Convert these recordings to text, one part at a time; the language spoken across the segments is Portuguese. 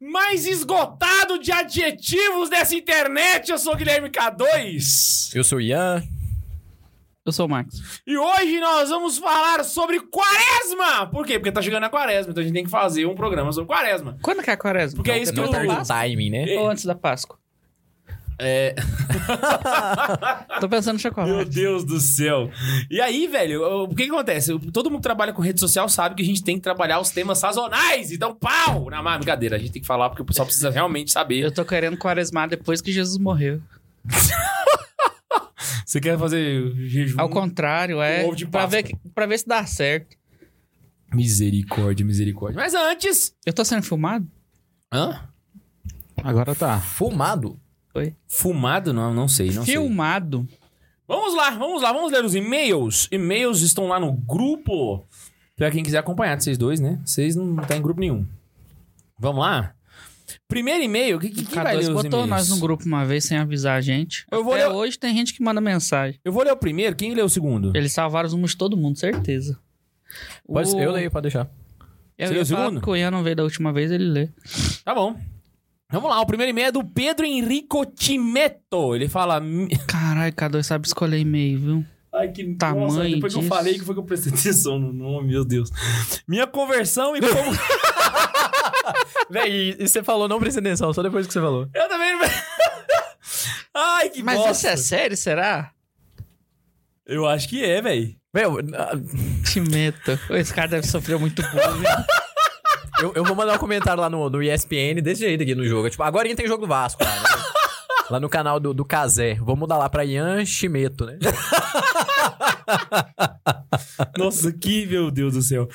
mais esgotado de adjetivos dessa internet. Eu sou o Guilherme K2. Eu sou o Ian. Eu sou o Max. E hoje nós vamos falar sobre quaresma. Por quê? Porque tá chegando a quaresma, então a gente tem que fazer um programa sobre quaresma. Quando que é a quaresma? Porque é isso que eu- Páscoa timing, né? Ou antes da Páscoa? É... Tô pensando Meu em chocolate. Deus do céu. E aí, velho, o que, que acontece? Todo mundo que trabalha com rede social sabe que a gente tem que trabalhar os temas sazonais. Então, pau! Na má brincadeira, a gente tem que falar porque o pessoal precisa realmente saber. Eu tô querendo quaresmar depois que Jesus morreu. Você quer fazer jejum? Ao contrário, é. ovo de pra, ver, que- pra ver se dá certo. Misericórdia, misericórdia. Mas antes. Eu tô sendo filmado? Hã? Agora tá. Fumado. Fumado? Não, não sei, não sei. filmado. Vamos lá, vamos lá, vamos ler os e-mails. E-mails estão lá no grupo. Pra quem quiser acompanhar de vocês dois, né? Vocês não estão em grupo nenhum. Vamos lá? Primeiro e-mail, que, que, que vai K2 ler os botou e-mails? nós no grupo uma vez sem avisar a gente. Eu vou Até ler- hoje tem gente que manda mensagem. Eu vou ler o primeiro, quem lê o segundo? Eles salvaram os números de todo mundo, certeza. Pode, O- Eu leio, pode deixar. Eu Você lê ia o falar segundo? que o Ian não veio da última vez, ele lê. Tá bom. Vamos lá, o primeiro e-mail é do Pedro Henrico Timeto. Ele fala... Caralho, K2 sabe escolher e-mail, viu? Ai, que Tamanho nossa, depois que eu disso. falei que foi que eu prestei atenção no nome, meu Deus. Minha conversão e como... Véi, e, e você falou não presta atenção, só depois que você falou. eu também... não- Ai, que Mas bosta. isso é sério, será? Eu acho que é. Véi, eu, ah, Te meto. Esse cara deve sofrer muito bullying. eu, eu vou mandar um comentário lá no, no ESPN desse jeito aqui no jogo. Tipo, agora tem jogo do Vasco né? Lá no canal do, do Casé. Vou mudar lá pra Ian Chimeto, né? Nossa, que meu Deus do céu.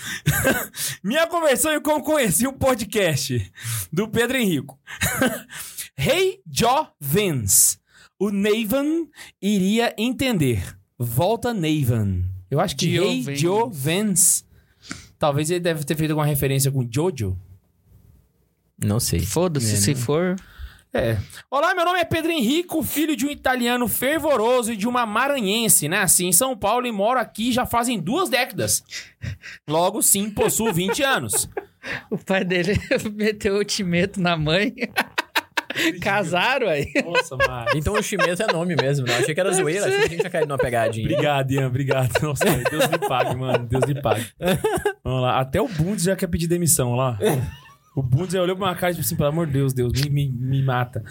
Minha conversão e como conheci o podcast do Pedro Henrico. Hey Jovens. O Navan iria entender. Volta Navan. Eu acho que Hey Jovens. Jovens. Talvez ele deve ter feito alguma referência com Jojo. Não sei. Foda-se, É, se né? for. É. Olá, meu nome é Pedro Henrico, filho de um italiano fervoroso e de uma maranhense. Nasci em São Paulo e moro aqui já fazem duas décadas. Logo, sim, possuo 20 anos. O pai dele meteu o timeto na mãe. Casaram aí. Nossa, Mari. Então o Chimeto é nome mesmo, não? Achei que era zoeira, achei que a gente tinha caído numa pegadinha. Obrigado, Ian, obrigado. Nossa, Deus me pague, mano. Deus me pague. Vamos lá. Até o Bundes já quer pedir demissão lá. O Bundes olhou pra uma cara e disse assim, pelo amor de Deus, Deus, me, me, me mata.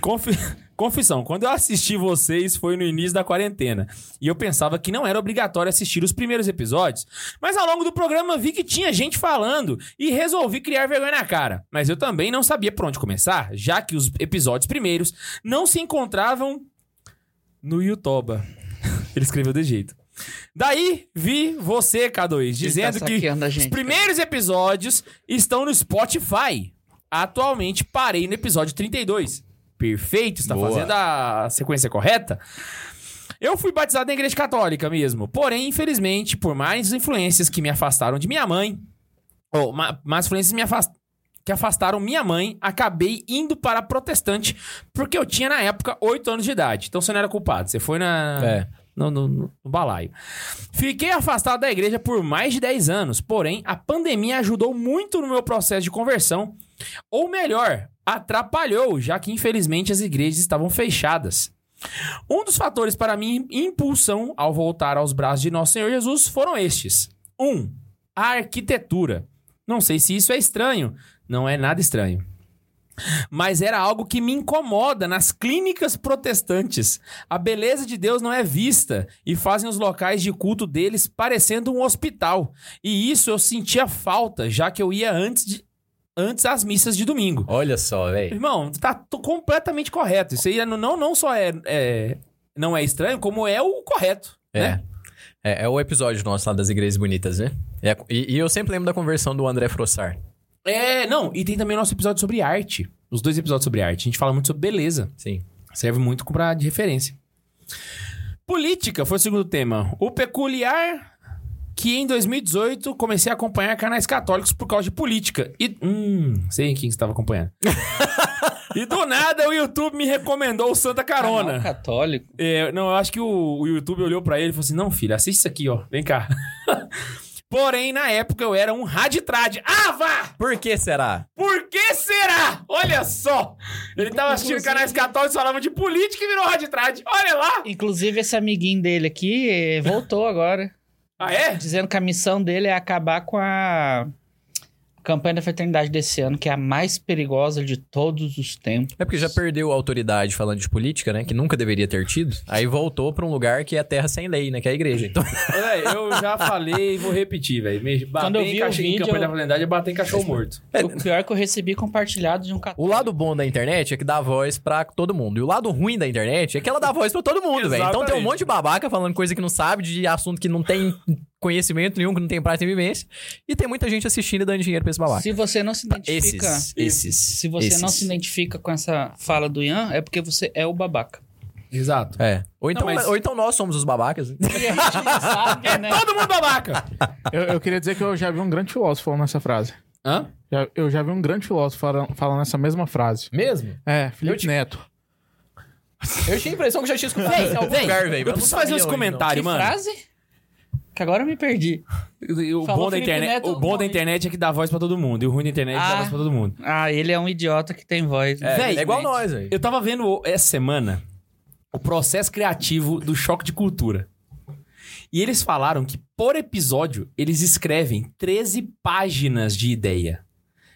Confi- Confissão, quando eu assisti vocês foi no início da quarentena. E eu pensava que não era obrigatório assistir os primeiros episódios. Mas ao longo do programa vi que tinha gente falando e resolvi criar vergonha na cara. Mas eu também não sabia por onde começar, já que os episódios primeiros não se encontravam no YouTube. Ele escreveu de jeito. Daí vi você, K2, dizendo tá que a os gente, primeiros episódios estão no Spotify. Atualmente parei no episódio 32. Perfeito, está Boa. fazendo a sequência correta? Eu fui batizado na igreja católica mesmo. Porém, infelizmente, por mais influências que me afastaram de minha mãe, ou ma- mais influências me afast- que afastaram minha mãe, acabei indo para a protestante, porque eu tinha na época 8 anos de idade. Então você não era culpado, você foi na É. no, no- no- balaio. Fiquei afastado da igreja por mais de 10 anos, porém, a pandemia ajudou muito no meu processo de conversão. Ou melhor, atrapalhou, já que infelizmente as igrejas estavam fechadas. Um dos fatores para minha impulsão ao voltar aos braços de Nosso Senhor Jesus foram estes: 1. Um, a arquitetura. Não sei se isso é estranho, não é nada estranho. Mas era algo que me incomoda nas clínicas protestantes. A beleza de Deus não é vista e fazem os locais de culto deles parecendo um hospital. E isso eu sentia falta, já que eu ia antes de antes às missas de domingo. Olha só, velho. Irmão, tá completamente correto. Isso aí não, não, não só é, é- não é estranho, como é o correto. É. né? é. É o episódio nosso lá das igrejas bonitas, né? É, e, e eu sempre lembro da conversão do André Frossar. É, não, e tem também o nosso episódio sobre arte. Os dois episódios sobre arte. A gente fala muito sobre beleza. Sim. Serve muito pra, de referência. Política foi o segundo tema. O peculiar que em 2018 comecei a acompanhar canais católicos por causa de política. E. Hum, sei quem estava acompanhando. e do nada o YouTube me recomendou o Santa Carona. Canal católico. É, não, eu acho que o, o YouTube olhou pra ele e falou assim: Não, filho, assiste isso aqui, ó. Vem cá. Porém, na época eu era um raditrad. Ah, vá! Por que será? Por que será? Olha só! Ele tava assistindo Inclusive- canais católicos, falava de política e virou raditrad. Olha lá! Inclusive, esse amiguinho dele aqui eh, voltou agora. Ah, é? Dizendo que a missão dele é acabar com a campanha da fraternidade desse ano, que é a mais perigosa de todos os tempos. É porque já perdeu a autoridade falando de política, né? Que nunca deveria ter tido. Aí voltou pra um lugar que é terra sem lei, né? Que é a igreja. Então, Véi, eu já falei e vou repetir, velho. Quando eu vi o em vídeo, campanha da eu- validade é bater em cachorro morto. O pior é que eu recebi compartilhado de um o católico. lado bom da internet é que dá voz pra todo mundo. E o lado ruim da internet é que ela dá voz pra todo mundo, velho. Então tem um monte de babaca falando coisa que não sabe, de assunto que não tem conhecimento nenhum, que não tem prática de vivência. E tem muita gente assistindo e dando dinheiro pra esse babaca. Se você não se identifica... Esses, esses. Se você não esses. se identifica com essa fala do Ian, é porque você é o babaca. Exato. É. Ou então, mas- ou então nós somos os babacas. E a gente não sabe, né? Todo mundo babaca! Eu, eu queria dizer que eu já vi um grande filósofo falando essa frase. Hã? Já- eu já vi um grande filósofo falando, falando essa mesma frase. Mesmo? É, Felipe Neto. Eu tinha a impressão que já tinha escutado isso em algum Véi, lugar, velho. eu preciso fazer uns comentários, Que mano. frase? Que agora eu me perdi. O Falou bom, da Felipe internet, Neto, o bom da internet é que dá voz pra todo mundo. E o ruim da internet é que dá Ah. voz pra todo mundo. Ah, ele é um idiota que tem voz. né? É, Véi, é igual nós, velho. Eu tava vendo essa semana o processo criativo do Choque de Cultura. E eles falaram que, por episódio, eles escrevem 13 páginas de ideia.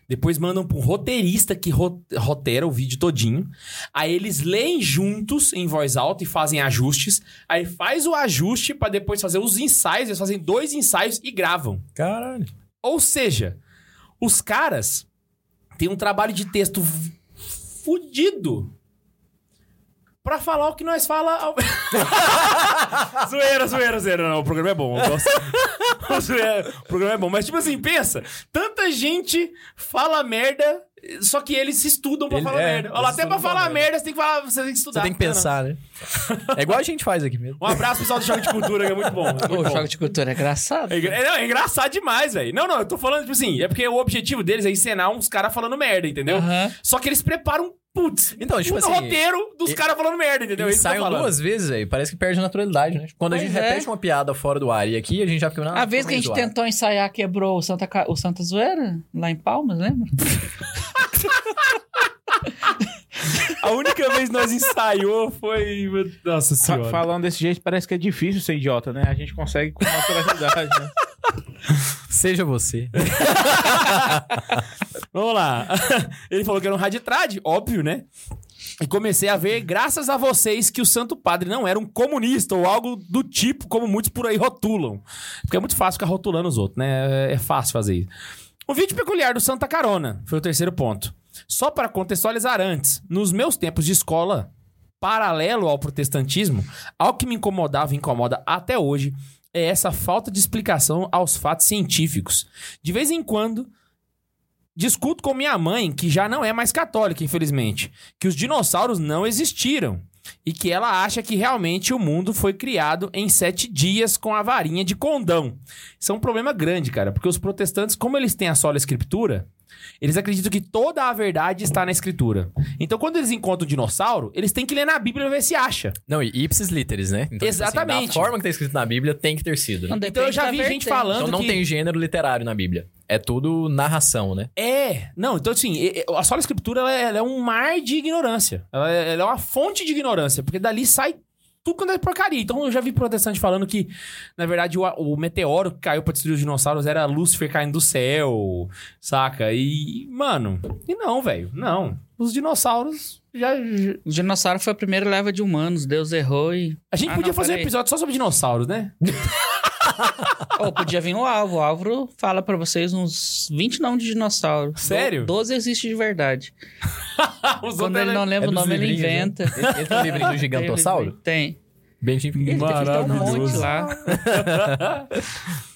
Depois mandam pra um roteirista que ro- roteira o vídeo todinho. Aí eles leem juntos em voz alta e fazem ajustes. Aí faz o ajuste pra depois fazer os ensaios. Eles fazem dois ensaios e gravam. Caralho. Ou seja, os caras têm um trabalho de texto fudido pra falar o que nós fala. ao- zoeira, zoeira, zoeira. Não, o programa é bom. Eu gosto. O zoeira- o programa é bom. Mas, tipo assim, pensa. Tanta gente fala merda, só que eles se estudam pra Ele- falar é, merda. Olha até pra falar merda. merda, você tem que, falar, você tem que estudar. Você tem que pensar, né? É igual a gente faz aqui mesmo. Um abraço, pessoal do Choque de Cultura, que é muito bom. muito O choque de cultura é engraçado. É, é, não, é engraçado demais, velho. Não, não, eu tô falando, tipo assim, é porque o objetivo deles é encenar uns caras falando merda, entendeu? Aham. Só que eles preparam, putz, Então, tipo assim, roteiro dos caras falando merda, entendeu? É Ensaiam falando. duas vezes, velho. Parece que perde a naturalidade, né? Quando a Pois gente é. repete uma piada fora do ar e aqui a gente já fica... Ah, A vez que a gente tentou ensaiar, quebrou o Santa, Ca- o Santa Zoeira, lá em Palmas, lembra? A única vez que nós ensaiou foi. Nossa senhora. falando desse jeito, parece que é difícil ser idiota, né? A gente consegue com naturalidade, né? Seja você. Vamos lá. Ele falou que era um raditrad, óbvio, né? E comecei a ver, graças a vocês, que o Santo Padre não era um comunista ou algo do tipo, como muitos por aí rotulam. Porque é muito fácil ficar rotulando os outros, né? É fácil fazer isso. O vídeo peculiar do Santa Carona foi o terceiro ponto. Só para contextualizar antes, nos meus tempos de escola, paralelo ao protestantismo, algo que me incomodava e incomoda até hoje é essa falta de explicação aos fatos científicos. De vez em quando, discuto com minha mãe, que já não é mais católica, infelizmente, que os dinossauros não existiram e que ela acha que realmente o mundo foi criado em sete dias com a varinha de condão. Isso é um problema grande, cara, porque os protestantes, como eles têm a sola escritura, eles acreditam que toda a verdade está na escritura. Então, quando eles encontram um dinossauro, eles têm que ler na Bíblia e ver se acha. Não, e ipsis literis, né? Então, tipo assim, Exatamente. da forma que tá escrito na Bíblia, tem que ter sido. Né? Então eu já vi gente falando Então não que... tem gênero literário na Bíblia. É tudo narração, né? É, não, então assim, a sola escritura ela é, ela é um mar de ignorância. Ela é, ela é uma fonte de ignorância, porque dali sai tudo quando é porcaria. Então eu já vi protestante falando que, na verdade, o, o meteoro que caiu pra destruir os dinossauros era Lúcifer caindo do céu, saca? E, mano, e não, velho, não. Os dinossauros já. já- O dinossauro foi a primeira leva de humanos, Deus errou e... A gente Ah, podia não, fazer um episódio só sobre dinossauros, né? Ou podia vir o Álvaro. O Álvaro fala pra vocês uns 20 nomes de dinossauro. Sério? Do- 12 existe de verdade. Os Quando ele não lembra é o nome, ele né? inventa. Esse é o livrinho do gigantossauro? Tem. Bem tipo... Ele tem um monte Maravilhoso. lá.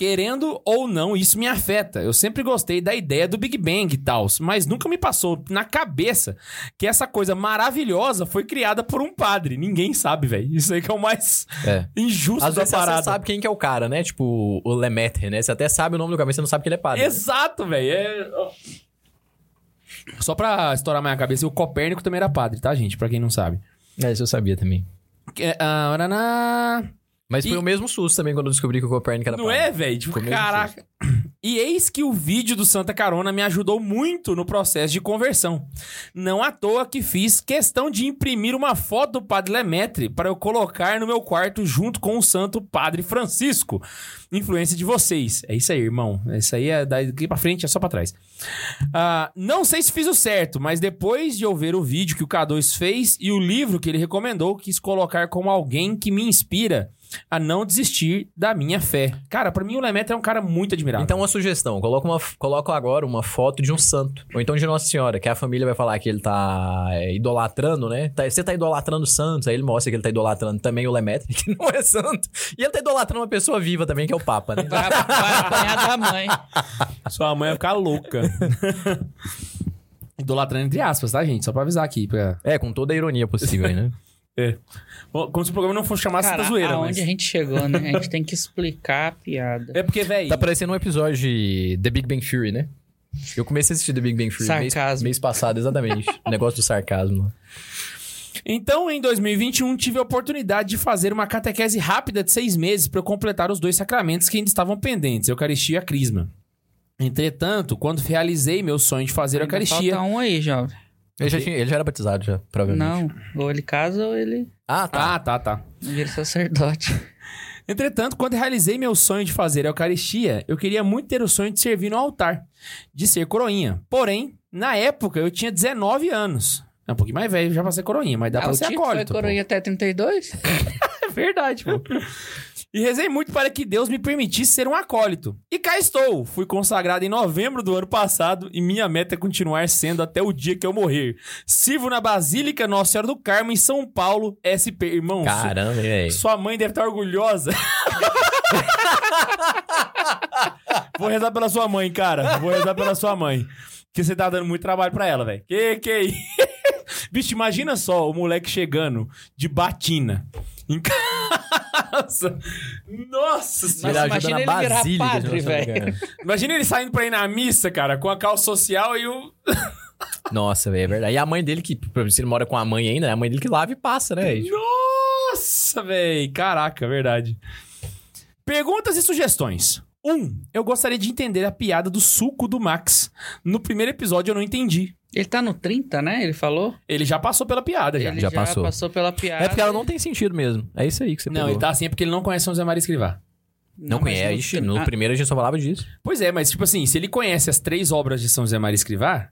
Querendo ou não, isso me afeta. Eu sempre gostei da ideia do Big Bang e tal, mas nunca me passou na cabeça que essa coisa maravilhosa foi criada por um padre. Ninguém sabe, velho. Isso aí que é o mais É. injusto Às da vezes você parada. sabe quem que é o cara, né? Tipo, o Lemaitre, né? Você até sabe o nome do cara, mas você não sabe que ele é padre. Exato, velho. É... Só pra estourar minha cabeça, o Copérnico também era padre, tá, gente? Pra quem não sabe. É, isso eu sabia também. É, ah, Mas foi E- o mesmo susto também quando eu descobri que o Copérnico era Não é, velho? Tipo, Foi caraca. E eis que o vídeo do Santa Carona me ajudou muito no processo de conversão. Não à toa que fiz questão de imprimir uma foto do Padre Lemaitre para eu colocar no meu quarto junto com o Santo Padre Francisco. Influência de vocês. É isso aí, irmão. Isso aí é daqui pra frente, é só pra trás. Ah, não sei se fiz o certo, mas depois de eu ver o vídeo que o K2 fez e o livro que ele recomendou, quis colocar como alguém que me inspira a não desistir da minha fé. Cara, pra mim o Lemaitre é um cara muito admirável. Então, uma sugestão. Coloca, uma, coloca agora uma foto de um santo. Ou então de Nossa Senhora, que a família vai falar que ele tá é, idolatrando, né? Tá- você tá idolatrando santos, aí ele mostra que ele tá idolatrando também o Lemaitre, que não é santo. E ele tá idolatrando uma pessoa viva também, que é o Papa, né? Vai, vai apanhar da mãe. Sua mãe vai ficar louca. Idolatrando entre aspas, tá, gente? Só pra avisar aqui. Pra... É, com toda a ironia possível aí, né? É. Como se o programa não fosse chamar Cara, Santa Zoeira, aonde mas... a gente chegou, né? A gente tem que explicar a piada. É porque, velho... Tá parecendo um episódio de The Big Bang Theory, né? Eu comecei a assistir The Big Bang Theory mês, mês passado, exatamente. o negócio do sarcasmo. Então, em 2021, tive a oportunidade de fazer uma catequese rápida de seis meses para eu completar os dois sacramentos que ainda estavam pendentes, a Eucaristia e a Crisma. Entretanto, quando realizei meu sonho de fazer a Ainda Eucaristia... Falta um aí, jovem. Ele já, tinha- ele já era batizado, já, provavelmente. Não, ou ele casa ou ele Ah, tá. Ah, tá, tá. vira sacerdote. Entretanto, quando realizei meu sonho de fazer a Eucaristia, eu queria muito ter o sonho de servir no altar, de ser coroinha. Porém, na época, eu tinha 19 anos. É um pouquinho mais velho já pra ser coroinha, mas dá Ah, pra ser Tito foi acólito. pô. coroinha até 32? É verdade, pô. E rezei muito para que Deus me permitisse ser um acólito. E cá estou. Fui consagrado em novembro do ano passado e minha meta é continuar sendo até o dia que eu morrer. Sirvo na Basílica Nossa Senhora do Carmo, em São Paulo, SP. Irmão, Caramba, velho. Sua mãe deve estar orgulhosa. Vou rezar pela sua mãe, cara. Vou rezar pela sua mãe. Porque você tá dando muito trabalho pra ela, velho. Que que é isso? Bicho, imagina só o moleque chegando de batina em casa. Nossa senhora. Imagina ele virar padre, velho. Imagina ele saindo pra ir na missa, cara, com a calça social e o... Nossa, velho, é verdade. E a mãe dele, que se ele mora com a mãe ainda, é a mãe dele que lava e passa, né? Nossa, velho. Caraca, verdade. Perguntas e sugestões. Um, eu gostaria de entender a piada do suco do Max. No primeiro episódio eu não entendi. Ele tá no 30, né? Ele falou? Ele já passou pela piada, já. Ele já já, passou. passou. pela piada. É porque ela não tem sentido mesmo. É isso aí que você Não, pegou. ele tá assim é porque ele não conhece São José Maria Escrivá. Não, mas conhece. Ixi, no Ah, primeiro a gente só falava disso. Pois é, mas tipo assim, se ele conhece as três obras de São José Maria Escrivá,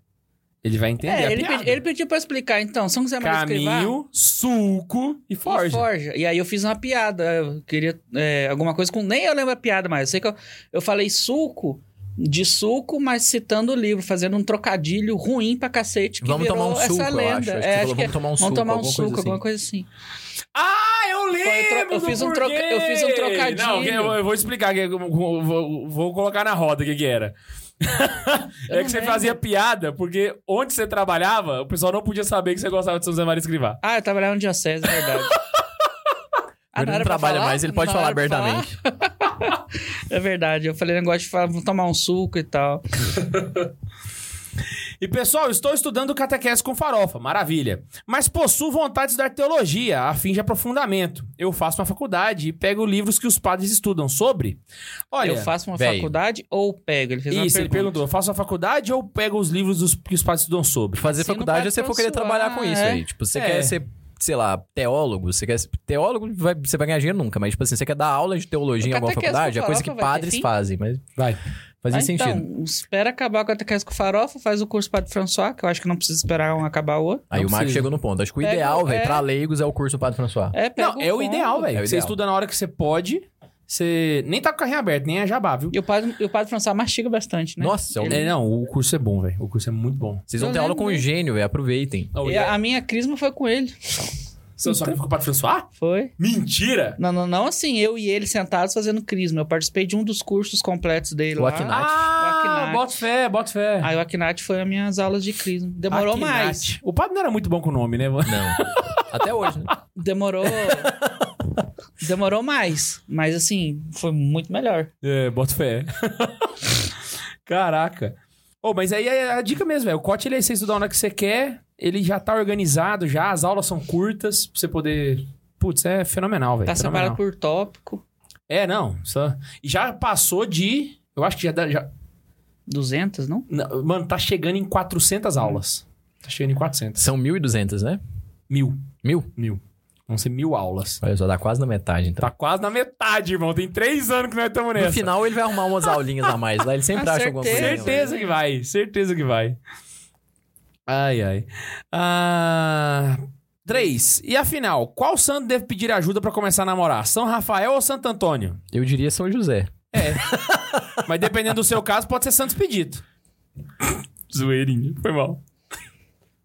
ele vai entender É, a ele, piada. pedi- ele pediu pra explicar, então. São José Maria Escrivá Caminho, suco e e forja. forja. E aí eu fiz uma piada. Eu queria é, alguma coisa com... Nem eu lembro a piada, mas eu sei que eu, eu falei suco de suco, mas citando o livro, fazendo um trocadilho ruim pra cacete que Vamos virou tomar um essa suco, eu lenda. acho. Acho É, falou, vamos tomar um vamos suco, tomar um alguma suco, coisa assim. alguma coisa assim. Ah, eu lembro! eu fiz um troca- eu fiz um trocadilho. Não, eu, vou explicar, eu vou, vou- colocar na roda o que, que era. é que você lembro. fazia piada, porque onde você trabalhava, o pessoal não podia saber que você gostava de São José Maria Escrivá. Ah, eu trabalhava no Diocese, é verdade. Ah, ele não trabalha falar? mais, ele pode falar abertamente. É verdade. Eu falei negócio de falar, vamos tomar um suco e tal. E pessoal, estou estudando catequese com farofa, maravilha. Mas possuo vontade de estudar teologia, a fim de aprofundamento. Eu faço uma faculdade e pego livros que os padres estudam sobre. Olha, eu faço uma véi. faculdade ou pego? Ele fez uma isso, ele pergunta. perguntou: eu faço a faculdade ou pego os livros dos, que os padres estudam sobre? Fazer Assina o faculdade é você for querer trabalhar com isso é. aí. Tipo, você É. quer ser, sei lá, teólogo, você quer. Teólogo, vai, você vai ganhar dinheiro nunca, mas tipo assim, você quer dar aula de teologia em O alguma faculdade, é coisa que padres fazem, mas Vai. fazia Ah, sentido. Então, espera acabar com a catequese com farofa, faz o curso Padre François, que eu acho que não precisa esperar um acabar o outro. Aí Não o Marcos precisa. chegou no ponto. Acho que o Pega ideal, o- velho, é. pra leigos é o curso Padre François. É, pega Não, é o ideal, velho. É o você ideal. estuda na hora que você pode. Você nem tá com o carrinho aberto, nem é jabá, viu? E o Padre, e o padre François mastiga bastante, né? Nossa, é um- É, não, o curso é bom, velho. O curso é muito bom. vocês vão Eu ter aula com um dele. gênio, velho. Aproveitem. Oh, E yeah. a, a minha crisma foi com ele. Seu só ficou pra transar? Foi. Mentira! Não, não, não assim, eu e ele sentados fazendo crisma. Eu participei de um dos cursos completos dele O lá. Ah, Akhenaten. bota fé, bota fé. Aí o Akhenaten foi as minhas aulas de crisma. Demorou mais. O padre não era muito bom com o nome, né, mano? Não. Até hoje, né? Demorou. Demorou mais. Mas assim, foi muito melhor. É, bota fé. Caraca. Ô, mas aí é a dica mesmo, velho. O COT, ele é você estudar onde que você quer, ele já tá organizado, já as aulas são curtas, pra você poder... Putz, é fenomenal, velho. Tá fenomenal. separado por tópico. É, não. Só... E já passou de... Eu acho que já... dá- já... 200, não? não, Mano, tá chegando em 400 aulas. Tá chegando em 400. São 1.200, né? Mil. Mil? Mil. Vão ser mil aulas. Olha só, dá quase na metade, então. Tá quase na metade, irmão. Tem três anos que nós estamos No nessa. final, ele vai arrumar umas aulinhas a mais lá. Ele sempre acha alguma coisa. certeza. Que vai, certeza que vai. Ai, ai. Ah, três. E afinal, qual santo deve pedir ajuda pra começar a namorar? São Rafael ou Santo Antônio? Eu diria São José. Mas dependendo do seu caso, pode ser Santo Expedito. Zoeirinho. Foi mal.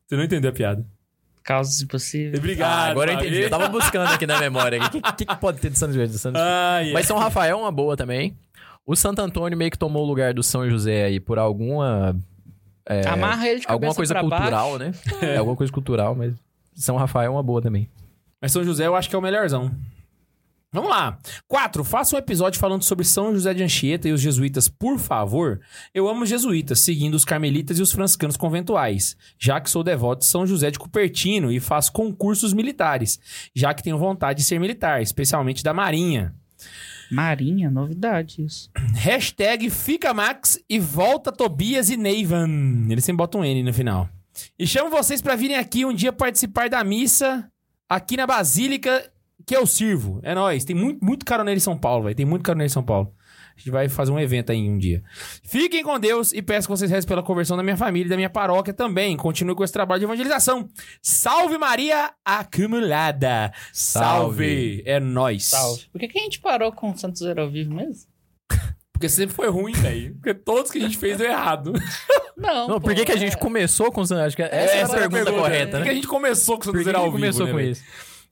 Você não entendeu a piada. Causas impossíveis. Obrigado. Ah, agora eu entendi. Eu tava buscando aqui na memória. O que, que, que pode ter de São José? De Santo... Ai, ai. Mas São Rafael é uma boa também. O Santo Antônio meio que tomou o lugar do São José aí por alguma... Amarra ele de alguma coisa pra cultural, baixo. né? É. Alguma coisa cultural, mas São Rafael é uma boa também. Mas São José eu acho que é o melhorzão. Vamos lá. Quatro, faça um episódio falando sobre São José de Anchieta e os jesuítas, por favor. Eu amo os jesuítas, seguindo os carmelitas e os franciscanos conventuais, já que sou devoto de São José de Cupertino e faço concursos militares, já que tenho vontade de ser militar, especialmente da Marinha. Marinha, novidade isso. Hashtag fica Max e volta Tobias e Neivan. Eles sempre botam um N no final. E chamo vocês pra virem aqui um dia participar da missa aqui na Basílica que eu sirvo. É nóis. Tem muito, muito caroneiro em São Paulo, velho. Tem muito caroneiro em São Paulo. A gente vai fazer um evento aí um dia. Fiquem com Deus e peço que vocês rezem pela conversão da minha família e da minha paróquia também. Continue com esse trabalho de evangelização. Salve Maria acumulada. Salve. Salve. É nóis. Salve. Por que, que a gente parou com o Santos Zero ao vivo mesmo? Porque sempre foi ruim, velho. Porque todos que a gente fez deu errado. Não, Não, pô, por que, que a é- gente começou com... Acho que essa, é a pergunta, correta, Por que né? a gente começou com o Santos Zero a ao gente vivo, começou né, com velho? isso?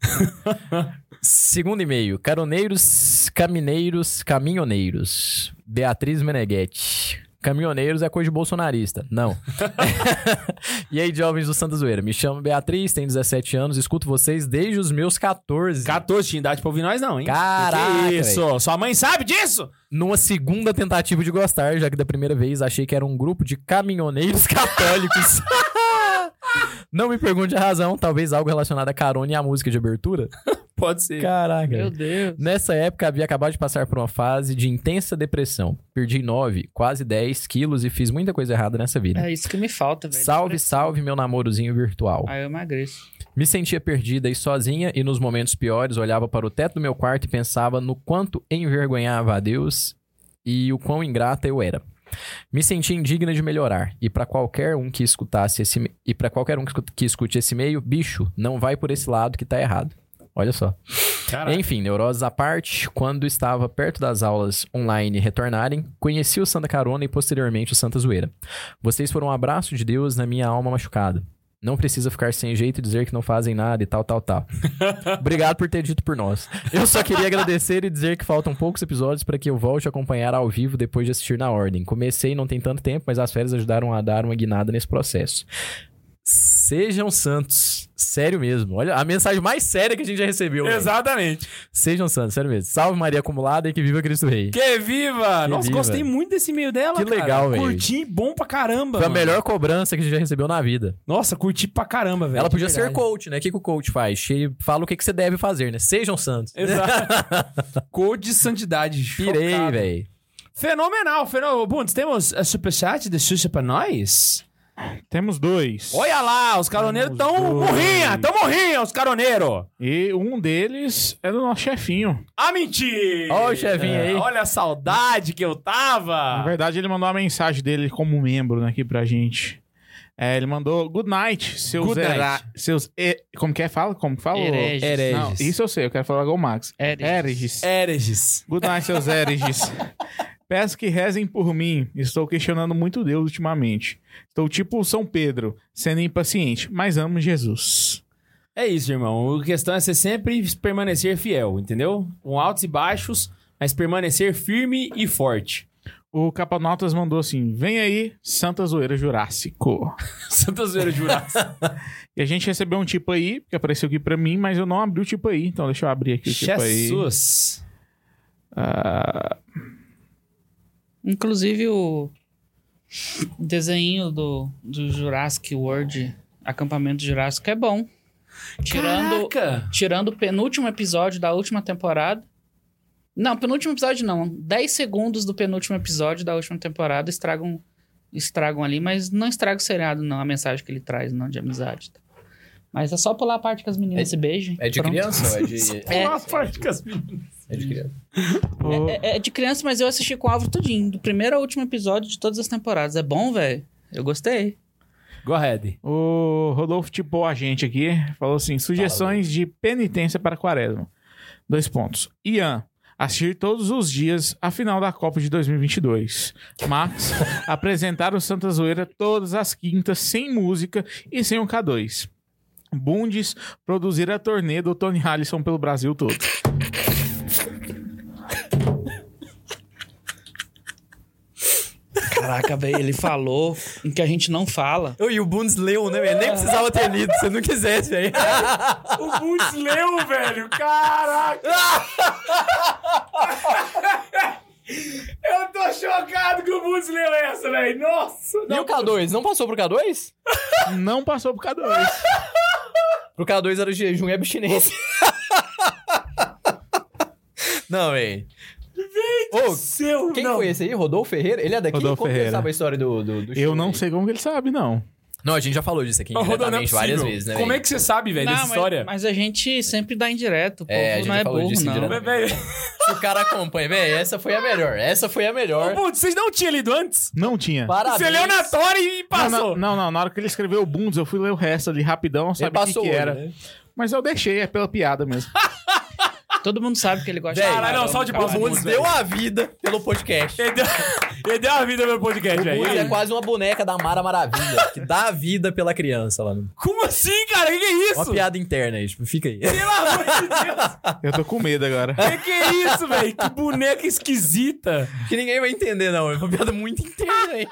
Segundo e-mail. Caroneiros, camineiros, caminhoneiros. Beatriz Meneghetti. Caminhoneiros é coisa de bolsonarista. Não. e aí, jovens do Santa Zoeira. Me chamo Beatriz, tenho 17 anos, escuto vocês desde os meus 14. 14 tinha idade pra ouvir nós, não, hein? Caraca, Que isso? Sua mãe sabe disso? Numa segunda tentativa de gostar, já que da primeira vez achei que era um grupo de caminhoneiros católicos. Não me pergunte a razão, talvez algo relacionado a carona e a música de abertura. Pode ser. Caraca. Meu Deus. Nessa época, havia acabado de passar por uma fase de intensa depressão. Perdi 9, quase 10 quilos e fiz muita coisa errada nessa vida. É isso que me falta, velho. Salve, salve, meu namorozinho virtual. Aí eu emagreço. Me sentia perdida e sozinha, e nos momentos piores olhava para o teto do meu quarto e pensava no quanto envergonhava a Deus e o quão ingrata eu era. Me sentia indigna de melhorar, e para qualquer um que escutasse esse e para qualquer um que escute esse meio, bicho, não vai por esse lado que tá errado. Olha só. Caraca. Enfim, neuroses à parte, quando estava perto das aulas online retornarem, conheci o Santa Carona e posteriormente o Santa Zoeira. Vocês foram um abraço de Deus na minha alma machucada. Não precisa ficar sem jeito e dizer que não fazem nada e tal, tal, tal. Obrigado por ter dito por nós. Eu só queria agradecer e dizer que faltam poucos episódios para que eu volte a acompanhar ao vivo depois de assistir na ordem. Comecei não tem tanto tempo, mas as férias ajudaram a dar uma guinada nesse processo. Sejam santos. Sério mesmo. Olha, a mensagem mais séria que a gente já recebeu. Exatamente. Sejam santos, sério mesmo. Salve Maria acumulada e que viva Cristo Rei. Que viva! Que Nossa, viva. gostei muito desse e-mail dela, Que cara. legal, velho. Curti bom pra caramba, Foi a mano. melhor cobrança que a gente já recebeu na vida. Nossa, curti pra caramba, velho. Ela podia ser coach, né? O que, que o coach faz? Fala o que, que você deve fazer, né? Sejam santos. Exato. Code de santidade. Pirei, velho. Fenomenal, fenomenal. Bundes, temos a superchat de Xuxa pra nós? Temos dois. Olha lá, os caroneiros Temos tão dois. morrinha, tão morrinha, os caroneiros. E um deles é do nosso chefinho. Ah, mentira! Ó o chefinho aí. Olha a saudade que eu Na tava. verdade, ele mandou uma mensagem dele como membro né, aqui pra gente. É, ele mandou Good night, seus Good era- night. seus e- como que é? Fala, como que fala? Hereges. Hereges. Não, isso eu sei, eu quero falar igual o Max. Hereges. Hereges. Hereges. Good night, seus hereges. Peço que rezem por mim. Estou questionando muito Deus ultimamente. Estou tipo São Pedro, sendo impaciente, mas amo Jesus. É isso, irmão. A questão é você sempre permanecer fiel, entendeu? Com altos e baixos, mas permanecer firme e forte. O Capanautas mandou assim: vem aí, Santa Zoeira Jurássico. Santa Zoeira Jurássico. E a gente recebeu um tipo aí, que apareceu aqui pra mim, mas eu não abri o tipo aí. Então deixa eu abrir aqui o tipo aí. Jesus. Ah, Inclusive o desenho do, do Jurassic World, acampamento Jurássico, é bom. Tirando, Caraca! tirando o penúltimo episódio da última temporada. Não, penúltimo episódio não. 10 segundos do penúltimo episódio da última temporada estragam, estragam ali, mas não estraga o seriado, não. A mensagem que ele traz, não, de amizade. Mas é só pular a parte que as meninas se beijam. É de Pronto. criança ou é de... É. Uma parte com as meninas. É de criança. o- É, é de criança, mas eu assisti com o Álvaro tudinho. Do primeiro ao último episódio de todas as temporadas. É bom, velho? Eu gostei. Go ahead. O Rodolfo tipou a gente aqui, falou assim: sugestões de penitência para quaresma. Dois pontos. Ian, assistir todos os dias a final da Copa de 2022. Max, apresentar o Santa Zoeira todas as quintas, sem música e sem o K2. Bundes, produzir a turnê do Tony Allison pelo Brasil todo. Caraca, velho, ele falou em que a gente não fala. Ô, E o Bundes leu, né, velho? Nem precisava ter lido, se não quisesse, velho. O Bundes leu, velho. Caraca! Eu tô chocado que o Bundes leu essa, velho. Nossa! E o K2? Não passou pro K2? Não passou pro K2. Pro K2 era o jejum e abstinência. não, velho. Ô, Seu, quem não. foi esse aí? Rodolfo Ferreira? Ele é daqui? Rodolfo Como que ele Ferreira. sabe a história do, do, do Eu não aí? sei como que ele sabe, não. Não, a gente já falou disso aqui Ô, Rodolfo, não é indiretamente várias possível. vezes, né, Como é que você sabe, velho, Não, dessa mas, história? mas a gente sempre dá indireto. O povo É, a gente não já é falou burro, disso não. Velho, Se o cara acompanha, velho, essa foi a melhor. Essa foi a melhor. Ô, Bundes, vocês não tinham lido antes? Não tinha. Parabéns. Você leu na Tora e Não, passou. não, não, não. Na hora que ele escreveu o Bundes, eu fui ler o resto ali rapidão, sabe o que, passou que olho, era. né? Mas eu deixei, é pela piada mesmo. Todo mundo sabe que ele gosta de Caralho, não, só de cara. O. Bundes deu a vida pelo podcast. Ele deu, ele deu a vida meu podcast, O Bundes é velho. quase uma boneca da Mara Maravilha, que dá a vida pela criança lá. no- Como assim, cara? Que que é isso? Uma piada interna aí, tipo, fica aí. Pelo amor de Deus. Eu tô com medo agora. Que que é isso, velho? Que boneca esquisita. Que ninguém vai entender, não. É uma piada muito interna aí.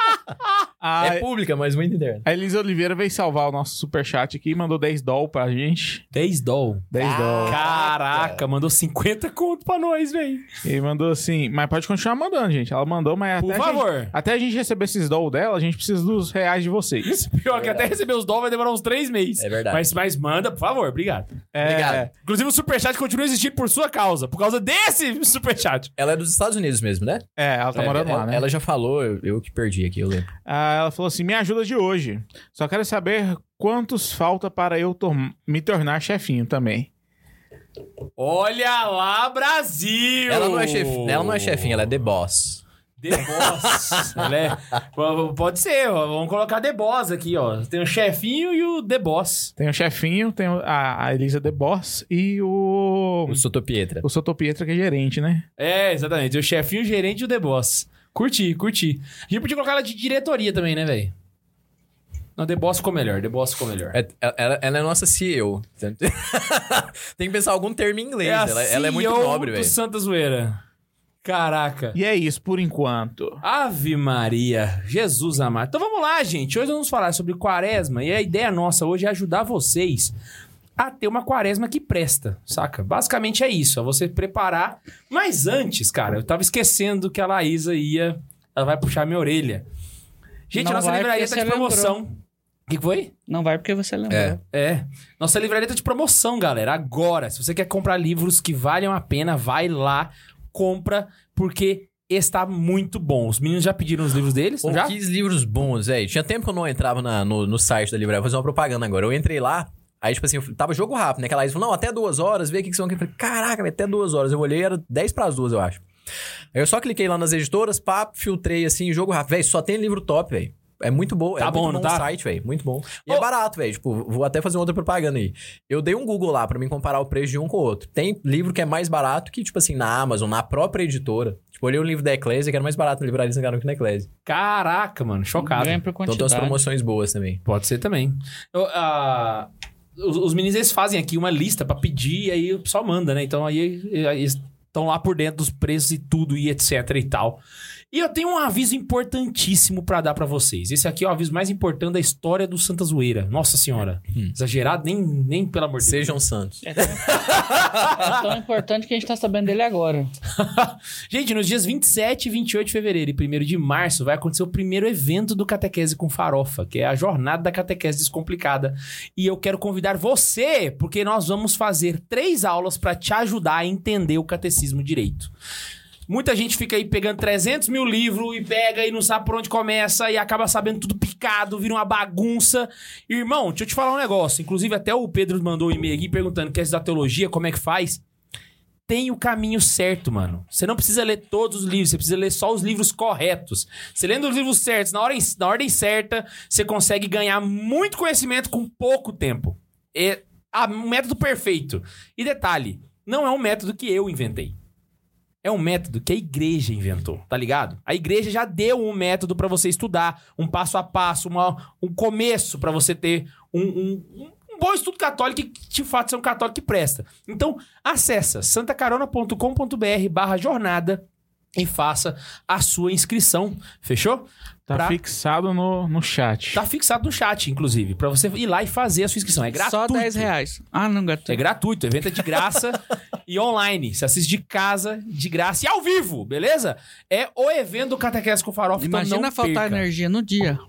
A, É pública, mas muito interna. a Elisa Oliveira veio salvar o nosso superchat aqui e mandou 10 doll pra gente. 10 doll. 10 doll. Caraca, mandou 50 conto pra nós, velho. E mandou assim, mas pode continuar mandando, gente. Ela mandou, mas Por até, A favor. gente, até a gente receber esses doll dela, a gente precisa dos reais de vocês. Pior que até receber os doll vai demorar uns 3 meses. É verdade. Mas, mas manda, por favor, obrigado. É, Obrigado. Inclusive o superchat continua existindo por sua causa. Por causa desse superchat. Ela é dos Estados Unidos mesmo, né? É, ela tá É, morando ela, lá, né? Ela já falou, eu, eu que perdi aqui, eu lembro. Ah, ela falou assim: me ajuda de hoje. Só quero saber quantos falta para eu tor- me tornar chefinho também. Olha lá, Brasil! Ela não é chefinha, ela não é chefinha, ela é the boss. The Boss. Ela é- Pode ser, ó. vamos colocar The Boss aqui, ó. Tem o chefinho e o The Boss. Tem o chefinho, tem a Elisa The Boss e o. O Sotopietra. O Sotopietra, que é gerente, né? É, exatamente. O chefinho, o gerente e o The Boss. Curti, curti. A gente podia colocar ela de diretoria também, né, velho? Não, The Boss ficou melhor. The Boss ficou melhor. É- ela, ela é nossa CEO. Tem que pensar algum termo em inglês. a ela, ela é muito CEO nobre, do velho. Santa Zoeira. Caraca. E é isso por enquanto. Ave Maria, Jesus amado. Então vamos lá, gente. Hoje vamos falar sobre quaresma e a ideia nossa hoje é ajudar vocês a ter uma quaresma que presta, saca? Basicamente é isso, é você preparar. Mas antes, cara, eu tava esquecendo que a Laísa ia. Ela vai puxar minha orelha. Gente, Não a nossa livraria tá de promoção. O que que foi? Não vai porque você lembrou. É. É. Nossa livraria tá de promoção, galera. Agora, se você quer comprar livros que valham a pena, vai lá, compra, porque está muito bom. Os meninos já pediram os livros deles, Pô, já? que livros bons, velho. Tinha tempo que eu não entrava na- no, no site da livraria. Vou fazer uma propaganda agora. Eu entrei lá, aí, tipo assim, eu tava jogo rápido, né? Aquela Laís falou, não, até duas horas, vê o que, que são aqui. Eu falei, caraca, até duas horas. Eu olhei, era 10 pras duas, eu acho. Aí eu só cliquei lá nas editoras, pá, filtrei assim, jogo rápido. Velho, só tem livro top, velho. É muito bom, Tá é bom, muito não bom tá? site, velho. Muito bom. E Ô- é barato, velho. Tipo, vou até fazer outra propaganda aí. Eu dei um Google lá pra mim comparar o preço de um com o outro. Tem livro que é mais barato que, tipo assim, na Amazon, na própria editora. Tipo, olhei o livro da Eclésia, que era mais barato na livraria que na Eclésia. Caraca, mano, chocado. Então tem umas promoções boas também. Pode ser também. Eu, ah, os, os meninos eles fazem aqui uma lista pra pedir e aí o pessoal manda, né? Então aí, aí eles estão lá por dentro dos preços e tudo e etc e tal. E eu tenho um aviso importantíssimo pra dar pra vocês. Esse aqui é o aviso mais importante da história do Santa Zoeira. Nossa senhora. Exagerado, nem, nem pelo amor de Deus. Sejam santos. É tão importante que a gente tá sabendo dele agora. Gente, nos dias 27 e 28 de fevereiro e 1 de março vai acontecer o primeiro evento do Catequese com Farofa, que é a jornada da Catequese Descomplicada. E eu quero convidar você, porque nós vamos fazer três aulas para te ajudar a entender o catecismo direito. Muita gente fica aí pegando 300 mil livros e pega e não sabe por onde começa e acaba sabendo tudo picado, vira uma bagunça. Irmão, deixa eu te falar um negócio. Inclusive, até o Pedro mandou um e-mail aqui perguntando quer estudar teologia, como é que faz tem o caminho certo, mano. Você não precisa ler todos os livros, você precisa ler só os livros corretos. Você lendo os livros certos, na, hora, na ordem certa, você consegue ganhar muito conhecimento com pouco tempo. É um método perfeito. E detalhe, não é um método que eu inventei. É um método que a igreja inventou, tá ligado? A igreja já deu um método pra você estudar, um passo a passo, uma- um começo pra você ter um- um- um bom estudo católico que de fato ser um católico que presta. Então, acessa santacarona.com.br barra jornada e faça a sua inscrição, fechou? Tá Pra- fixado no, no chat. Tá fixado no chat, inclusive, pra você ir lá e fazer a sua inscrição. É gratuito. Só 10 reais. Ah, não, gato. É gratuito, o evento é de graça e online. Você assiste de casa, de graça e ao vivo, beleza? É o evento do Catequese com Farofa, então Imagina não faltar perca. energia no dia.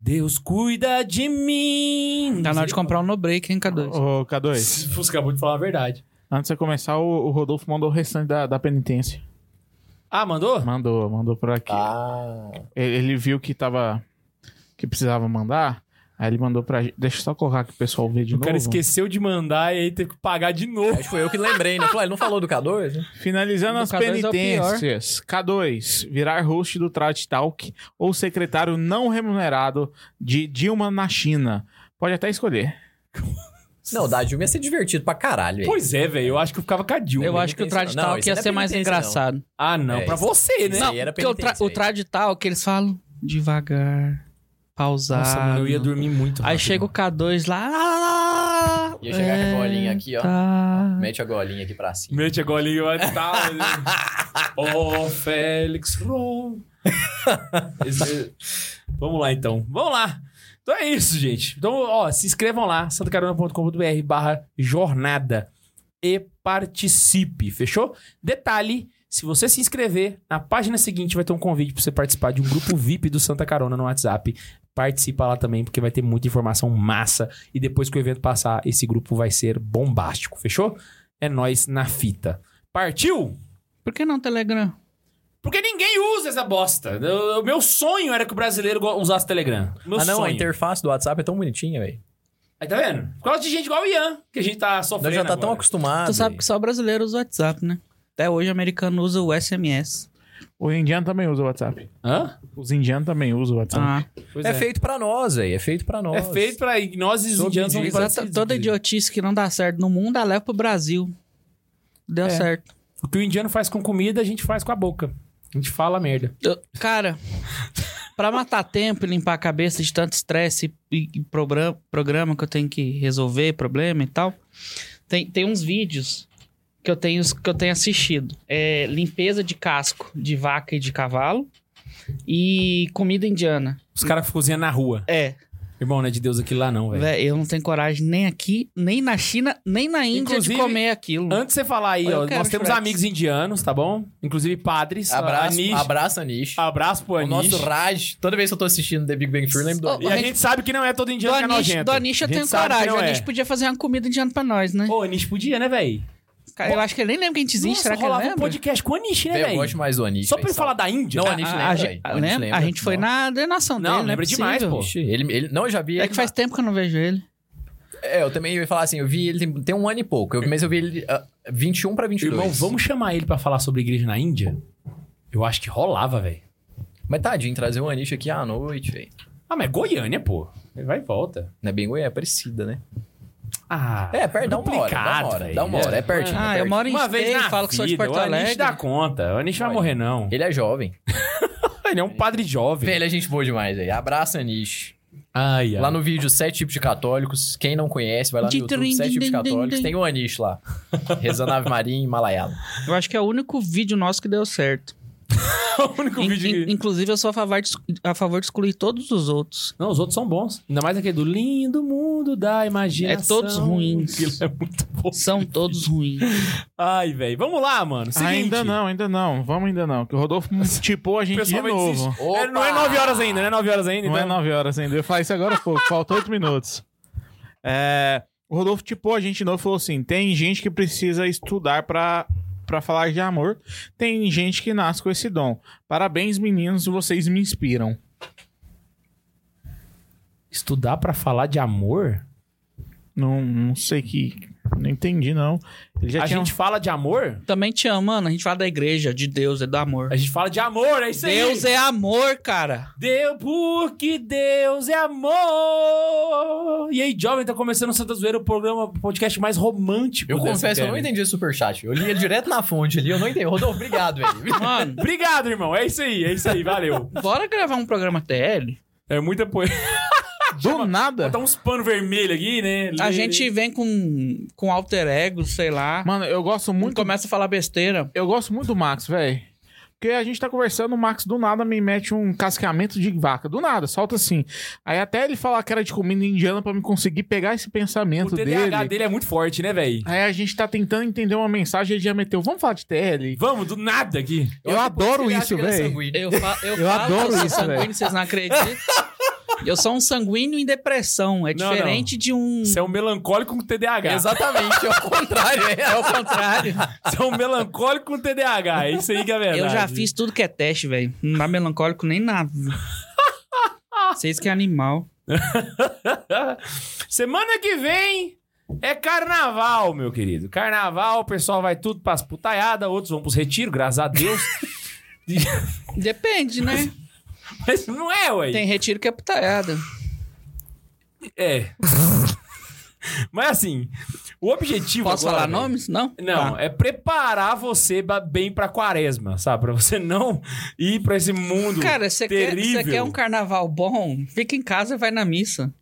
Deus cuida de mim. Tá na hora de comprar um no break, hein, K2? Ô, K2, Você acabou de falar a verdade. antes de você começar, o, o Rodolfo mandou o restante da, da penitência. Ah, mandou? Mandou, mandou por aqui. Ah. Ele, ele viu que tava. que precisava mandar. Aí ele mandou pra gente. Deixa eu só colocar que o pessoal vê de O novo. cara esqueceu de mandar e aí teve que pagar de novo. Acho que foi eu que lembrei, né? Falei, ele não falou do K2? né? Finalizando Do as K2 é o penitências. K2, virar host do Trad Talk ou secretário não remunerado de Dilma na China. Pode até escolher. Não, o da Dilma ia ser divertido pra caralho. velho. Pois é, velho. Eu acho que eu ficava com a Dilma. Eu acho que o penitência, Trad não. Não, Talk isso ia não é ser mais penitência, não. engraçado. Ah, não. É, pra isso- você, né? Isso aí era Porque o, tra penitência, o aí. Trad Talk, eles falam devagar, pausado. Nossa, mano, eu ia dormir muito Aí rápido. chega o K2 lá. lá, lá, lá, Ia chegar com a golinha aqui, ó. Tá. Mete a golinha aqui pra cima. Mete a golinha e vai estar. Ô, Félix Ron. Esse- Vamos lá, então. Vamos lá. Então é isso, gente. Então, ó, se inscrevam lá, santacarona.com.br barra jornada e participe, fechou? Detalhe, se você se inscrever, na página seguinte vai ter um convite pra você participar de um grupo VIP do Santa Carona no WhatsApp. Participa lá também, porque vai ter muita informação massa. E depois que o evento passar, esse grupo vai ser bombástico, fechou? É nós na fita. Partiu? Por que não Telegram? Porque ninguém usa essa bosta. O meu sonho era que o brasileiro usasse Telegram. Meu ah, não, sonho. a interface do WhatsApp é tão bonitinha, velho. Aí tá vendo? Por causa de gente igual o Ian, que a gente tá Nós sofrendo já tá tão agora. acostumado. Tu sabe que só o brasileiro usa o WhatsApp, né? Até hoje o americano usa o SMS. O indiano também usa o WhatsApp. Hã? Os indianos também usam o WhatsApp. Ah, Pois É, feito pra nós, velho. É feito pra nós. É feito pra nós e os indianos são parecidos, toda idiotice que não dá certo no mundo, ela leva pro Brasil. Deu É. certo. O que o indiano faz com comida, a gente faz com a boca. A gente fala merda. Eu- cara, pra matar tempo e limpar a cabeça de tanto estresse e, e programa, programa que eu tenho que resolver, problema e tal, tem, tem uns vídeos que eu tenho, que eu tenho assistido. É limpeza de casco de vaca e de cavalo e comida indiana. Os caras cozinham na rua. É, Irmão, não é de Deus aquilo lá não, velho. velho, eu não tenho coragem nem aqui, nem na China, nem na Índia Inclusive, de comer aquilo. Antes de você falar aí, ó, nós temos amigos indianos, tá bom? Inclusive padres. Abraço, Anish. abraço, Anish. Abraço pro O Anish. nosso Raj, toda vez que eu tô assistindo The Big Bang Theory, lembro do Anish. E a gente, sabe que não é todo Do indiano que é Anish, nojento. do Anish eu tenho coragem. O é. Anish podia fazer uma comida indiana pra nós, né? Pô, o Anish podia, né, velho? Cara, eu acho que ele nem lembra que a gente existe, Nossa, será que ele rolava um lembra? podcast com o Anish, né, Velho, eu gosto mais do Anish. Só pra ele falar da Índia. Não, Ah, Anish a, lembra, a, velho. gente- O Anish lembra? lembra. a gente foi Não. na ordenação Não, dele, lembra é demais, possível. pô. Ixi, Ele, ele, não, eu já vi ele. É que faz tempo que eu não vejo ele. É, eu também ia falar assim, eu vi ele tem, tem um ano e pouco, eu- mas eu vi ele ah, 21 pra 22. Irmão, vamos chamar ele pra falar sobre igreja na Índia? Eu acho que rolava, velho. Mas tadinho, trazer um Anish aqui à noite, velho. Ah, mas é Goiânia, pô. Ele vai e volta. Não é bem Goiânia, é parecida, né? Ah, É, perto, dá uma hora, dá uma hora, dá uma hora, é pertinho. Ah, é eu moro em Uma vez na falo que sou de Porto o Anish Alegre. dá conta. O Anish vai morrer, não. Ele é jovem. Ele é um padre jovem. Velho, é gente boa demais, velho. Abraço, Anish. Ai, ai. Lá no vídeo Sete Tipos de Católicos. Quem não conhece, vai lá no De YouTube, Sete Tipos de Católicos. Tem o Anish lá. Rezando Ave Maria em Malayalam. Eu acho que é o único vídeo nosso que deu certo. o único In- vídeo in- que... inclusive, eu sou a favor, de, a favor de excluir todos os outros. Não, os outros são bons. Ainda mais aquele do lindo mundo da imaginação. É todos ruins. É muito bom. São todos ruins. Ai, velho. Vamos lá, mano. Seguinte. Ainda não, ainda não. Vamos ainda não. Que o Rodolfo tipou a gente de novo. É, não é 9 horas ainda, não é 9 horas ainda. Não é então- 9 horas ainda. Eu falei isso agora há pouco. Faltam 8 minutos. É, o Rodolfo tipou a gente de novo e falou assim: tem gente que precisa estudar pra, pra falar de amor. Tem gente que nasce com esse dom. Parabéns, meninos, vocês me inspiram. Estudar pra falar de amor? Não, não sei que. Não entendi, não. Ele já a tinha. gente fala de amor? Também te amo, mano. A gente fala da igreja, de Deus, é do amor. A gente fala de amor, é isso aí. Deus é amor, cara. Deus, porque Deus é amor. E aí, jovem, tá começando o Santa Zoeira, o programa, o podcast mais romântico Eu confesso que eu não entendi esse superchat. Eu li ele direto na fonte ali, eu não entendi. Rodolfo, obrigado, velho. Mano, Obrigado, irmão. É isso aí, é isso aí, valeu. bora gravar um programa TL? É muita poeira. Do nada. Botar uns panos vermelhos aqui, né? A gente vem com, com alter ego, sei lá. Mano, eu gosto Muito começa a falar besteira. Eu gosto muito do Max, velho. Porque a gente tá conversando, o Max do nada me mete um casqueamento de vaca. Do nada, solta assim. Aí até ele falar que era de comida indiana pra me conseguir pegar esse O pensamento TDAH dele. dele. é muito forte, né, velho? Aí a gente tá tentando entender uma mensagem e ele já meteu. Vamos falar de TL? Vamos, do nada aqui. Eu, por adoro isso, é velho. sanguíneo. Eu, fa eu, Eu falo adoro eu isso, velho. vocês não acreditam. Eu sou um sanguíneo em depressão. É Não, diferente de um. Você é um melancólico com TDAH. Exatamente, é o contrário. É o contrário. Você é um melancólico com TDAH. É isso aí que é verdade. Eu já fiz tudo que é teste, velho. Não dá melancólico nem nada. Vocês que é animal. Semana que vem é carnaval, meu querido. Carnaval, o pessoal vai tudo pras putaiadas, outros vão pros retiros, graças a Deus. Depende, né? Mas não é, ué. Tem retiro que é putaiada. É. Mas assim, o objetivo Posso agora, falar velho, nomes? Não? Não, Tá. é preparar você bem pra quaresma, sabe? Pra você não ir pra esse mundo Cara, você quer, você quer um carnaval bom? Fica em casa e vai na missa.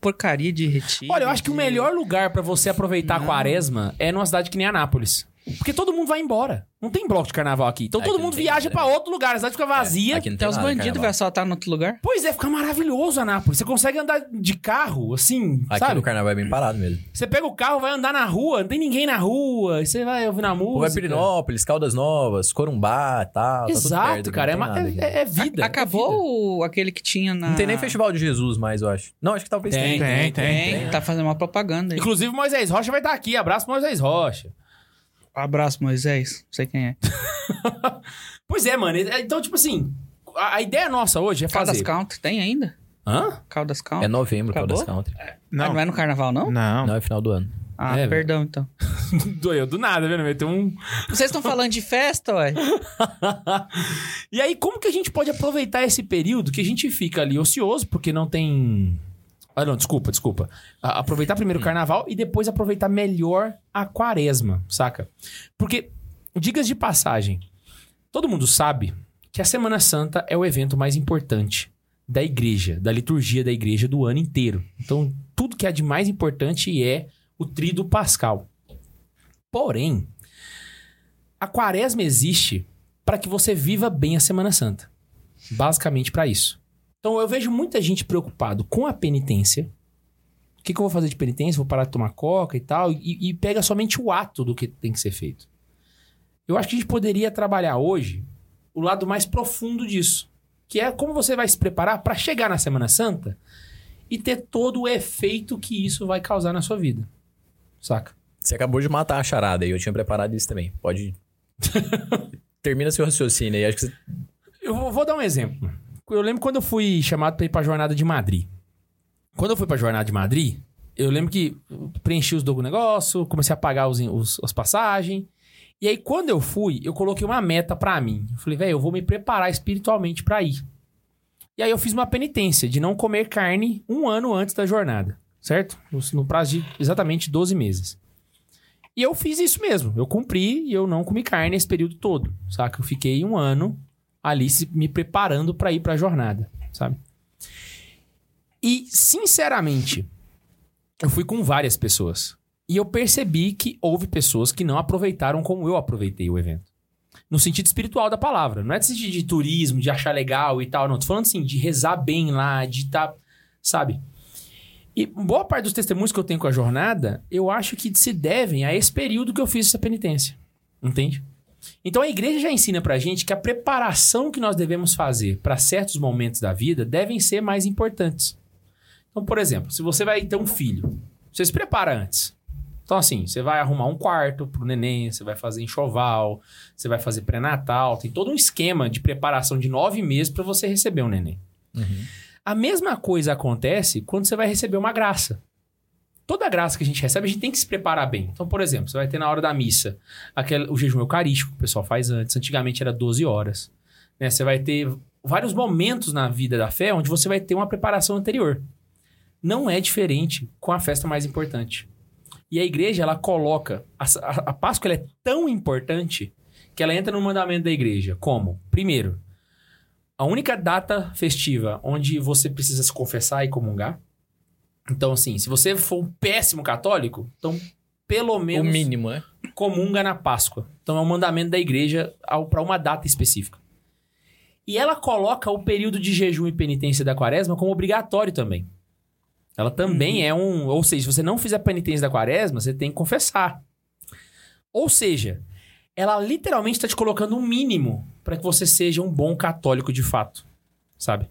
Porcaria de retiro. Olha, eu acho que o melhor lugar pra você aproveitar a Não. quaresma é numa cidade que nem Anápolis. Porque todo mundo vai embora. Não tem bloco de carnaval aqui. Então Aqui todo mundo viaja pra né? outro lugar. A cidade fica vazia. Aqui não Tem tem os nada, bandidos, carnaval. vai assaltar no outro lugar? Pois é, fica maravilhoso Anápolis. Você consegue andar de carro, assim, Aqui sabe? no carnaval é bem parado mesmo. Você pega o carro, vai andar na rua, não tem ninguém na rua, aí você vai ouvir na música. Vai Pirinópolis, Caldas Novas, Corumbá e tal. tá tudo Exato, perto, cara. É, não tem ma- nada aqui. é- é vida. é vida. Acabou o- aquele que tinha na... Não tem nem Festival de Jesus mais, eu acho. Não, acho que talvez Tem, tenha. Tem, tem. Tem, tá fazendo uma propaganda aí. Inclusive, Moisés Rocha vai estar aqui. Abraço, Moisés Rocha. Abraço, Moisés. Não sei quem é. Pois é, mano. Então, tipo assim, a, a ideia nossa hoje é Caldas fazer... Country, tem ainda? Hã? Caldas Country? É novembro, Acabou? Caldas Country. Ah, Não, não é no carnaval, não? não. Não, é final do ano. Ah, É, perdão, então. Doeu do nada, vendo? Meteu um... Vocês estão falando de festa, ué? e aí, como que a gente pode aproveitar esse período que a gente fica ali ocioso, porque não tem. Ah, não, desculpa, desculpa. A- aproveitar primeiro o carnaval e depois aproveitar melhor a quaresma, saca? Porque, dicas de passagem. Todo mundo sabe que a Semana Santa é o evento mais importante da igreja, da liturgia da igreja do ano inteiro. Então, tudo que é de mais importante é o tríduo pascal. Porém, a quaresma existe para que você viva bem a Semana Santa. Basicamente para isso. Então eu vejo muita gente preocupado com a penitência. O que, que eu vou fazer de penitência? Vou parar de tomar coca e tal. E, e pega somente o ato do que tem que ser feito. Eu acho que a gente poderia trabalhar hoje o lado mais profundo disso. Que é como você vai se preparar para chegar na Semana Santa e ter todo o efeito que isso vai causar na sua vida. Saca? Você acabou de matar a charada aí, eu tinha preparado isso também. Pode. Termina seu raciocínio aí. Acho que você... Eu vou, vou dar um exemplo. Eu lembro quando eu fui chamado para ir pra jornada de Madrid. Quando eu fui pra jornada de Madrid, eu lembro que preenchi os do negócio, comecei a pagar os, os, as passagens. E aí, quando eu fui, eu coloquei uma meta pra mim. Eu falei, velho, eu vou me preparar espiritualmente pra ir. E aí, eu fiz uma penitência de não comer carne um ano antes da jornada, certo? No, no prazo de exatamente 12 meses. E eu fiz isso mesmo. Eu cumpri e eu não comi carne esse período todo, saca? Eu fiquei um ano ali se- me preparando pra ir pra jornada, sabe? E, sinceramente, eu fui com várias pessoas. E eu percebi que houve pessoas que não aproveitaram como eu aproveitei o evento. No sentido espiritual da palavra. Não é de de turismo, de achar legal e tal. Não, tô falando assim, de rezar bem lá, de estar. sabe? E boa parte dos testemunhos que eu tenho com a jornada, eu acho que se devem a esse período que eu fiz essa penitência. Entende? Então a igreja já ensina pra gente que a preparação que nós devemos fazer para certos momentos da vida devem ser mais importantes. Então, por exemplo, se você vai ter um filho, você se prepara antes. Então, assim, você vai arrumar um quarto pro neném, você vai fazer enxoval, você vai fazer pré-natal, tem todo um esquema de preparação de nove meses para você receber um neném. A mesma coisa acontece quando você vai receber uma graça. Toda graça que a gente recebe, a gente tem que se preparar bem. Então, por exemplo, você vai ter na hora da missa aquele, o jejum eucarístico que o pessoal faz antes. Antigamente era 12 horas. né? Você vai ter vários momentos na vida da fé onde você vai ter uma preparação anterior. Não é diferente com a festa mais importante. E a igreja, ela coloca... A, a, a Páscoa ela é tão importante que ela entra no mandamento da igreja. Como? Primeiro, a única data festiva onde você precisa se confessar e comungar. Então, assim, se você for um péssimo católico, então pelo O menos mínimo, né? comunga na Páscoa. Então é um mandamento da igreja para uma data específica. E ela coloca o período de jejum e penitência da quaresma como obrigatório também. Ela também é um. Ou seja, se você não fizer a penitência da quaresma, você tem que confessar. Ou seja, ela literalmente está te colocando um mínimo para que você seja um bom católico de fato. Sabe?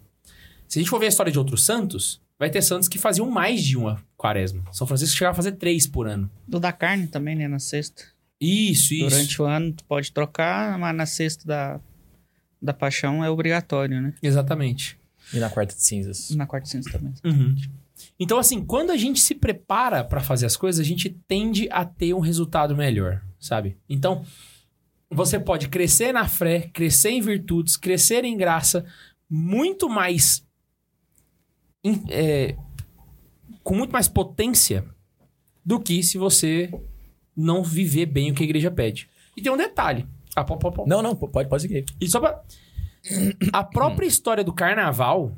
Se a gente for ver a história de outros santos, vai ter santos que faziam mais de uma quaresma. São Francisco chegava a fazer três por ano. Do da carne também, né? Na sexta. Isso, isso. Durante o ano tu pode trocar, mas na sexta da, da paixão é obrigatório, né? Exatamente. E na quarta de cinzas. Na quarta cinza também. Uhum. Então, assim, quando a gente se prepara pra fazer as coisas, a gente tende a ter um resultado melhor, sabe? Então, você pode crescer na fé, crescer em virtudes, crescer em graça, muito mais. É, com muito mais potência do que se você não viver bem o que a igreja pede. E tem um detalhe. Ah, pô, pô, pô. Não, não, pode, pode seguir. E só pra... A própria história do carnaval,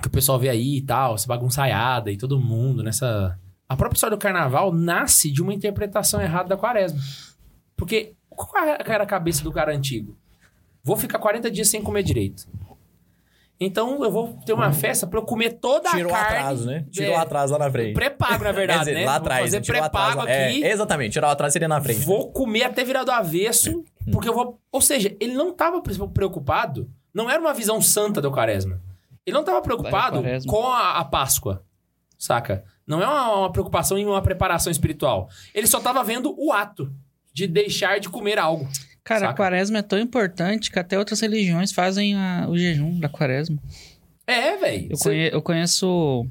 que o pessoal vê aí e tal, essa bagunçaiada e todo mundo nessa... A própria história do carnaval nasce de uma interpretação errada da quaresma. Porque qual era a cabeça do cara antigo? Vou ficar 40 dias sem comer direito. Então eu vou ter uma festa pra eu comer toda Tirou a o carne. atraso, né? Tirou É, o atraso lá na frente. Pré-pago, na verdade, dizer, né? lá Vou atrás. fazer né? Tirou o pré-pago aqui. É, exatamente, tirar o atraso seria na frente. né? Vou comer até virar do avesso, porque eu vou. Ou seja, ele não estava preocupado. Não era uma visão santa do quaresma. Ele não estava preocupado com a, a Páscoa. Saca? Não é uma, uma preocupação em uma preparação espiritual. Ele só estava vendo o ato de deixar de comer algo. Cara, Saca? a quaresma é tão importante que até outras religiões fazem a- o jejum da quaresma. É, velho. Eu, Cê- conhe- eu conheço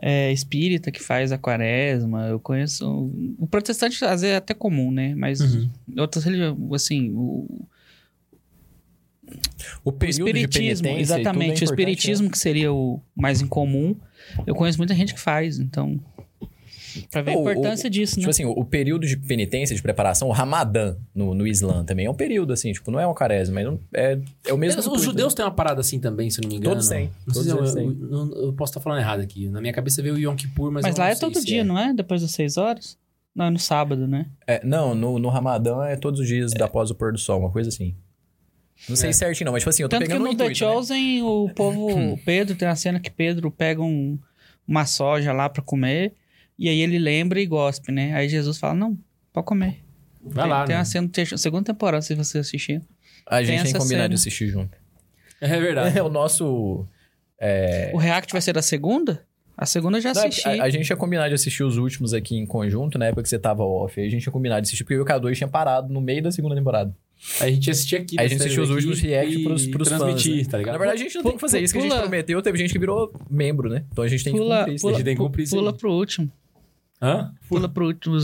é, espírita que faz a quaresma. Eu conheço. O protestante às vezes é até comum, né? Mas Uhum. outras religiões, assim, o, O o período espiritismo, é exatamente. o importante, espiritismo que seria o mais incomum. Eu conheço muita gente que faz, então. Pra ver a O- o- importância disso, Tipo né? assim, o, o período de penitência, de preparação, o Ramadã no, no Islã também é um período, assim, tipo, não é uma quaresma, mas não- é, é o mesmo. Os judeus têm uma parada assim também, se eu não me engano. Todos têm. Não sei se Todos eu, eles eu- eu- eu posso estar falando errado aqui. Na minha cabeça veio o Yom Kippur, mas Mas, eu lá não é sei todo se dia, não é? Depois das seis horas? Não, é no sábado, né? É, não, no, no Ramadã é todos os dias após o pôr do sol, uma coisa assim. Não sei É. certinho, não, mas tipo assim, eu tô Tanto que pegando no um The né? Chosen, o povo, o Pedro, tem uma cena que Pedro pega um, uma soja lá pra comer, e aí ele lembra e gospe, né? Aí Jesus fala, não, pode comer. Vai tem, lá, tem né? uma cena, segunda temporada, se você assistir. A gente tem tem combinado cena. de assistir junto. É verdade. É o nosso... É... O React vai ser da segunda? A segunda eu já Não, é assisti. a, a gente tinha combinado de assistir os últimos aqui em conjunto, na época que você tava off. Aí a gente tinha combinado de assistir, porque eu e o K2 tinha parado no meio da segunda temporada. A gente assistia aqui. Aí a né? gente assistiu os últimos react pros, pros transmitir, fãs. né? tá ligado? Na verdade, a gente não tem que fazer isso que a gente Pula- prometeu. Teve gente que virou membro, né? Então a gente tem que pula, cumprir isso. pula, A gente tem que cumprir isso pula aí. pro último. Hã? Pula pro último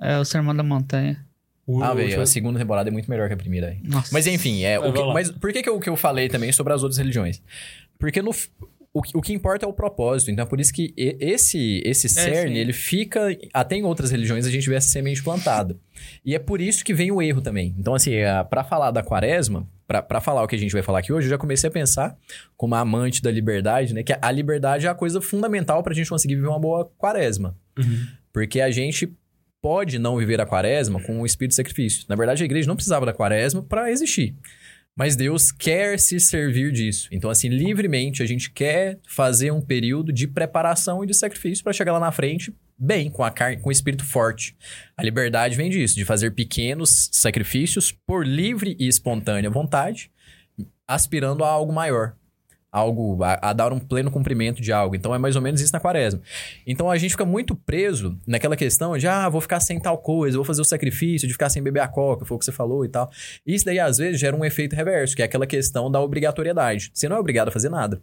é, o Sermão da Montanha. Ah, velho, a segunda temporada é muito melhor que a primeira. aí. Nossa. Mas enfim, é, que- mas por que, que, eu, que eu falei também sobre as outras religiões? Porque no, o, que- o que importa é o propósito. Então é por isso que esse, esse cerne, sim. ele fica... Até em outras religiões a gente vê essa semente plantada. E é por isso que vem o erro também. Então assim, a- pra falar da quaresma, pra, pra falar o que a gente vai falar aqui hoje, eu já comecei a pensar, como amante da liberdade, né? Que a liberdade é a coisa fundamental pra gente conseguir viver uma boa quaresma. Porque a gente pode não viver a quaresma com o espírito de sacrifício. Na verdade, a igreja não precisava da quaresma para existir. Mas Deus quer se servir disso. Então, assim, livremente, a gente quer fazer um período de preparação e de sacrifício para chegar lá na frente bem, com a carne, com o espírito forte. A liberdade vem disso, de fazer pequenos sacrifícios por livre e espontânea vontade, aspirando a algo maior. Algo, a, a dar um pleno cumprimento de algo. Então é mais ou menos isso na quaresma. Então a gente fica muito preso naquela questão de, ah, vou ficar sem tal coisa, vou fazer o sacrifício de ficar sem beber a coca, foi o que você falou e tal. Isso daí às vezes gera um efeito reverso, que é aquela questão da obrigatoriedade. Você não é obrigado a fazer nada.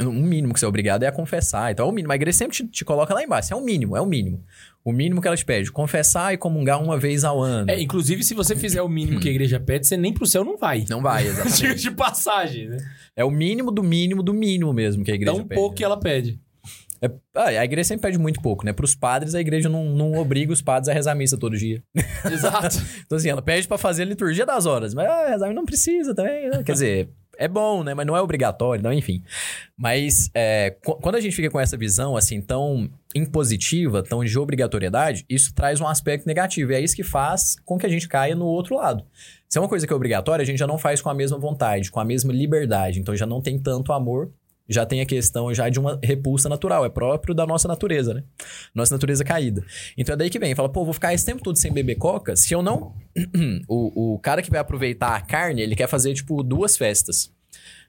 O mínimo que você é obrigado é a confessar. Então é o mínimo. A igreja sempre te, te coloca lá embaixo. É o mínimo, é o mínimo. O mínimo que ela te pede. Confessar e comungar uma vez ao ano. É, inclusive, se você fizer o mínimo que a igreja pede, você nem pro céu não vai. Não vai, exatamente. de passagem, né? é o mínimo do mínimo do mínimo mesmo que a igreja Tão pede. pouco que ela pede. É- ah, a igreja sempre pede muito pouco, né? Pros padres, a igreja não, não obriga os padres a rezar a missa todo dia. Exato. Então, assim, ela pede pra fazer a liturgia das horas. Mas ah, rezar não precisa também. né? Quer dizer, é bom, né? Mas não é obrigatório, não, enfim. Mas é, qu- quando a gente fica com essa visão, assim, tão impositiva, tão de obrigatoriedade, isso traz um aspecto negativo. E é isso que faz com que a gente caia no outro lado. Se é uma coisa que é obrigatória, a gente já não faz com a mesma vontade, com a mesma liberdade. Então já não tem tanto amor, já tem a questão já de uma repulsa natural. É próprio da nossa natureza, né? Nossa natureza caída. Então é daí que vem. Fala, pô, vou ficar esse tempo todo sem beber coca. Se eu não. o, o cara que vai aproveitar a carne, ele quer fazer, tipo, duas festas: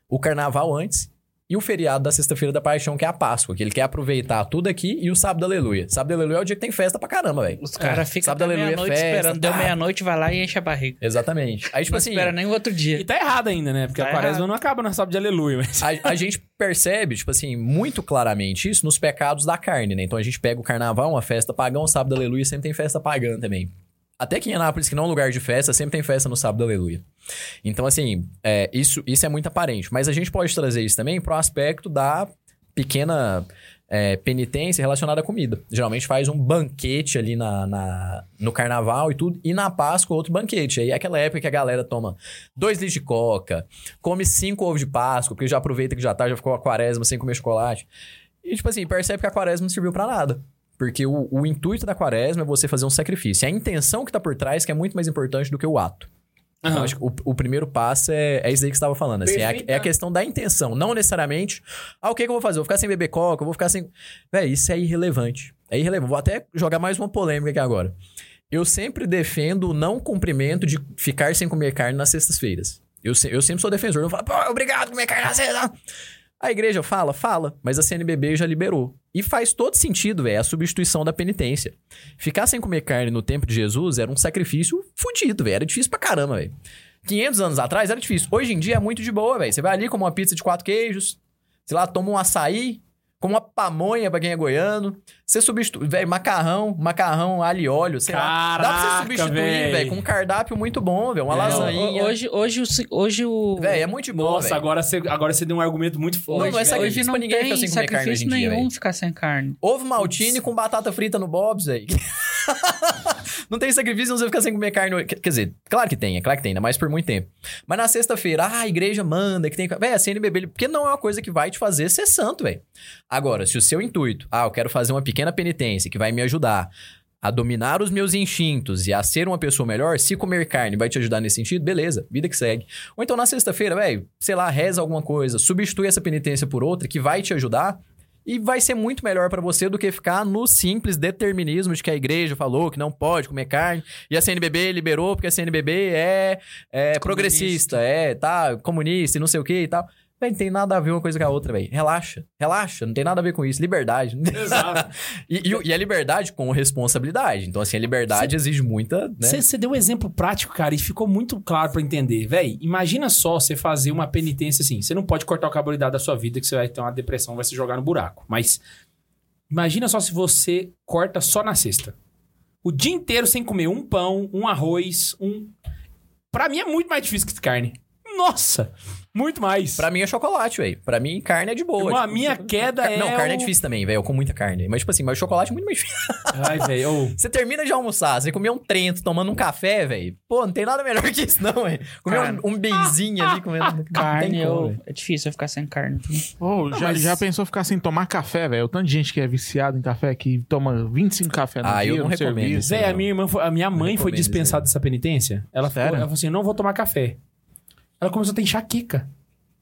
o carnaval antes e o feriado da sexta-feira da paixão, que é a Páscoa. Que ele quer aproveitar tudo aqui e o sábado aleluia. Sábado aleluia é o dia que tem festa pra caramba, velho. Os caras ficam sábado, até aleluia, meia-noite festa, esperando. Deu tá. meia-noite, vai lá e enche a barriga. Exatamente. Aí, tipo não assim. espera nem o outro dia. E tá errado ainda, né? Porque Tá a quaresma errado. não acaba na sábado de aleluia, mas... A, a gente percebe, tipo assim, muito claramente isso nos pecados da carne, né? Então a gente pega o carnaval, uma festa pagã, o sábado aleluia, sempre tem festa pagã também. Até que em Anápolis, que não é um lugar de festa, sempre tem festa no sábado aleluia. Então, assim, é, isso, isso é muito aparente. Mas a gente pode trazer isso também pro aspecto da pequena é, penitência relacionada à comida. Geralmente faz um banquete ali na, na- no carnaval e tudo, e na Páscoa outro banquete. Aí é aquela época que a galera toma dois litros de coca, come cinco ovos de Páscoa, porque já aproveita que já tá, já ficou a quaresma sem comer chocolate. E, tipo assim, percebe que a quaresma não serviu pra nada. Porque o, o intuito da quaresma é você fazer um sacrifício. É a intenção que tá por trás que é muito mais importante do que o ato. Então, acho que o, o primeiro passo é, é isso aí que você estava falando. Assim, é, a, é a questão da intenção. Não necessariamente, ah, o que, que eu vou fazer? Eu vou ficar sem beber coca, eu vou ficar sem. Véi, isso é irrelevante. É irrelevante. Vou até jogar mais uma polêmica aqui agora. Eu sempre defendo o não cumprimento de ficar sem comer carne nas sextas-feiras. Eu, eu sempre sou defensor. Eu falo, pô, obrigado comer carne na sexta. A igreja fala, fala, mas a CNBB já liberou. E faz todo sentido, velho, a substituição da penitência. Ficar sem comer carne no tempo de Jesus era um sacrifício fudido, velho. Era difícil pra caramba, velho. 500 anos atrás era difícil. Hoje em dia é muito de boa, velho. Você vai ali, come uma pizza de quatro queijos, sei lá, toma um açaí, come uma pamonha pra quem é goiano. Você substitui, velho, macarrão, macarrão, alho e óleo, sei lá. Dá pra Caraca, você substituir, velho, com um cardápio muito bom, velho. Uma É, lasanha. Hoje, hoje, hoje o. Velho, é muito boa, Nossa, agora você, agora você deu um argumento muito forte. Não, não é sacrifício hoje não pra ninguém tem ficar sem comer carne sacrifício hoje em dia, nenhum velho. ficar sem carne. Ovo maltine com batata frita no Bob's, velho. não tem sacrifício não você ficar sem comer carne. Quer dizer, claro que tem, é claro que tem, ainda mais por muito tempo. Mas na sexta-feira, ah, a igreja manda que tem. Véi, a CNBB, porque não é uma coisa que vai te fazer ser santo, velho. Agora, se o seu intuito, ah, eu quero fazer uma pequena penitência que vai me ajudar a dominar os meus instintos e a ser uma pessoa melhor, se comer carne vai te ajudar nesse sentido, beleza, vida que segue. Ou então na sexta-feira, velho, sei lá, reza alguma coisa, substitui essa penitência por outra que vai te ajudar e vai ser muito melhor pra você do que ficar no simples determinismo de que a igreja falou que não pode comer carne e a CNBB liberou porque a CNBB é, é progressista, é, tá, comunista e não sei o que e tal. Véi, não tem nada a ver uma coisa com a outra, velho. Relaxa, relaxa, não tem nada a ver com isso. Liberdade. Exato. e, e, e a liberdade com responsabilidade. Então, assim, a liberdade exige muita, né? Você deu um exemplo prático, cara, e ficou muito claro pra entender. Véi, imagina só você fazer uma penitência assim. Você não pode cortar o carboidrato da sua vida, que você vai ter uma depressão, vai se jogar no buraco. Mas imagina só se você corta só na sexta. O dia inteiro sem comer um pão, um arroz, um. Pra mim é muito mais difícil que carne. Nossa! Muito mais. Pra mim é chocolate, velho. Pra mim, carne é de boa. Irmão, a Tipo, minha queda Car- é. Não, carne é o- difícil também, velho. Eu como muita carne. Mas, tipo assim, mas o chocolate é muito mais difícil. Ai, velho. Você termina de almoçar, você comer um trento tomando um café, velho. Pô, não tem nada melhor que isso, não, velho. Comer um, um benzinho ali comendo. Carne, como, eu... é difícil eu ficar sem carne. Ô, já, mas- já pensou ficar sem tomar café, velho? O tanto de gente que é viciado em café que toma 25 café no Ah, dia eu não recomendo serviço. isso. Véi, a minha irmã, foi- a minha mãe foi dispensada dessa penitência. Ela, falou, Sério? ela falou assim: não vou tomar café. Ela começou a ter enxaqueca.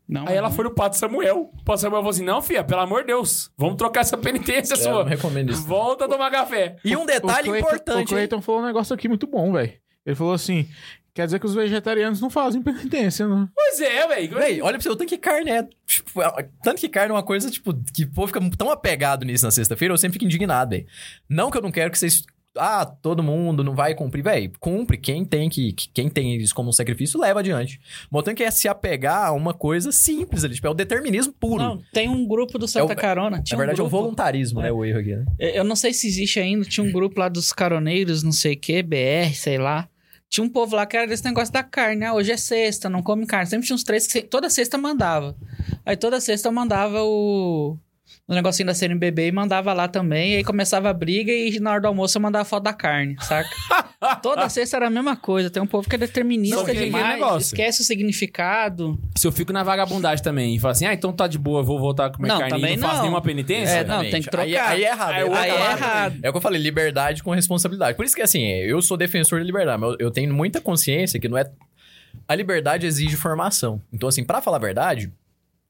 Não, Aí ela não. foi no Pato Samuel. O Pato Samuel falou assim: não, filha, pelo amor de Deus, vamos trocar essa penitência É, eu sua. não recomendo isso. Volta a tomar café. E um O detalhe O importante, hein? Cleiton falou um negócio aqui muito bom, velho. Ele falou assim: quer dizer que os vegetarianos não fazem penitência, não. Pois é, velho. Véi, olha pra você, o tanto que carne é. Tipo, é- tanto que carne é uma coisa, tipo, que o povo fica tão apegado nisso na sexta-feira, eu sempre fico indignado, velho. Não que eu não quero que vocês. Ah, todo mundo não vai cumprir. Véi, cumpre. Quem tem que. Quem tem isso como um sacrifício, leva adiante. O tanto que é se apegar a uma coisa simples ali. Tipo, é o determinismo puro. Não, tem um grupo do Santa É o- Carona. Na Tinha verdade, um é o grupo, voluntarismo, né? O erro aqui, né? Eu não sei se existe ainda. Tinha um grupo lá dos caroneiros, não sei o que, BR, sei lá. Tinha um povo lá que era desse negócio da carne. Ah, hoje é sexta, não come carne. Sempre tinha uns três que toda sexta mandava. Aí toda sexta eu mandava o, o negocinho da CNBB e mandava lá também. E aí começava a briga e na hora do almoço eu mandava foto da carne, saca? toda sexta era a mesma coisa. Tem um povo que é determinista que aquele demais, negócio. esquece o significado. Se eu fico na vagabundagem também e falo assim, ah, então tá de boa, eu vou voltar a comer Não, carne e também não faço não. nenhuma penitência. É, não, tem que Aí- trocar. Aí, é errado. Aí Aí é errado. É o que eu falei, liberdade com responsabilidade. Por isso que, assim, eu sou defensor da liberdade, mas eu, eu tenho muita consciência que não é... A liberdade exige formação. Então, assim, pra falar a verdade,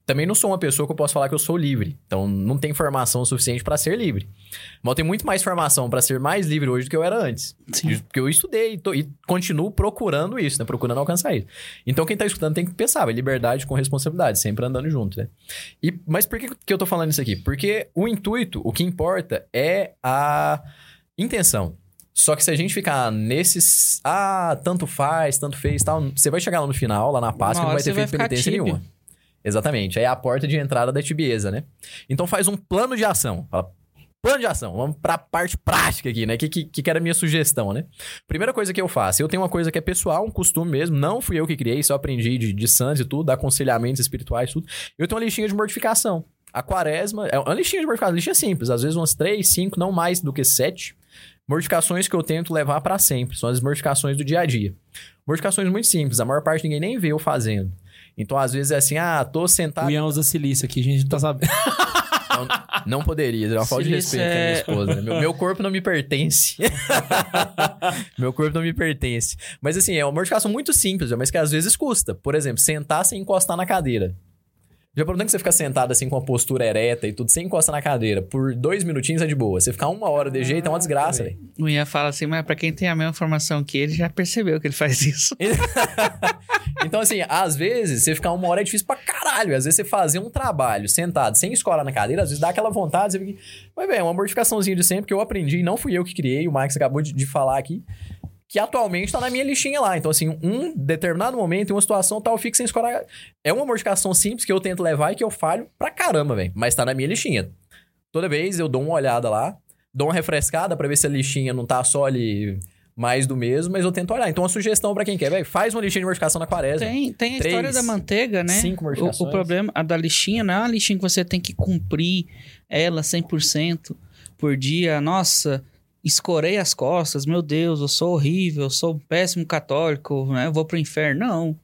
também não sou uma pessoa que eu posso falar que eu sou livre. Então, não tem formação suficiente pra ser livre. Mas eu tenho muito mais formação pra ser mais livre hoje do que eu era antes. Sim. Porque eu estudei e, tô- e continuo procurando isso, né? Procurando alcançar isso. Então, quem tá escutando tem que pensar, é liberdade com responsabilidade, sempre andando junto, né? E, mas por que, que eu tô falando isso aqui? Porque o intuito, o que importa é a intenção. Só que se a gente ficar nesses. Ah, tanto faz, tanto fez tal. Você vai chegar lá no final, lá na Páscoa, não vai ter feito penitência nenhuma. Exatamente. É a porta de entrada da tibieza, né? Então faz um plano de ação. Fala, plano de ação. Vamos pra parte prática aqui, né? Que, que, que era a minha sugestão, né? Primeira coisa que eu faço, eu tenho uma coisa que é pessoal, um costume mesmo. Não fui eu que criei, só aprendi de, de santos e tudo, aconselhamentos espirituais, tudo. Eu tenho uma listinha de mortificação. A quaresma é uma listinha de mortificação, listinha simples. Às vezes umas três, cinco, não mais do que sete. Mortificações que eu tento levar pra sempre. São as mortificações do dia a dia. Mortificações muito simples. A maior parte ninguém nem vê eu fazendo. Então, às vezes é assim, ah, tô sentado. O Ian usa silício aqui, a gente não tá sabendo. Não, não poderia, é uma falta de respeito com a minha é- esposa. Né? Meu, meu corpo não me pertence. meu corpo não me pertence. Mas assim, é uma mortificação muito simples, mas que às vezes custa. Por exemplo, sentar sem encostar na cadeira. Já problema que você fica sentado assim com a postura ereta e tudo, sem encostar na cadeira, por dois minutinhos é de boa. Você ficar uma hora de jeito é uma desgraça, velho. O Ian fala assim, mas pra quem tem a mesma formação que ele, já percebeu que ele faz isso. Então, assim, às vezes você ficar uma hora é difícil pra caralho. Às vezes você fazer um trabalho sentado, sem escola na cadeira, às vezes dá aquela vontade, você fica. Mas, velho, é uma mortificaçãozinha de sempre que eu aprendi, e não fui eu que criei, o Max acabou de, de falar aqui, que atualmente tá na minha listinha lá. Então, assim, um determinado momento, em uma situação tal, eu fico sem escolar. É uma mortificação simples que eu tento levar e que eu falho pra caramba, velho. Mas tá na minha listinha. Toda vez eu dou uma olhada lá, dou uma refrescada pra ver se a listinha não tá só ali mais do mesmo, mas eu tento olhar. Então, uma sugestão pra quem quer, velho, faz uma listinha de mortificação na quaresma. Tem, tem a Três, história da manteiga, né? cinco O, mortificações. o problema a da lixinha não é uma lixinha que você tem que cumprir ela 100% por dia. Nossa, escorei as costas, meu Deus, eu sou horrível, eu sou um péssimo católico, né? Eu vou pro inferno. Não.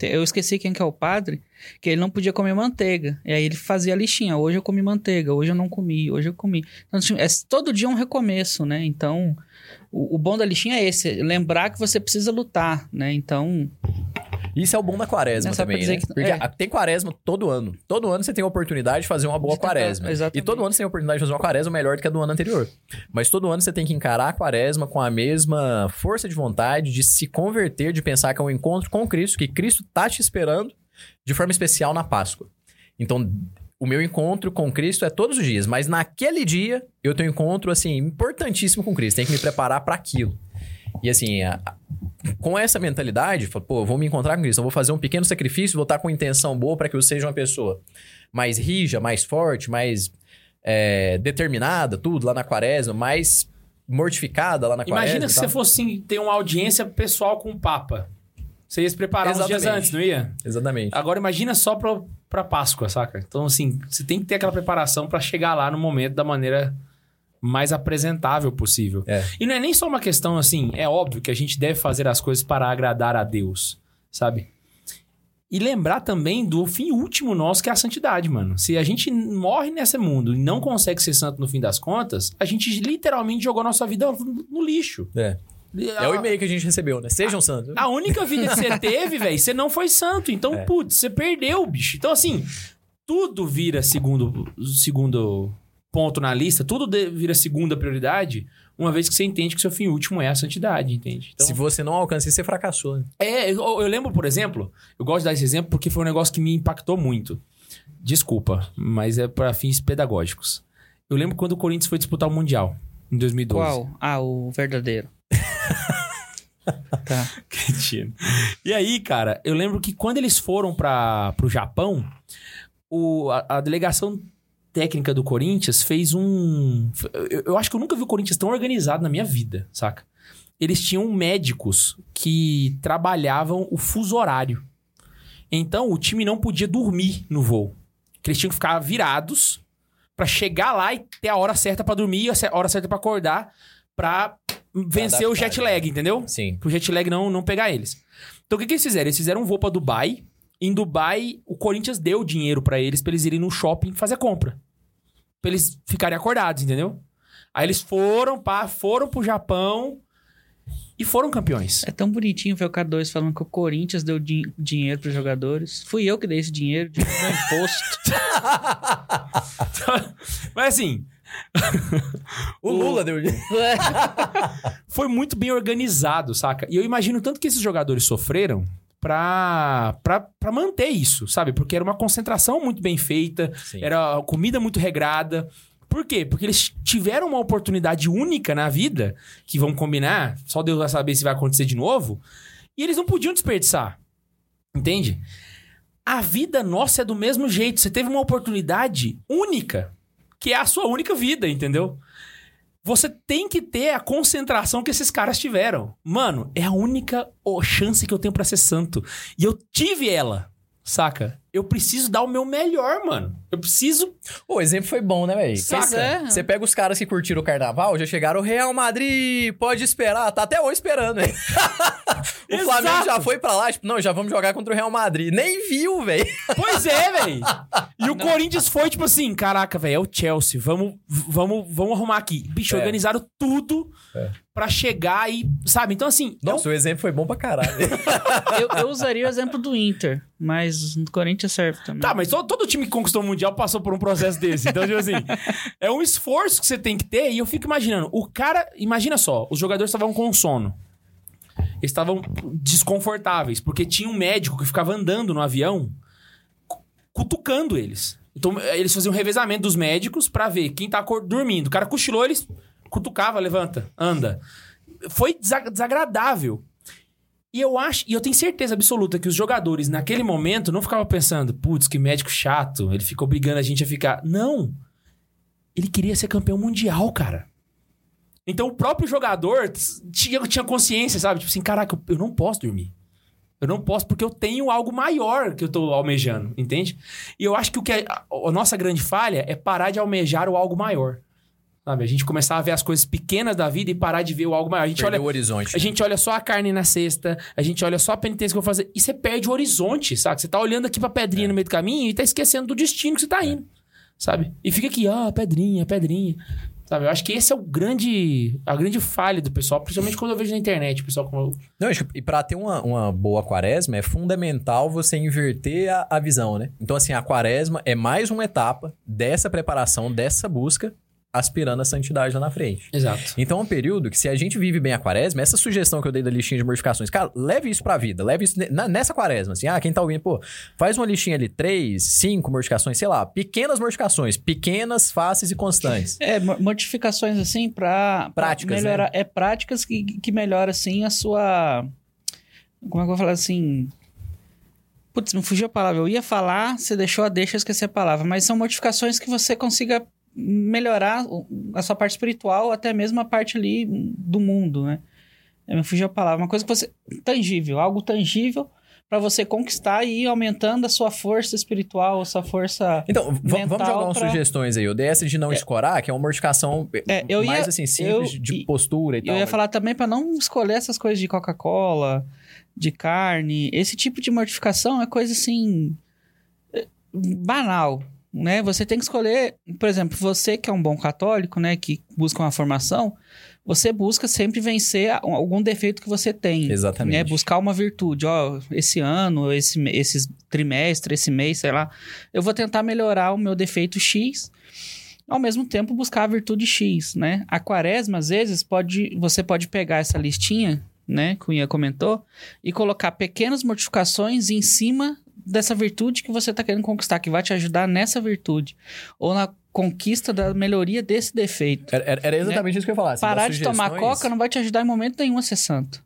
Eu esqueci quem que é o padre, que ele não podia comer manteiga. E aí ele fazia a lixinha. Hoje eu comi manteiga, hoje eu não comi, hoje eu comi. Então, assim, é todo dia um recomeço, né? Então, o, o bom da lixinha é esse, lembrar que você precisa lutar, né? Então, Isso é o bom da quaresma Não, também, né? que- Porque é. tem quaresma todo ano. Todo ano você tem a oportunidade de fazer uma boa quaresma. exatamente. E todo ano você tem a oportunidade de fazer uma quaresma melhor do que a do ano anterior. Mas todo ano você tem que encarar a quaresma com a mesma força de vontade de se converter, de pensar que é um encontro com Cristo, que Cristo tá te esperando de forma especial na Páscoa. Então, o meu encontro com Cristo é todos os dias, mas naquele dia eu tenho um encontro assim importantíssimo com Cristo, tem que me preparar para aquilo. E assim, a- com essa mentalidade, pô, vou me encontrar com eu vou fazer um pequeno sacrifício, vou estar com intenção boa para que eu seja uma pessoa mais rija, mais forte, mais é, determinada, tudo lá na quaresma, mais mortificada lá na quaresma. Imagina se você fosse assim, ter uma audiência pessoal com o Papa. Você ia se preparar uns dias Exatamente. antes, não ia? Exatamente. Agora imagina só pra, pra Páscoa, saca? Então, assim, você tem que ter aquela preparação pra chegar lá no momento da maneira mais apresentável possível. É. E não é nem só uma questão assim, é óbvio que a gente deve fazer as coisas para agradar a Deus, sabe? E lembrar também do fim último nosso, que é a santidade, mano. Se a gente morre nesse mundo e não consegue ser santo no fim das contas, a gente literalmente jogou nossa vida no lixo. É. É o e-mail que a gente recebeu, né? Sejam santos. A única vida que você teve, velho, você não foi santo. Então, É. putz, você perdeu, bicho. Então, assim, tudo vira segundo, segundo ponto na lista, tudo vira segunda prioridade, uma vez que você entende que seu fim último é a santidade, entende? Então, Se você não alcança isso, você fracassou. Né? é, eu, eu lembro, por exemplo, eu gosto de dar esse exemplo porque foi um negócio que me impactou muito. Desculpa, mas é para fins pedagógicos. Eu lembro quando o Corinthians foi disputar o Mundial, em 2012. Qual? Ah, o verdadeiro. tá. Cretino. E aí, cara, eu lembro que quando eles foram para pro Japão, o, a, a delegação técnica do Corinthians fez um. Eu, eu acho que eu nunca vi o Corinthians tão organizado na minha vida, saca? Eles tinham médicos que trabalhavam o fuso horário. Então o time não podia dormir no voo. Eles tinham que ficar virados pra chegar lá e ter a hora certa pra dormir e a hora certa pra acordar pra vencer o jet lag, entendeu? Sim. pro jet lag não, não pegar eles. Então o que, que eles fizeram? Eles fizeram um voo pra Dubai. Em Dubai, o Corinthians deu dinheiro pra eles, pra eles irem no shopping fazer compra. Pra eles ficarem acordados, entendeu? Aí eles foram, pá, foram pro Japão e foram campeões. É tão bonitinho ver o K2 falando que o Corinthians deu din- dinheiro pros jogadores. Fui eu que dei esse dinheiro, dinheiro do imposto. Mas assim, O Lula deu. foi muito bem organizado, saca? E eu imagino tanto que esses jogadores sofreram pra, pra, pra manter isso, sabe? Porque era uma concentração muito bem feita, Sim. era comida muito regrada. Por quê? Porque eles tiveram uma oportunidade única na vida, que vão combinar, só Deus vai saber se vai acontecer de novo, e eles não podiam desperdiçar. Entende? A vida nossa é do mesmo jeito. Você teve uma oportunidade única, que é a sua única vida, entendeu? Você tem que ter a concentração que esses caras tiveram. Mano, é a única chance que eu tenho pra ser santo. E eu tive ela, saca? Eu preciso dar o meu melhor, mano. Eu preciso. O exemplo foi bom, né, velho? Saca? é. Você pega os caras que curtiram o carnaval, já chegaram o Real Madrid, pode esperar, tá até hoje esperando, hein? o Exato. Flamengo já foi pra lá, tipo, não, já vamos jogar contra o Real Madrid. Nem viu, velho. Pois é, velho. E o Corinthians foi tipo assim: caraca, velho, é o Chelsea. Vamos, vamos, vamos arrumar aqui. Bicho, É. organizaram tudo É. pra chegar e. Sabe? Então, assim. Nossa, o exemplo foi bom pra caralho. eu, eu usaria o exemplo do Inter, mas no Corinthians serve também. Tá, mas todo, todo time que conquistou o Mundial passou por um processo desse. Então, tipo assim, é um esforço que você tem que ter. E eu fico imaginando, o cara. Imagina só, os jogadores estavam com sono. Eles estavam desconfortáveis, porque tinha um médico que ficava andando no avião, cu- cutucando eles. Então, eles faziam um revezamento dos médicos pra ver quem tá dormindo. O cara cochilou, eles cutucava, levanta, anda. Foi desa- desagradável. E eu acho, e eu tenho certeza absoluta que os jogadores naquele momento não ficavam pensando, putz, que médico chato, ele fica obrigando a gente a ficar. Não. Ele queria ser campeão mundial, cara. Então o próprio jogador tinha, tinha consciência, sabe? Tipo assim, caraca, eu- eu não posso dormir. Eu não posso porque eu tenho algo maior que eu tô almejando, entende? E eu acho que o que é, a, a nossa grande falha é parar de almejar o algo maior. Sabe? A gente começar a ver as coisas pequenas da vida e parar de ver o algo maior. A gente olha o horizonte. a gente olha só a carne na cesta, a gente olha só a penitência que eu vou fazer. E você perde o horizonte, sabe? Você tá olhando aqui pra pedrinha no meio do caminho e tá esquecendo do destino que você tá indo, sabe? E fica aqui, ah, pedrinha, pedrinha. Sabe? Eu acho que esse é o grande, a grande falha do pessoal, principalmente quando eu vejo na internet, o pessoal com Não, e pra ter uma, uma boa quaresma, é fundamental você inverter a, a visão, né? Então, assim, a quaresma é mais uma etapa dessa preparação, dessa busca, aspirando a santidade lá na frente. Exato. Então é um período que, se a gente vive bem a quaresma, essa sugestão que eu dei da listinha de mortificações, cara, leve isso pra vida, leve isso na- nessa quaresma, assim, ah, quem tá ouvindo, pô, faz uma listinha ali, três, cinco mortificações, sei lá, pequenas mortificações, pequenas, fáceis e constantes. É, mo- modificações assim pra, pra Práticas, melhorar. É práticas que, que melhoram assim a sua. Como é que eu vou falar assim? Putz, me fugiu a palavra. Eu ia falar, você deixou a deixa, eu esqueci a palavra. Mas são modificações que você consiga melhorar o- a sua parte espiritual, até mesmo a parte ali do mundo, né? É, me fugiu a palavra. Uma coisa que você. tangível, algo tangível pra você conquistar e ir aumentando a sua força espiritual, a sua força. Então, vamos jogar umas pra- sugestões aí. Eu dei essa de não escorar, que é uma mortificação É, eu mais ia- assim, simples, eu- de postura e Eu tal. ia mas- falar também pra não escolher essas coisas de Coca-Cola, de carne. Esse tipo de mortificação é coisa assim. eh, banal. Né? Você tem que escolher, por exemplo, você que é um bom católico, né, que busca uma formação, você busca sempre vencer algum defeito que você tem. Exatamente. né? Buscar uma virtude. Ó, esse ano, esse, esse trimestre, esse mês, sei lá, eu vou tentar melhorar o meu defeito X, ao mesmo tempo buscar a virtude X, né? A quaresma, às vezes, pode, você pode pegar essa listinha, né, que o Ian comentou, e colocar pequenas mortificações em cima dessa virtude que você está querendo conquistar, que vai te ajudar nessa virtude, ou na conquista da melhoria desse defeito. Era, era- exatamente isso que eu ia falar. assim, Né? Parar de tomar coca não vai te ajudar em momento nenhum a ser santo.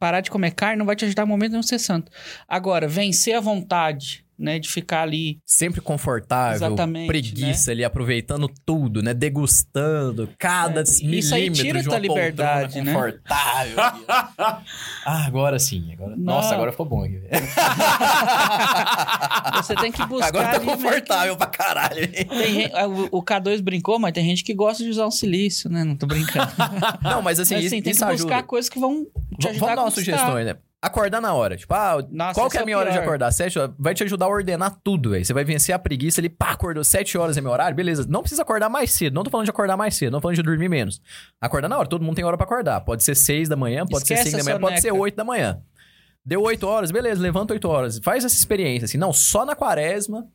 Parar de comer carne não vai te ajudar em momento nenhum a ser santo. Agora, vencer a vontade, né, de ficar ali. Sempre confortável, Exatamente, preguiça ali, aproveitando tudo, né? Degustando cada É, isso aí milímetro tira de tua uma liberdade, né? confortável. ah, agora sim. Agora... Não. Nossa, agora ficou bom aqui. Você tem que buscar. agora tá ali meio que- confortável pra caralho. Tem ah, o, o K2 brincou, mas tem gente que gosta de usar um silício, né? Não tô brincando. Não, mas assim, mas isso, assim, tem isso que buscar ajuda. coisas que vão te ajudar Vamos dar umas conquistar. sugestões, né? Acordar na hora. Tipo, ah, Nossa, qual que é é a minha hora de acordar? Sete horas? Vai te ajudar a ordenar tudo, velho. Você vai vencer a preguiça ali, pá, acordou sete horas é meu horário, beleza. Não precisa acordar mais cedo. Não tô falando de acordar mais cedo, não tô falando de dormir menos. Acordar na hora, todo mundo tem hora pra acordar. Pode ser seis da manhã, pode Esquece ser cinco da manhã, pode ser soneca. oito da manhã. Deu oito horas, beleza, levanta oito horas. Faz essa experiência, assim. Não, só na quaresma.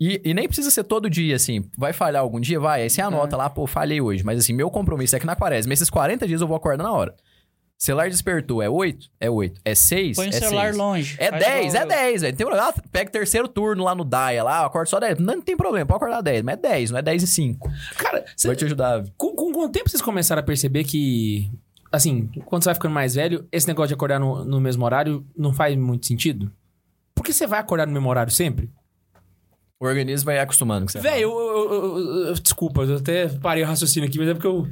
E, e nem precisa ser todo dia, assim. Vai falhar algum dia? Vai. Aí você anota lá, pô, falhei hoje. Mas assim, meu compromisso é que na quaresma, esses 40 dias eu vou acordar na hora. Celular despertou, é 8? É 8. É 6? Põe é o celular seis. longe. É Faz 10, igual é eu. 10, velho. Não tem problema. Pega terceiro turno lá no DAIA lá, acorda só 10. Não, não tem problema, pode acordar 10, mas é 10, não é 10 e 5. Cara, cê- Vai te ajudar. com, com, com o tempo vocês começaram a perceber que, assim, quando você vai ficando mais velho, esse negócio de acordar no, no mesmo horário não faz muito sentido? Porque você vai acordar no mesmo horário sempre? O organismo vai acostumando com você. Velho, eu, eu- eu- eu- Desculpa, eu até parei o raciocínio aqui, mas é porque eu.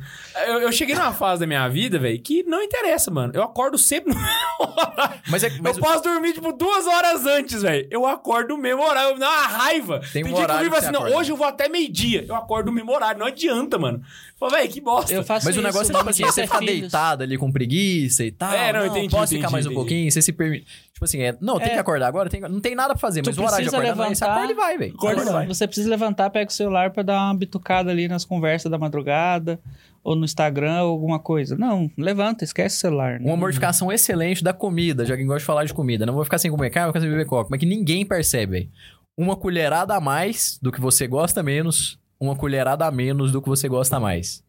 Eu, eu cheguei numa fase da minha vida, velho, que não interessa, mano. Eu acordo sempre no mesmo horário. Mas é mas eu posso dormir, tipo, duas horas antes, velho. Eu acordo no mesmo horário. Me dá uma raiva. Tem um dia que eu horário vivo que assim, você não, hoje eu vou até meio-dia. Eu acordo no mesmo horário. Não adianta, mano. Fala, velho, que bosta. Eu faço Mas o isso, negócio é, o tipo assim, você ficar deitado ali com preguiça e tal. É, não, entendi, Posso entendi, ficar mais um entendi. pouquinho? Você se permite. Tipo assim, é, não, tem É. que acordar agora, tem- não tem nada pra fazer, Tu mas o horário de precisa acordar não é, você levantar- acorda e vai, velho. Acorda Acorda vai. Você precisa levantar, pega o celular pra dar uma bitucada ali nas conversas da madrugada, ou no Instagram, ou alguma coisa. Não, levanta, esquece o celular. né? Uma mortificação excelente da comida, já que gosta de falar de comida. Não vou ficar sem comer carne, vou ficar sem beber coca. Mas que ninguém percebe, velho. Uma colherada a mais do que você gosta menos, uma colherada a menos do que você gosta mais.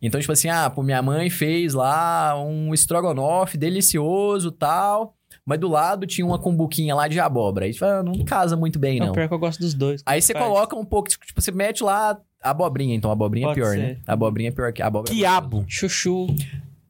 Então, tipo assim, ah, pô, minha mãe fez lá um estrogonofe delicioso tal, mas do lado tinha uma cumbuquinha lá de abóbora. Aí, tipo, ah, não casa muito bem, Não, não. pior que eu gosto dos dois. Aí você Faz. coloca um pouco, tipo, você mete lá abobrinha. Então, abobrinha Pode é pior, ser. né? Abobrinha é pior que abóbora. Quiabo. Chuchu.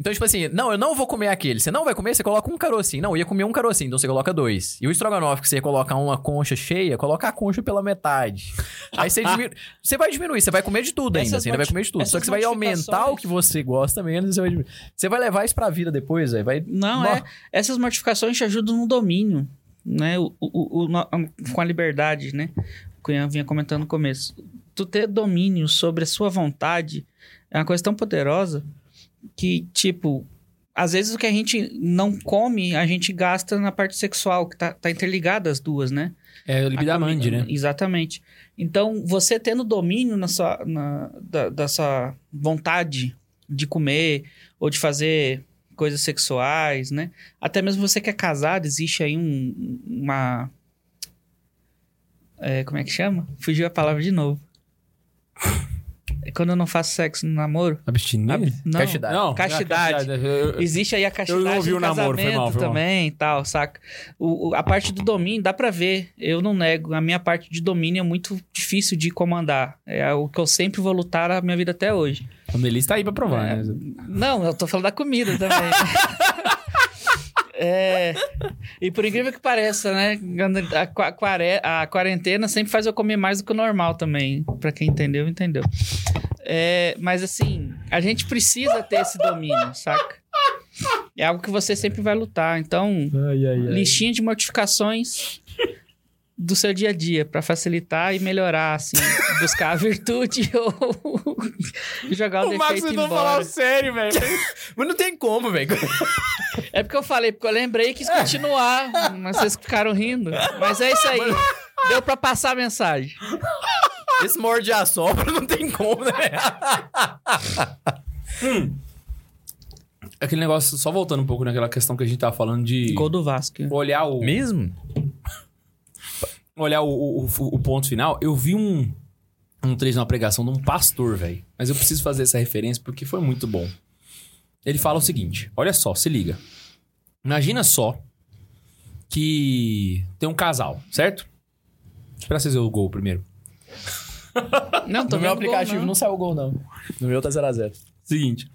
Então, tipo assim, não, eu não vou comer aquele. Você não vai comer, você coloca um carocinho. Não, eu ia comer um carocinho, então você coloca dois. E o estrogonofe, que você ia colocar uma concha cheia, coloca a concha pela metade. Aí você diminui. Você vai diminuir, você vai comer de tudo ainda. Essas Você ainda vai comer de tudo. Só que você vai aumentar modificações- o que você gosta menos. Você vai, diminuir. você vai levar isso pra vida depois, velho. Vai... Não, é. Essas mortificações te ajudam no domínio, né? O, o- o- no- com a liberdade, né? Que eu vinha comentando no começo. Tu ter domínio sobre a sua vontade é uma coisa tão poderosa que, tipo, às vezes o que a gente não come, a gente gasta na parte sexual, que tá, tá interligada as duas, né? É o libido A amante, comida, né? Exatamente. Então, você tendo domínio na sua, na, da, sua vontade de comer ou de fazer coisas sexuais, né? Até mesmo você que é casado, existe aí um, uma... é, como é que chama? Fugiu a palavra de novo. É quando eu não faço sexo no namoro. Abstinência? Ab- Não, Castidade. Não, Castidade. Eu- eu- Existe aí a castidade não ouvi o namoro, foi mal, foi mal. também e tal, saca? O, o- a parte do domínio, dá pra ver, eu não nego. A minha parte de domínio é muito difícil de comandar. É o que eu sempre vou lutar a minha vida até hoje. O Melis tá aí pra provar, É. né? Não, eu tô falando da comida também. É, e por incrível que pareça, né? A, qua- quare- a quarentena sempre faz eu comer mais do que o normal também. Pra quem entendeu, entendeu. É, mas assim, a gente precisa ter esse domínio, saca? É algo que você sempre vai lutar. Então, listinha de mortificações do seu dia a dia pra facilitar e melhorar, assim, buscar a virtude ou jogar o, O Max defeito embora. falar sério, velho. Mas não tem como, velho. É porque eu falei, porque eu lembrei e quis continuar, mas vocês ficaram rindo. Mas é isso aí. Deu pra passar a mensagem. Esse morde a sopra não tem como, né? Aquele negócio, só voltando um pouco naquela questão que a gente tava falando de Gol do Vasco. olhar o, Mesmo? Olhar o, o, o- o ponto final, eu vi um, um trecho de uma pregação de um pastor, velho. Mas eu preciso fazer essa referência porque foi muito bom. Ele fala o seguinte: olha só, se liga. Imagina só que tem um casal, certo? Espera vocês verem o gol primeiro. Não, tô No meu vendo gol, aplicativo não. não. saiu gol, não. No meu tá 0x0. Seguinte.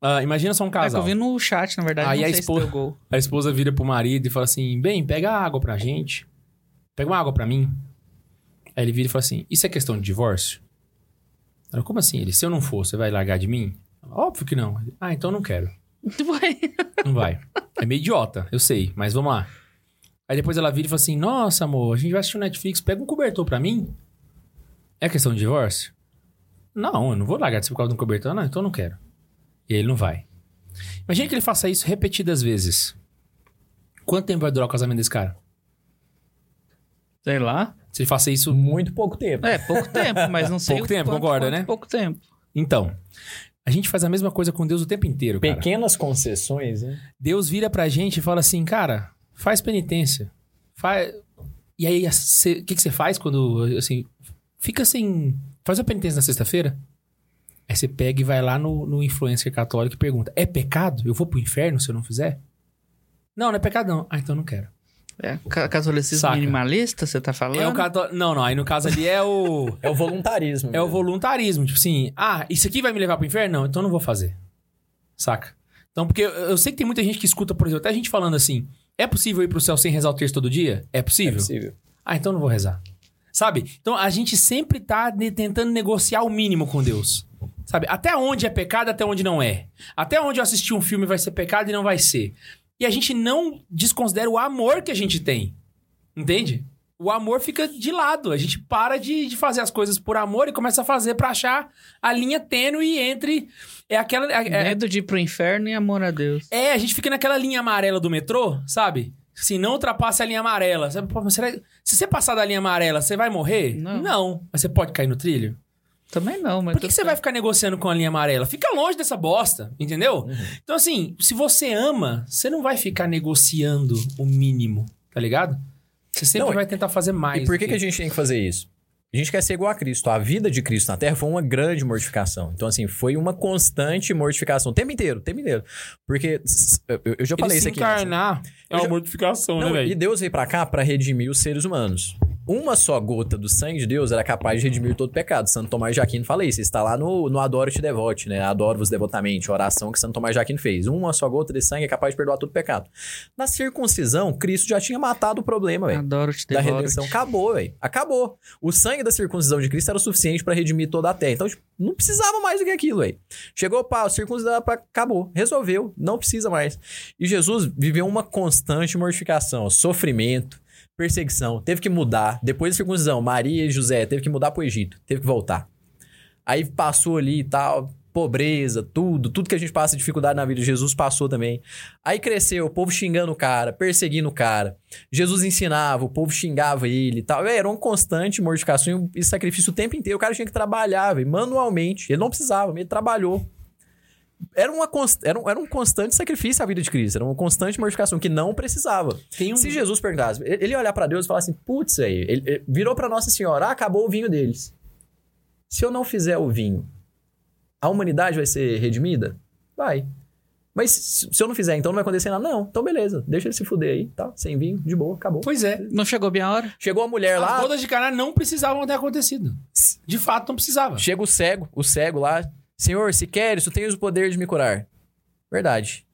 ah, imagina só um É que casal. eu vi no chat, na verdade. Aí não a sei esposa- se deu gol. A esposa vira pro marido e fala assim: Bem, pega água pra gente. Pega uma água pra mim. Aí ele vira e fala assim: Isso é questão de divórcio? Ela, como assim? Ele, se eu não for, você vai largar de mim? Óbvio que não. Ele, ah, então eu não quero. Vai. Não vai. É meio idiota, eu sei, mas vamos lá. Aí depois ela vira e fala assim: Nossa, amor, a gente vai assistir o Netflix, pega um cobertor pra mim. É questão de divórcio? Não, eu não vou largar de você por causa de um cobertor, não, então eu não quero. E aí ele não vai. Imagina que ele faça isso repetidas vezes. Quanto tempo vai durar o casamento desse cara? Sei lá. Se ele faça isso. Muito pouco tempo. É, pouco tempo, mas não sei Pouco o tempo, quanto- concorda, quanto né? Pouco tempo. Então, a gente faz a mesma coisa com Deus o tempo inteiro, cara. Pequenas concessões, né? Deus vira pra gente e fala assim, cara, faz penitência. Faz... E aí, o que, que você faz quando, assim, fica sem... Faz a penitência na sexta-feira? Aí você pega e vai lá no, no influencer católico e pergunta, é pecado? Eu vou pro inferno se eu não fizer? Não, não é pecado não. Ah, então eu não quero. É, ca- catolicismo Saca. minimalista, você tá falando? É o cató... Não, não, aí no caso ali é o... É o voluntarismo. É o voluntarismo. Tipo assim, ah, isso aqui vai me levar pro inferno? Não, então eu não vou fazer. Saca? Então, porque eu, eu sei que tem muita gente que escuta, por exemplo, até a gente falando assim: é possível ir pro céu sem rezar o texto todo dia? É É possível? possível. Ah, então eu não vou rezar. Sabe? Então a gente sempre tá tentando negociar o mínimo com Deus. Sabe? Até onde é pecado, até onde não é. Até onde eu assistir um filme vai ser pecado e não vai ser. E a gente não desconsidera o amor que a gente tem. Entende? O amor fica de lado. A gente para de, de fazer as coisas por amor e começa a fazer pra achar a linha tênue entre. É aquela. É, é- Medo de ir pro inferno e amor a Deus. é, a gente fica naquela linha amarela do metrô, sabe? Assim, não ultrapasse a linha amarela. Sabe? Pô, será- Se você passar da linha amarela, você vai morrer? Não. Mas você pode cair no trilho? Também não, mas... Por que, que você vai ficar negociando com a linha amarela? Fica longe dessa bosta, entendeu? Então, assim, se você ama, você não vai ficar negociando o mínimo, tá ligado? Você sempre Não, vai tentar fazer mais. E por que, que a gente tem que fazer isso? A gente quer ser igual a Cristo. A vida de Cristo na Terra foi uma grande mortificação. Então, assim, foi uma constante mortificação. O tempo inteiro, o tempo inteiro. Porque, eu, eu já Ele falei se isso aqui. né? encarnar é Eu uma já- mortificação, Não, né, e velho? Deus veio pra cá pra redimir os seres humanos. Uma só gota do sangue de Deus era capaz de redimir todo pecado. Santo Tomás de Aquino fala isso. Está lá no, no Adoro-te Devote, né? Adoro-vos devotamente, oração que Santo Tomás de Aquino fez. Uma só gota de sangue é capaz de perdoar todo pecado. Na circuncisão, Cristo já tinha matado o problema, velho. Adoro te Da redenção. Acabou, velho. Acabou. O sangue da circuncisão de Cristo era o suficiente pra redimir toda a terra. Então, tipo, não precisava mais do que aquilo, velho. Chegou o pau, circuncidar, pra- acabou. Resolveu. Não precisa mais. E Jesus viveu uma constante mortificação, sofrimento, perseguição. Teve que mudar. Depois da circuncisão, Maria e José teve que mudar pro Egito. Teve que voltar. Aí passou ali e tal, pobreza, tudo, tudo que a gente passa dificuldade na vida, Jesus passou também. Aí cresceu, o povo xingando o cara, perseguindo o cara. Jesus ensinava, o povo xingava ele e tal. Véi, Era uma constante mortificação e sacrifício o tempo inteiro. O cara tinha que trabalhar, véi, manualmente. Ele não precisava, ele trabalhou. Era, uma const... era, um, era um constante sacrifício a vida de Cristo. Era uma constante mortificação que não precisava. Tem um... Se Jesus perguntasse, ele ele ia olhar pra Deus e falar assim: putz, aí, ele, ele virou pra Nossa Senhora, ah, acabou o vinho deles. Se eu não fizer o vinho, a humanidade vai ser redimida? Vai. Mas se eu não fizer, então não vai acontecer nada? Não, então beleza, deixa ele se fuder aí, tá? Sem vinho, de boa, acabou. Pois é. Não chegou bem a hora? Chegou a mulher As lá, bodas de Caná não precisavam ter acontecido. De fato, não precisava. chega o cego, o cego lá, Senhor, se queres, tu tens o poder de me curar. Verdade.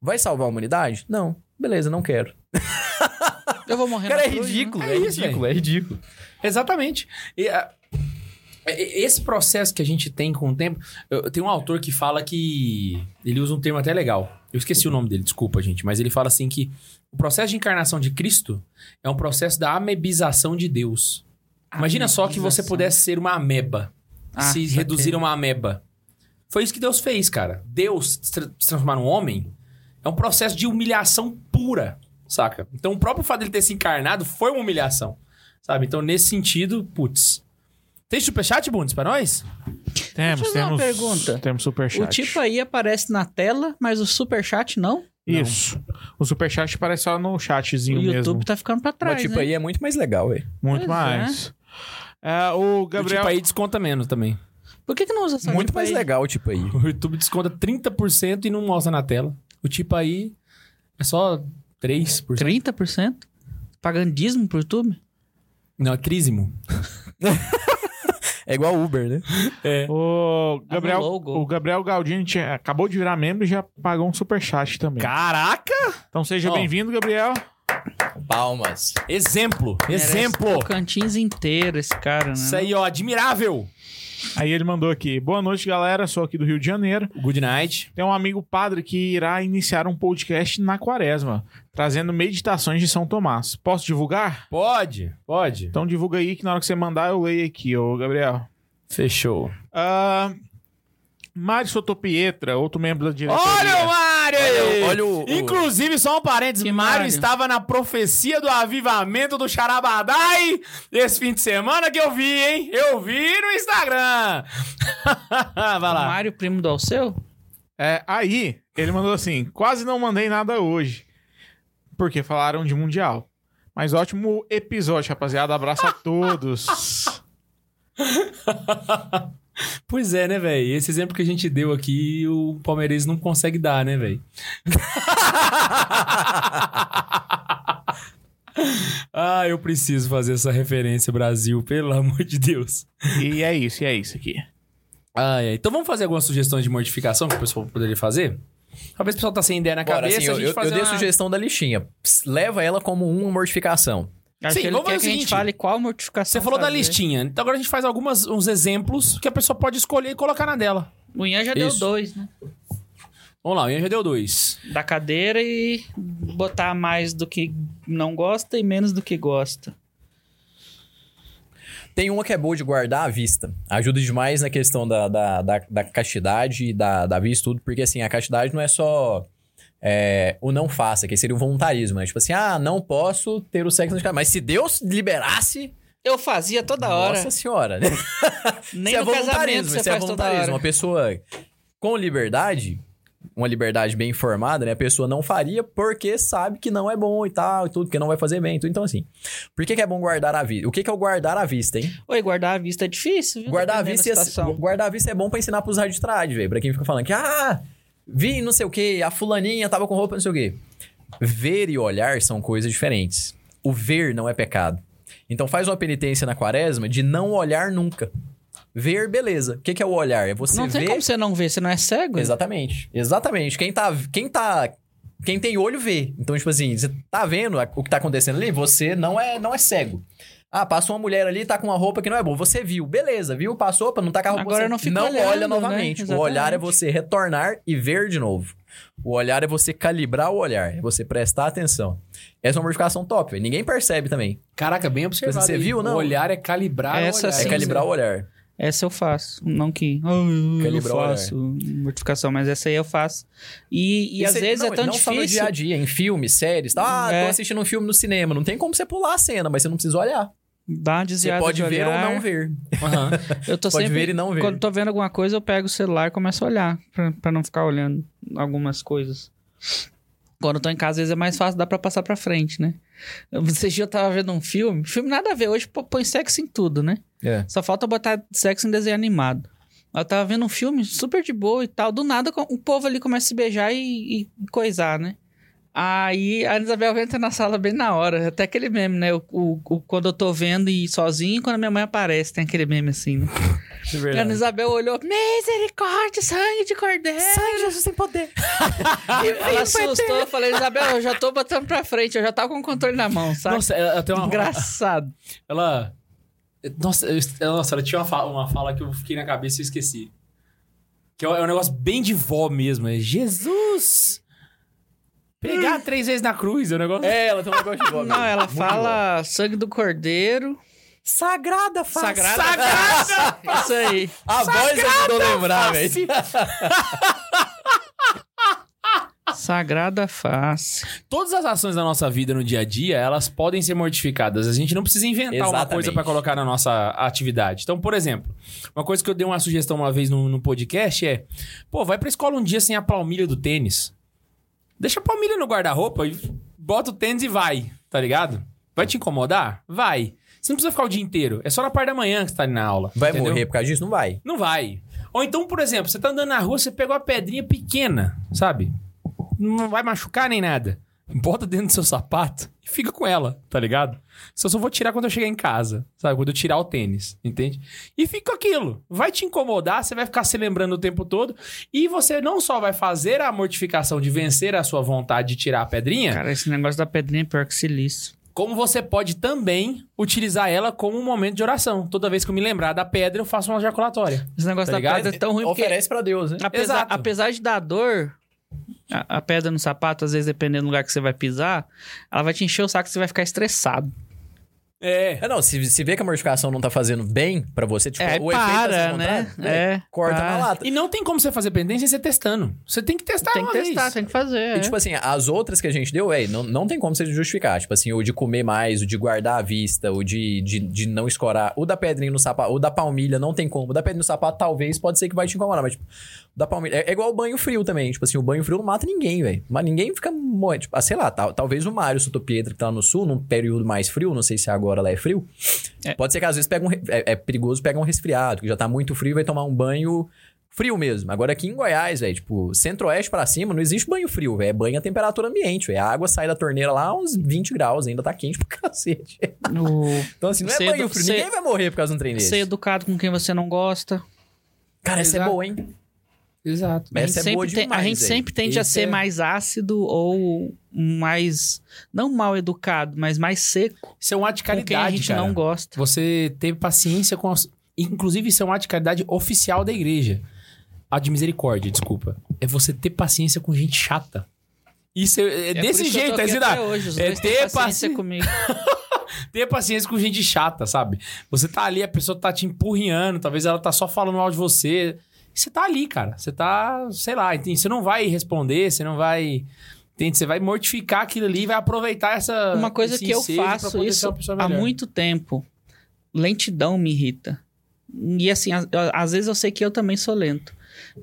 Vai salvar a humanidade? Não. Beleza, não quero. Eu vou morrer Cara, na é cruz, né? ridículo, É é, isso, ridículo, é ridículo. Exatamente. E, a- e- esse processo que a gente tem com o tempo. eu- Tem um autor que fala que. Ele usa um termo até legal. Eu esqueci o nome dele, desculpa, gente. Mas ele fala assim que o processo de encarnação de Cristo é um processo da amebização de Deus. Imagina só que você Amebização. pudesse ser uma ameba. Ah, se reduzir a uma ameba. Foi isso que Deus fez, cara. Deus se tra- se transformar num homem é um processo de humilhação pura, saca? Então o próprio fato dele ter se encarnado foi uma humilhação, sabe? Então nesse sentido, putz. Tem superchat, Bundes, pra nós? Temos, Deixa eu fazer uma temos. pergunta. Temos superchat. O tipo aí aparece na tela, mas o superchat não. Isso. O superchat aparece só no chatzinho o YouTube mesmo. tá ficando pra trás, tipo né? aí é muito mais legal, velho. Muito Pois mais. É, o O Gabriel. tipo aí desconta menos também. Por que, que não usa só Muito tipo mais aí? legal, tipo aí. O YouTube desconta 30% e não mostra na tela. O tipo aí é só 3%. 30%? Pagando dízimo pro YouTube? Não, é trízimo. É igual Uber, né? É. O Gabriel, o Gabriel Galdini tinha- acabou de virar membro e já pagou um superchat também. Caraca! Então seja Ó. bem-vindo, Gabriel. Palmas. Exemplo. Merece Exemplo. Tocantins inteiro esse cara, né? Isso aí, ó, admirável. Aí ele mandou aqui: Boa noite, galera. Sou aqui do Rio de Janeiro. Good night. Tem um amigo padre que irá iniciar um podcast na quaresma, trazendo meditações de São Tomás. Posso divulgar? Pode, pode. Então divulga aí que na hora que você mandar eu leio aqui, ô Gabriel. Fechou. Ah, Mário Sotopietra, outro membro da diretoria. Olha o Mário aí! Olha olha o- o- Inclusive, só um parênteses, Mário Mário? estava na profecia do avivamento do Charabadai esse fim de semana que eu vi, hein? Eu vi no Instagram. Vai O lá. Mário, primo do Alceu? É, aí, ele mandou assim: quase não mandei nada hoje. Porque falaram de Mundial. Mas ótimo episódio, rapaziada. Abraço a todos. Pois é, né, velho? Esse exemplo que a gente deu aqui, o palmeirense não consegue dar, né, velho? ah, eu preciso fazer essa referência, Brasil, pelo amor de Deus. e é isso, e é isso aqui. Ah, é. Então vamos fazer algumas sugestões de mortificação que o pessoal poderia fazer? Talvez o pessoal tá sem ideia na Bora, cabeça, assim, a eu, gente eu, eu dei uma... sugestão da listinha. Pss, Leva ela como uma mortificação. Acho Sim, que ele vamos quer fazer que o a gente seguinte. fale qual mortificação Você falou da fazer. listinha, então agora a gente faz algumas, uns exemplos que a pessoa pode escolher e colocar na dela. O Ian já deu Isso. dois, né? Vamos lá, o Ian já deu dois. Da cadeira e botar mais do que não gosta e menos do que gosta. Tem uma que é boa de guardar à vista. Ajuda demais na questão da, da, da, da castidade e da, da vista e tudo, porque assim, a castidade não é só é, o não faça, que seria o voluntarismo, né? Tipo assim, ah, não posso ter o sexo na Mas se Deus liberasse, Eu fazia toda hora. nossa senhora, né? Nem Isso é voluntarismo, você isso é voluntarismo. Uma pessoa com liberdade, uma liberdade bem informada, né? A pessoa não faria porque sabe que não é bom e tal, e tudo, que não vai fazer bem. tudo. Então, assim, por que, que é bom guardar a vista? O que, que é o guardar a vista, hein? Oi, guardar a vista é difícil, viu? Guardar a vista, é, guardar a vista é bom pra ensinar pros rádios de trade, velho. Pra quem fica falando que, ah, vi não sei o que, a fulaninha tava com roupa não sei o quê. Ver e olhar são coisas diferentes. O ver não é pecado. Então faz uma penitência na quaresma de não olhar nunca. Ver, beleza. O que, que é o olhar? É você Não tem ver... como você não ver, você não é cego? Exatamente. Exatamente. Quem tá, quem tá, quem tem olho vê. Então, tipo assim, você tá vendo o que tá acontecendo ali, você não é, não é cego. Ah, passou uma mulher ali, tá com uma roupa que não é boa. Você viu, beleza, viu? Passou, pra não tá com a roupa. Agora você não fico não olhando, olha né? novamente. O Exatamente. olhar é você retornar e ver de novo. O olhar é você calibrar o olhar, é você prestar atenção. Essa é uma modificação top. Ninguém percebe também. Caraca, bem observado. Você aí. viu, não? O olhar é calibrar Essa o olhar. sim. é calibrar o olhar. Essa eu faço. Não que. "Ah, eu não faço mortificação, mas essa aí eu faço. E, e às vezes não, é tão não só no difícil. dia a dia, em filmes, séries. Tá? Ah, É. tô assistindo um filme no cinema. Não tem como você pular a cena, mas você não precisa olhar. Dá uma Você desviada pode de ver ou não ver. Aham. Eu tô Pode sempre, ver e não ver. Quando tô vendo alguma coisa, eu pego o celular e começo a olhar. Pra, pra não ficar olhando algumas coisas. Quando eu tô em casa, às vezes é mais fácil, dá pra passar pra frente, né? Esse dia eu tava vendo um filme. Filme nada a ver. Hoje põe sexo em tudo, né? É. Só falta botar sexo em desenho animado. Eu tava vendo um filme super de boa e tal. Do nada, o povo ali começa a se beijar e, e coisar, né? Aí a Isabel entra na sala bem na hora. Até aquele meme, né? O, o- o- quando eu tô vendo e sozinho, e quando a minha mãe aparece, tem aquele meme assim, né? E a Ana Isabel olhou, misericórdia, sangue de cordeiro. Sangue, Jesus tem poder. Ela assustou, eu falei, Isabel, eu já tô botando pra frente, eu já tava com o controle na mão, sabe? Nossa, ela, ela tem uma... Engraçado. Ela... Nossa, eu- ela- nossa, ela tinha uma fala, uma fala que eu fiquei na cabeça e eu esqueci. Que é um é um negócio bem de vó mesmo. É Jesus, Pegar três vezes na cruz, é um negócio. É, ela tem um negócio de Não, ela fala sangue do cordeiro. Sagrada face. Sagrada. Sagrada. Isso aí. A voz ajudou a lembrar, velho. Sagrada face. Todas as ações da nossa vida no dia a dia, elas podem ser mortificadas. A gente não precisa inventar uma Exatamente. coisa pra colocar na nossa atividade. Então, por exemplo, uma coisa que eu dei uma sugestão uma vez no, no podcast é: pô, vai pra escola um dia sem a palmilha do tênis. Deixa a palmilha no guarda-roupa e bota o tênis e vai, tá ligado? Vai te incomodar? Vai. Você não precisa ficar o dia inteiro. É só na parte da manhã que você tá ali na aula. Vai entendeu? morrer por causa disso? Não vai. Não vai. Ou então, por exemplo, você tá andando na rua, você pegou uma pedrinha pequena, sabe? Não vai machucar nem nada. Bota dentro do seu sapato e fica com ela, tá ligado? Só só vou tirar quando eu chegar em casa, sabe? Quando eu tirar o tênis, entende? E fica com aquilo. Vai te incomodar, você vai ficar se lembrando o tempo todo. E você não só vai fazer a mortificação de vencer a sua vontade de tirar a pedrinha, Cara, esse negócio da pedrinha é pior que silício. como você pode também utilizar ela como um momento de oração. Toda vez que eu me lembrar da pedra, eu faço uma ejaculatória. Esse negócio Tá da ligado? pedra é tão ruim porque Oferece pra Deus, né? apesar, Exato. apesar de dar dor, a, a pedra no sapato, às vezes dependendo do lugar que você vai pisar, ela vai te encher o saco e você vai ficar estressado. É. É, não, se, se vê que a mortificação não tá fazendo bem pra você, tipo, É, o efeito para, né? contrário, É, corta para. na lata. E não tem como você fazer pendência sem você testando. Você tem que testar tem uma que testar, vez. tem que fazer. E, é. tipo assim, as outras que a gente deu, é, não, não tem como você justificar. Tipo assim, o de comer mais, o de guardar a vista, o de, de, de não escorar. O da pedrinha no sapato, o da palmilha, não tem como. O da pedrinha no sapato, talvez, pode ser que vai te incomodar, mas, tipo, da palmilha. É, é igual o banho frio também. Tipo assim, o banho frio não mata ninguém, velho. Mas ninguém fica morrendo. Tipo, ah, sei lá, tal- talvez o Mário Soto Pietro, que tá no sul, num período mais frio, não sei se agora lá é frio. É. Pode ser que às vezes pega um, é, é perigoso pegar um resfriado, que já tá muito frio e vai tomar um banho frio mesmo. Agora aqui em Goiás, velho, tipo, centro-oeste pra cima, não existe banho frio, velho. É banho a temperatura ambiente, velho. A água sai da torneira lá uns 20 graus, ainda tá quente pra cacete. O- Então, assim, não é banho edu- frio. ser- Ninguém vai morrer por causa de um trem desse. ser educado com quem você não gosta. Cara, essa é boa, hein? Exato. A gente, Essa é sempre, boa tem- a demais, gente velho. sempre tende a Esse ser é- mais ácido ou mais. Não mal educado, mas mais seco Isso é um ato de com quem a caridade, gente cara. não gosta. Você ter paciência com as... Inclusive, isso é um ato de caridade oficial da igreja. A de misericórdia, desculpa. É você ter paciência com gente chata. Isso é, é É desse isso que eu jeito, tô é os É ter paciência paci- comigo. Ter paciência com gente chata, sabe? Você tá ali, a pessoa tá te empurrinhando, talvez ela tá só falando mal de você. Você tá ali, cara. Você tá, sei lá, você não vai responder, você não vai. Entende? Você vai mortificar aquilo ali e vai aproveitar essa. Uma coisa que eu faço isso há muito tempo. Lentidão me irrita. E assim, às, vezes eu sei que eu também sou lento.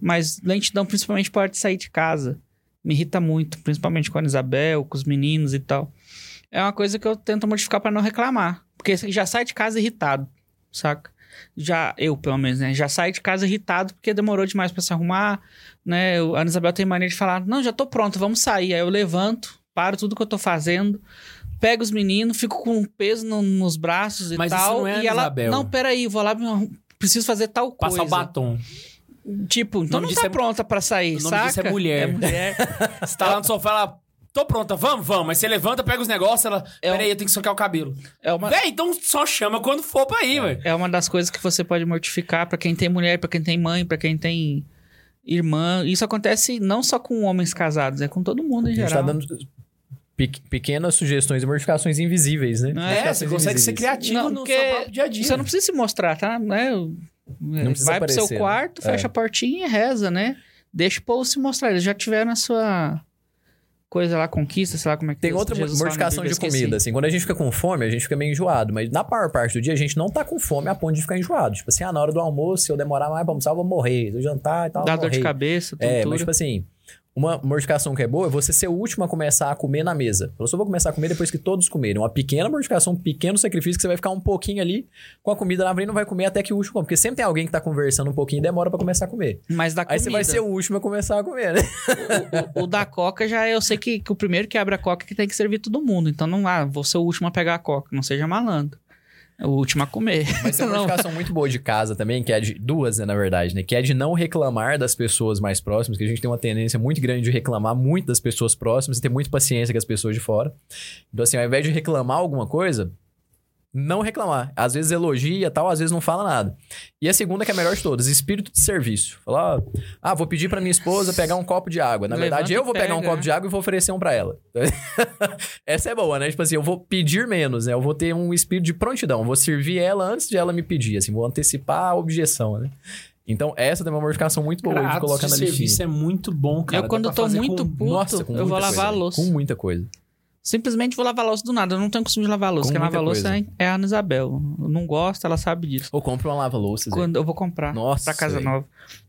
Mas lentidão, principalmente pode de sair de casa. Me irrita muito, principalmente com a Isabel, com os meninos e tal. É uma coisa que eu tento modificar pra não reclamar. Porque você já sai de casa irritado, saca? Já, eu pelo menos, né? Já saio de casa irritado porque demorou demais pra se arrumar, né? Eu- A Ana Isabel tem mania de falar: Não, já tô pronto, vamos sair. Aí eu levanto, paro tudo que eu tô fazendo, pego os meninos, fico com um peso no- nos braços e Mas isso tal. não é e ela, Isabel. não, peraí, vou lá, preciso fazer tal coisa. Passa batom. Tipo, então não tá é- pronta pra sair, o nome saca? disso é mulher. É mulher. Você tá lá no sofá, ela. Tô pronta, vamos, vamos. Mas você levanta, pega os negócios, ela. É um- Peraí, eu tenho que socar o cabelo. É uma, Véi, então só chama quando for pra ir, velho. é uma das coisas que você pode mortificar pra quem tem mulher, pra quem tem mãe, pra quem tem irmã. Isso acontece não só com homens casados, é com todo mundo em A gente geral. tá dando pe- pequenas sugestões e mortificações invisíveis, né? Não É, você consegue ser criativo Não, no porque seu próprio dia a dia. Você não precisa se mostrar, tá? Né? precisa Vai pro seu aparecer, né? quarto, fecha É. a portinha e reza, né? Deixa o povo se mostrar. Eles já tiveram a sua coisa lá, conquista, sei lá como é que Tem Jesus outra na mortificação de comida, assim. Quando a gente fica com fome, a gente fica meio enjoado. Mas na maior parte do dia, a gente não tá com fome a ponto de ficar enjoado. Tipo assim, ah, na hora do almoço, se eu demorar mais pra almoçar, eu vou morrer. Eu jantar e tal, Dá dor de cabeça, É, tontura. mas tipo assim, uma mortificação que é boa é você ser o último a começar a comer na mesa. Eu só vou começar a comer depois que todos comerem. Uma pequena mortificação, um pequeno sacrifício que você vai ficar um pouquinho ali com a comida na frente e não vai comer até que o último come. Porque sempre tem alguém que tá conversando um pouquinho e demora pra começar a comer. Mas da Aí comida. você vai ser o último a começar a comer, né? o, o da Coca já eu sei que, que o primeiro que abre a Coca é que tem que servir todo mundo. Então não ah, vou ser o último a pegar a Coca, não seja malandro. É o último a comer. Mas tem uma mortificação muito boa de casa também, que é de duas, né, na verdade, né? Que é de não reclamar das pessoas mais próximas, que a gente tem uma tendência muito grande de reclamar muito das pessoas próximas e ter muita paciência com as pessoas de fora. Então, assim, ao invés de reclamar alguma coisa, não reclamar. Às vezes elogia tal, às vezes não fala nada. E a segunda, que é a melhor de todas, espírito de serviço. Falar, ah, vou pedir pra minha esposa pegar um copo de água. Na Levanta verdade, eu vou pegar um pega, copo de água e vou oferecer um pra ela. Essa é boa, né? Tipo assim, eu vou pedir menos, né? Eu vou ter um espírito de prontidão. Eu vou servir ela antes de ela me pedir, assim. Vou antecipar a objeção, né? Então, essa tem uma modificação muito boa de Cara, colocar atos na de serviço listinha. é muito bom, cara. eu, quando pra tô muito com- puto, Nossa, eu vou lavar a coisa. louça. Com muita coisa. Simplesmente vou lavar a louça do nada. Eu não tenho costume de lavar a louça. Com Quem lava louça é é a Ana Isabel. Eu não gosto, ela sabe disso. Ou compra uma lava-louça. Zé. Quando eu vou comprar Nossa, pra casa nova.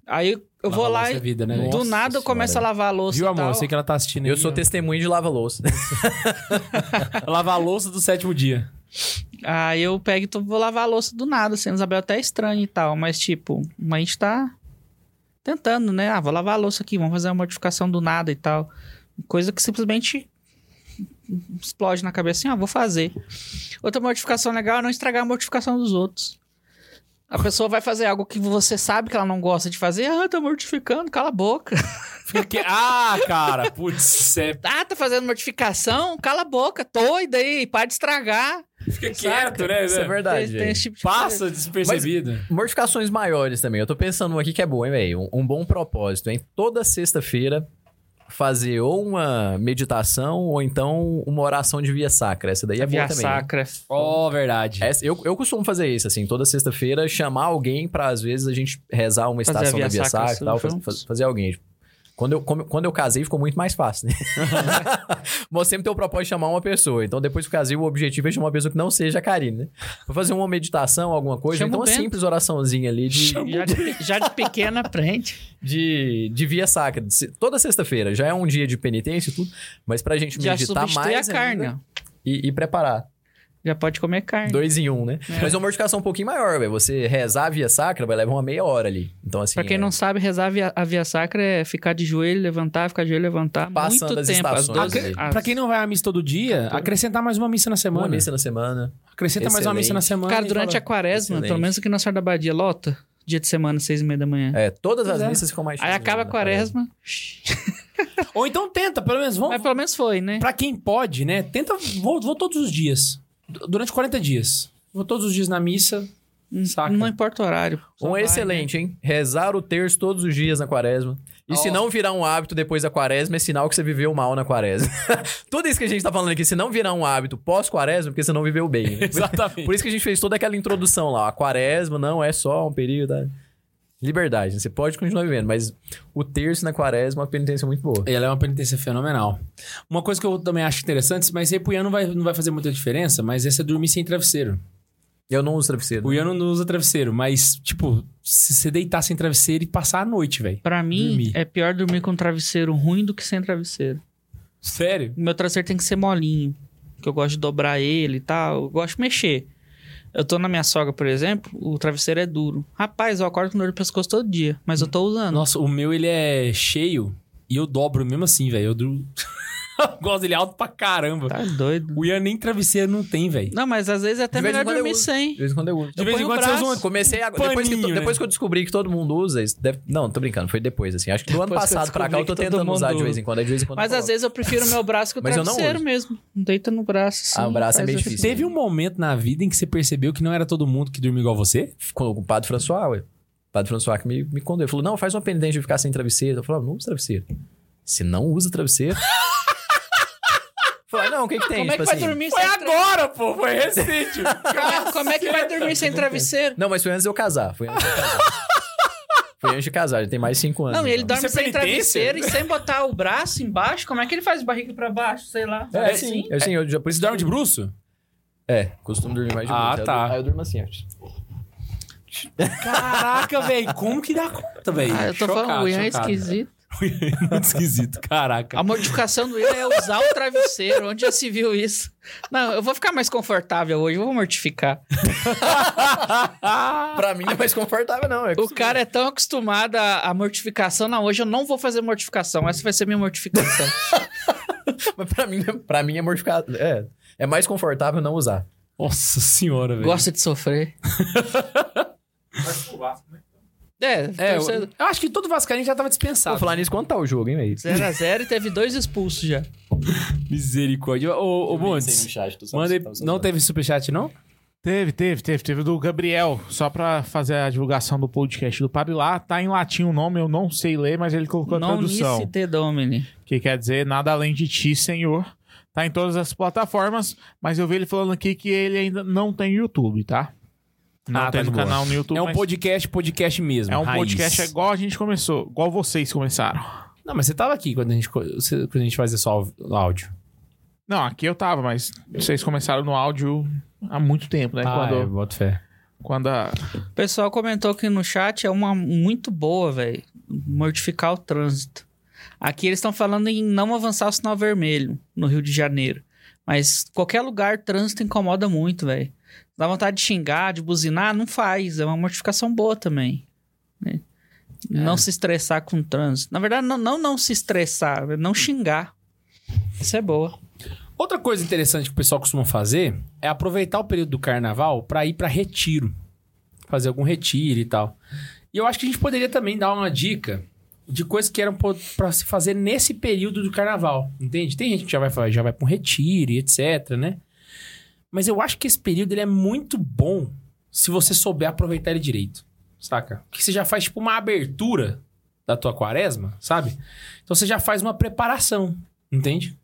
Aí eu Lavar vou lá louça e é vida, né, do Nossa nada eu começo a lavar a louça Viu, amor? tal. Eu sei que ela tá assistindo Eu aí, sou ó. testemunho de lava-louça. Lavar a louça do sétimo dia. Aí eu pego e tô- vou lavar a louça do nada, assim, a Isabel até é estranho e tal, mas tipo, a gente tá tentando, né? Ah, vou lavar a louça aqui, vamos fazer uma modificação do nada e tal. Coisa que simplesmente explode na cabeça assim, ah, vou fazer. Outra modificação legal é não estragar a modificação dos outros. A pessoa vai fazer algo que você sabe que ela não gosta de fazer, ah, tá mortificando, cala a boca. Fica que- Ah, cara, putz, é... Ah, tá fazendo mortificação, cala a boca, doida aí, para de estragar. fica quieto, né? Isso é verdade. Tem, tem tipo de coisa. Passa despercebido. Mortificações maiores também. Eu tô pensando aqui que é bom, hein, velho? Um, um bom propósito, hein? Toda sexta-feira fazer ou uma meditação ou então uma oração de via sacra. Essa daí é A boa via também. né? sacra. Ó, verdade. Essa- eu, eu costumo fazer isso, assim, toda sexta-feira, chamar alguém pra, às vezes, a gente rezar uma Fazer estação via da Via sacra Sacra e tal, faz- juntos. faz- fazer alguém. Quando eu, quando eu casei, ficou muito mais fácil, né? Mas sempre tem o propósito de chamar uma pessoa. Então, depois que eu casei, o objetivo é chamar uma pessoa que não seja a Karine, né? Vou fazer uma meditação, alguma coisa. Chama então, uma simples oraçãozinha ali de, Já de, já de pequena aprende. de, de via sacra. Toda sexta-feira. Já é um dia de penitência e tudo. Mas pra gente Já meditar mais a carne. ainda e, e preparar. Já pode comer carne. Dois em um, né? Mas é uma mortificação um pouquinho maior, velho. Você rezar a via sacra vai levar uma meia hora ali. Então, assim. Pra quem é- não sabe, rezar a via, a via sacra é ficar de joelho, levantar, ficar de joelho, levantar. Passando muito as tempo. As estações 12, ali. as- Pra quem não vai à missa todo dia, acrescentar mais uma missa na semana. Uma missa na semana. Acrescenta mais uma missa na Excelente. semana. Cara, durante fala- a quaresma, Excelente. pelo menos aqui na Senhora da Badia, lota. Dia de semana, seis e meia da manhã. É, todas Pois as é. missas ficam mais Aí acaba a quaresma. Ou então tenta, pelo menos. Vamos, Mas pelo menos foi, né? Pra quem pode, né? Tenta. Vou, vou todos os dias. Du- Durante 40 dias. Vou todos os dias na missa. Saca. Não importa o horário. Um vai, né? excelente, hein? Rezar o terço todos os dias na quaresma. E se Ó. não virar um hábito depois da quaresma, é sinal que você viveu mal na quaresma. Tudo isso que a gente tá falando aqui, se não virar um hábito pós-quaresma, é porque você não viveu bem. né? Exatamente. Por isso que a gente fez toda aquela introdução lá. A quaresma não é só um período. da Liberdade, né? você pode continuar vivendo, mas o terço na quaresma é uma penitência muito boa. Ela é uma penitência fenomenal. Uma coisa que eu também acho interessante, mas aí pro Ian não vai, não vai fazer muita diferença, mas essa é dormir sem travesseiro. Eu não uso travesseiro. O Ian não usa travesseiro, mas, tipo, se você deitar sem travesseiro e passar a noite, velho. Pra mim, Dormir. é pior dormir com um travesseiro ruim do que sem travesseiro. Sério? O meu travesseiro tem que ser molinho. Que eu gosto de dobrar ele e tal. Eu gosto de mexer. Eu tô na minha sogra, por exemplo, o travesseiro é duro. Rapaz, eu acordo com dor de pescoço todo dia, mas eu tô usando. Nossa, o meu, ele é cheio e eu dobro mesmo assim, velho. Eu durmo... eu gosto dele alto pra caramba. Tá doido. O Ian nem travesseiro não tem, velho. Não, mas às vezes é até De vez em melhor quando eu dormir uso. sem. De vez em quando eu uso. De vez em quando você usa um... Comecei agora. Depois que, Paninho, né? depois que eu descobri que todo mundo usa. isso deve- Não, tô brincando, foi depois, assim. Acho que do ano Depois passado pra cá eu tô tentando usar de vez em quando. De vez em quando Mas às vezes eu prefiro o meu braço que o Mas eu não travesseiro uso. mesmo. Deita no braço assim. Ah, o braço é meio difícil. Teve um momento na vida em que você percebeu que não era todo mundo que dormia igual você? com o padre François, ué. O padre François que me, me contou. Ele falou: não, faz uma penitência de ficar sem travesseiro. Eu falei: não usa travesseiro. Se não usa travesseiro. Falei, não, o que, que tem? Como é que Tipo vai assim, dormir Foi sem agora, pô. Foi recente. Como- Como é que vai dormir sem travesseiro? Não, mas foi antes de eu casar. Foi antes de eu casar. foi antes de casar, já tem mais de cinco anos. Não, e ele então. dorme Isso é sem penitência? travesseiro e sem botar o braço embaixo. Como é que ele faz barriga pra baixo? Sei lá. É, assim? sim. Eu, sim, eu já, por isso dorme de bruço? É, costumo dormir mais de Ah, eu tá. Aí eu durmo assim, ó. Caraca, velho. Como que dá conta, velho? Ah, eu tô Chocado, falando, o Ian é chocado. esquisito. Muito esquisito. Caraca. A modificação do Ian é usar o travesseiro. Onde já se viu isso? Não, eu vou ficar mais confortável hoje, eu vou mortificar. Pra mim não é mais confortável, não. É O cara é tão acostumado à, mortificação. Não, hoje eu não vou fazer mortificação. Essa vai ser minha mortificação. Mas pra mim, pra mim é mortificado. É, é mais confortável não usar. Nossa senhora, velho. Gosta de sofrer. É, É, eu, torcedor- eu acho que todo Vascaíno já tava dispensado. Vou falar nisso, quanto tá o jogo, hein, velho? 0x0 e teve dois expulsos já. Misericórdia. Ô, ô Bundes, manda aí- não teve superchat, não? Teve, teve, teve. Teve do Gabriel, só pra fazer a divulgação do podcast do Padre lá. Tá em latim o nome, eu não sei ler, mas ele colocou a Non tradução. nisi te domini. Que quer dizer nada além de ti, Senhor. Tá em todas as plataformas, mas eu vi ele falando aqui que ele ainda não tem YouTube, tá? Não Ah, tem tá de no boa. canal no YouTube. É um mas podcast, podcast mesmo. é um raiz. podcast igual a gente começou, igual vocês começaram. Não, mas você tava aqui quando a gente, quando a gente fazia só o áudio. Não, aqui eu tava, mas vocês começaram no áudio há muito tempo, né? Ah, eu quando, boto fé. quando a... O pessoal comentou aqui no chat, é uma muito boa, velho. Mortificar o trânsito. Aqui eles estão falando em não avançar o sinal vermelho no Rio de Janeiro. Mas qualquer lugar, trânsito incomoda muito, velho. Dá vontade de xingar, de buzinar, não faz. É uma mortificação boa também. né? Não se estressar com o trânsito. Na verdade, não, não, não se estressar, é não xingar. Isso é boa. Outra coisa interessante que o pessoal costuma fazer é aproveitar o período do carnaval pra ir pra retiro. Fazer algum retiro e tal. E eu acho que a gente poderia também dar uma dica de coisas que eram pra se fazer nesse período do carnaval, entende? Tem gente que já vai, já vai pra um retiro e etc, né? Mas eu acho que esse período ele é muito bom se você souber aproveitar ele direito, saca? Que você já faz tipo uma abertura da tua quaresma, sabe? Então você já faz uma preparação, entende?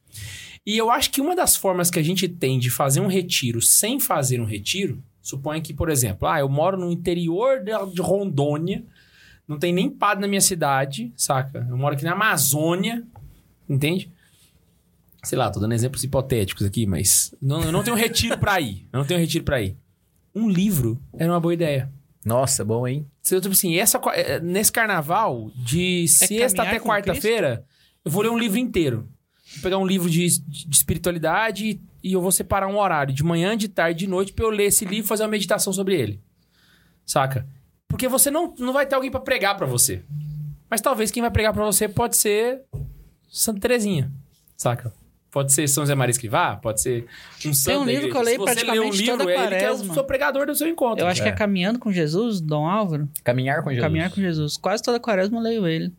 E eu acho que uma das formas que a gente tem de fazer um retiro sem fazer um retiro, suponha que, por exemplo, ah, eu moro no interior de Rondônia, não tem nem padre na minha cidade, saca? Eu moro aqui na Amazônia, entende? Sei lá, tô dando exemplos hipotéticos aqui, mas não, eu não tenho retiro pra ir. Eu não tenho retiro pra ir. Um livro era uma boa ideia. Nossa, bom, hein? Se eu, tipo assim, essa, eh, nesse carnaval, de sexta caminhar até quarta-feira, eu vou ler um livro inteiro. Vou pegar um livro de, de espiritualidade e, eu vou separar um horário, de manhã, de tarde, de noite, pra eu ler esse livro e fazer uma meditação sobre ele. Saca? Porque você não, não vai ter alguém pra pregar pra você. Mas talvez quem vai pregar pra você pode ser Santa Terezinha. Saca? Pode ser São José Maria Escrivá, pode ser um santo um da livro que eu leio ler um praticamente livro, toda ele que é o quaresma. seu pregador do seu encontro. Eu acho que é É. Caminhando com Jesus, Dom Álvaro. Caminhar com Jesus. Caminhar com Jesus. Quase toda quaresma eu leio ele.